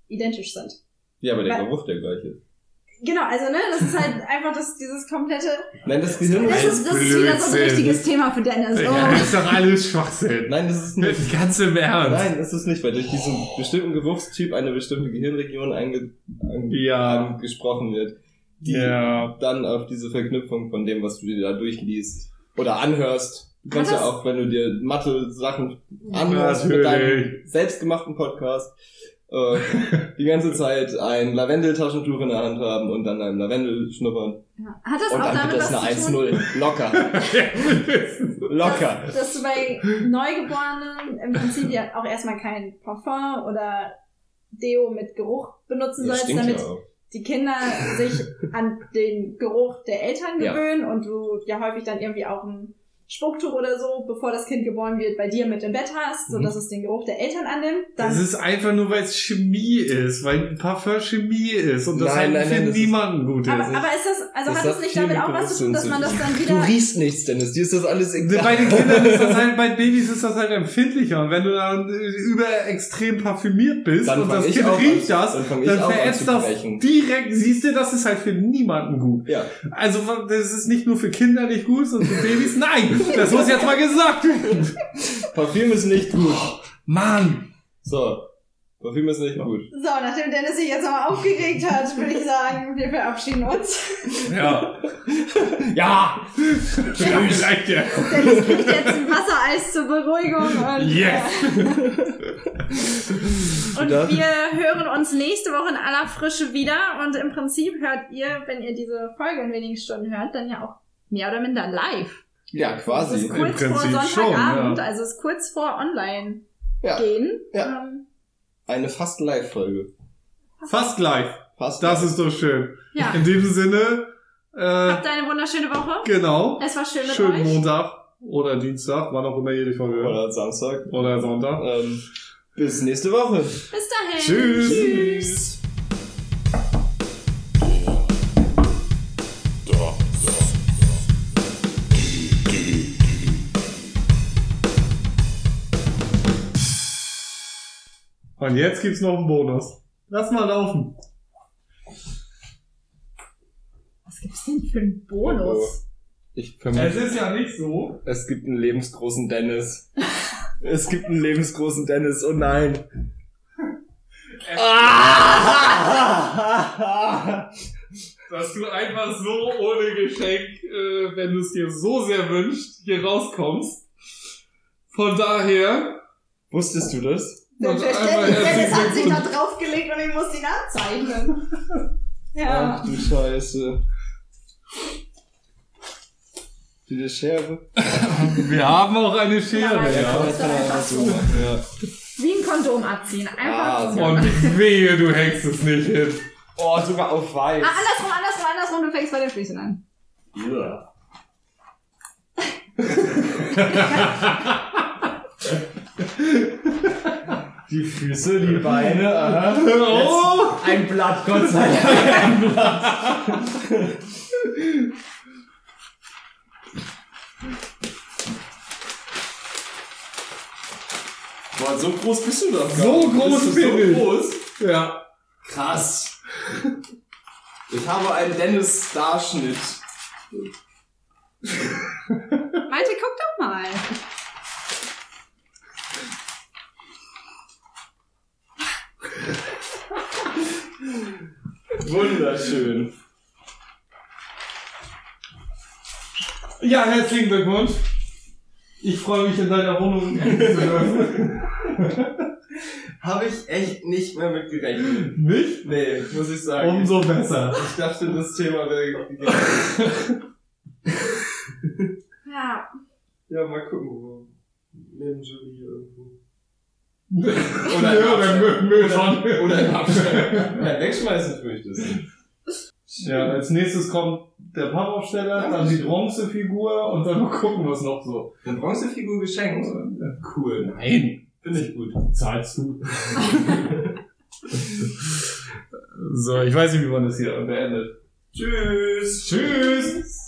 [SPEAKER 4] identisch sind.
[SPEAKER 5] Ja, aber der
[SPEAKER 4] Weil-
[SPEAKER 5] Geruch der gleiche.
[SPEAKER 4] Genau, also ne, das ist halt einfach das, dieses komplette.
[SPEAKER 5] Nein, das Gehirn
[SPEAKER 4] Das ist, das ist wieder so ein richtiges Thema für Dennis.
[SPEAKER 3] Ja,
[SPEAKER 4] Oh.
[SPEAKER 3] das ist doch alles Schwachsinn.
[SPEAKER 5] Nein, das ist nicht.
[SPEAKER 3] Ganz im Ernst.
[SPEAKER 5] Nein, das ist nicht, weil durch diesen bestimmten Geruchstyp eine bestimmte Gehirnregion einge an
[SPEAKER 3] Ja.
[SPEAKER 5] angesprochen wird, die
[SPEAKER 3] Ja.
[SPEAKER 5] dann auf diese Verknüpfung von dem, was du dir da durchliest oder anhörst. Du kannst ja auch, wenn du dir Mathe-Sachen anhörst mit deinem
[SPEAKER 3] Natürlich.
[SPEAKER 5] selbstgemachten Podcast, äh, die ganze Zeit ein Lavendel-Taschentuch in der Hand haben und dann einem Lavendel schnuppern.
[SPEAKER 4] Ja. Hat das
[SPEAKER 5] Und
[SPEAKER 4] auch
[SPEAKER 5] dann
[SPEAKER 4] damit
[SPEAKER 5] wird das eine
[SPEAKER 4] zu tun,
[SPEAKER 5] 1-0. Locker. Locker.
[SPEAKER 4] dass, dass du bei Neugeborenen im Prinzip ja auch erstmal kein Parfum oder Deo mit Geruch benutzen
[SPEAKER 5] Das
[SPEAKER 4] sollst, damit
[SPEAKER 5] ja
[SPEAKER 4] die Kinder sich an den Geruch der Eltern
[SPEAKER 5] Ja.
[SPEAKER 4] gewöhnen und du ja häufig dann irgendwie auch ein Spucktuch oder so, bevor das Kind geboren wird, bei dir mit im Bett hast, so
[SPEAKER 3] Mhm.
[SPEAKER 4] dass es den Geruch der Eltern annimmt. Dann
[SPEAKER 3] Das ist einfach nur, weil es Chemie ist, weil Parfum Chemie ist und das
[SPEAKER 5] Nein,
[SPEAKER 3] halt
[SPEAKER 5] nein,
[SPEAKER 3] für niemanden gut ist.
[SPEAKER 4] aber, aber ist das, also
[SPEAKER 5] Das
[SPEAKER 4] hat das nicht damit
[SPEAKER 5] mit
[SPEAKER 4] auch was zu tun, dass man das dann
[SPEAKER 5] Du
[SPEAKER 4] wieder
[SPEAKER 5] riechst nichts, Dennis. Dir ist das alles egal.
[SPEAKER 3] Bei den Kindern ist das halt, bei Babys ist das halt empfindlicher. Und wenn du dann äh, über extrem parfümiert bist
[SPEAKER 5] Dann
[SPEAKER 3] und das Kind riecht
[SPEAKER 5] an-
[SPEAKER 3] das,
[SPEAKER 5] dann
[SPEAKER 3] dann, verätzt das direkt, siehst du, das ist halt für niemanden gut.
[SPEAKER 5] Ja.
[SPEAKER 3] Also das ist nicht nur für Kinder nicht gut, sondern für Babys. Nein, das muss jetzt mal gesagt werden.
[SPEAKER 5] Parfüm ist nicht gut.
[SPEAKER 3] Mann.
[SPEAKER 5] So. Parfüm ist nicht gut.
[SPEAKER 4] So, nachdem Dennis sich jetzt nochmal aufgeregt hat, würde ich sagen, wir verabschieden uns.
[SPEAKER 3] Ja. ja. Tschüss. Ja.
[SPEAKER 4] Dennis kriegt jetzt ein Wassereis zur Beruhigung und,
[SPEAKER 3] Yes.
[SPEAKER 4] und
[SPEAKER 5] Das-
[SPEAKER 4] wir hören uns nächste Woche in aller Frische wieder und im Prinzip hört ihr, wenn ihr diese Folge in wenigen Stunden hört, dann ja auch mehr oder minder live.
[SPEAKER 5] Ja,
[SPEAKER 4] Es
[SPEAKER 5] quasi.
[SPEAKER 4] ist kurz vor
[SPEAKER 3] Prinzip
[SPEAKER 4] Sonntagabend,
[SPEAKER 3] schon, ja.
[SPEAKER 4] also es ist kurz vor online
[SPEAKER 5] Ja.
[SPEAKER 4] gehen.
[SPEAKER 5] Ja.
[SPEAKER 4] Ähm,
[SPEAKER 5] Eine fast Live-Folge.
[SPEAKER 3] Fast gleich.
[SPEAKER 5] Fast
[SPEAKER 3] Das
[SPEAKER 5] live.
[SPEAKER 3] ist doch schön.
[SPEAKER 4] ja.
[SPEAKER 3] In diesem Sinne, äh,
[SPEAKER 4] Habt eine wunderschöne Woche.
[SPEAKER 3] genau.
[SPEAKER 4] Es war schön mit
[SPEAKER 3] Schönen
[SPEAKER 4] euch.
[SPEAKER 3] Montag oder Dienstag, wann auch immer ihr die Folge hört.
[SPEAKER 5] Oder Samstag.
[SPEAKER 3] Oder Sonntag.
[SPEAKER 5] Ähm, bis nächste Woche.
[SPEAKER 4] Bis dahin.
[SPEAKER 3] Tschüss.
[SPEAKER 5] Tschüss.
[SPEAKER 3] Und jetzt gibt's noch einen Bonus. Lass mal laufen.
[SPEAKER 4] Was gibt's denn für einen Bonus?
[SPEAKER 5] Ich
[SPEAKER 3] Es ist ja nicht so.
[SPEAKER 5] es gibt einen lebensgroßen Dennis. Es gibt einen lebensgroßen Dennis. Oh nein.
[SPEAKER 3] Dass du einfach so ohne Geschenk, äh, wenn du es dir so sehr wünschst, hier rauskommst. Von daher.
[SPEAKER 5] Wusstest du das?
[SPEAKER 4] Selbstverständlich,
[SPEAKER 3] Einmal
[SPEAKER 4] Dennis hat sich da draufgelegt und ich muss ihn abzeichnen. Ja.
[SPEAKER 5] Ach du Scheiße. Diese Schere.
[SPEAKER 3] Wir haben auch eine Schere,
[SPEAKER 4] Ja. Wie ein Kondom abziehen.
[SPEAKER 5] Ah,
[SPEAKER 4] Einfach
[SPEAKER 5] so.
[SPEAKER 4] so.
[SPEAKER 3] Und wehe, du hängst es nicht hin.
[SPEAKER 5] Oh, sogar auf weiß.
[SPEAKER 4] Ah, andersrum, andersrum, andersrum, du fängst bei den Füßen an.
[SPEAKER 5] Ja. Die Füße, die Beine, aha.
[SPEAKER 3] Oh!
[SPEAKER 5] Ein Blatt, Gott sei Dank, ein Blatt. Boah, so groß bist du doch
[SPEAKER 3] So groß
[SPEAKER 5] Bist du
[SPEAKER 3] bin
[SPEAKER 5] so groß?
[SPEAKER 3] Ja.
[SPEAKER 5] Krass. Ich habe einen Dennis-Starschnitt.
[SPEAKER 4] Malte, guck doch mal.
[SPEAKER 5] Wunderschön.
[SPEAKER 3] Ja, herzlichen Glückwunsch. Ich freue mich in deiner Wohnung zu dürfen.
[SPEAKER 5] Habe ich echt nicht mehr mit gerechnet.
[SPEAKER 3] Nicht?
[SPEAKER 5] Nee, muss ich sagen.
[SPEAKER 3] Umso besser.
[SPEAKER 5] Ich dachte, das Thema wäre gegessen.
[SPEAKER 4] Ja.
[SPEAKER 5] Ja, mal gucken, wo. Neben Julie irgendwo.
[SPEAKER 3] Oder ja, dann Müll, schon.
[SPEAKER 5] Oder im Abstand. ja, wegschmeißen tue ich das nicht.
[SPEAKER 3] Ja, als nächstes kommt der Pappaufsteller, dann die Bronzefigur und dann mal gucken, was noch so.
[SPEAKER 5] Eine Bronzefigur geschenkt. Cool.
[SPEAKER 3] Nein. Finde ich gut.
[SPEAKER 1] Zahlst du?
[SPEAKER 3] So, ich weiß nicht, wie man das hier beendet.
[SPEAKER 5] Tschüss.
[SPEAKER 3] Tschüss!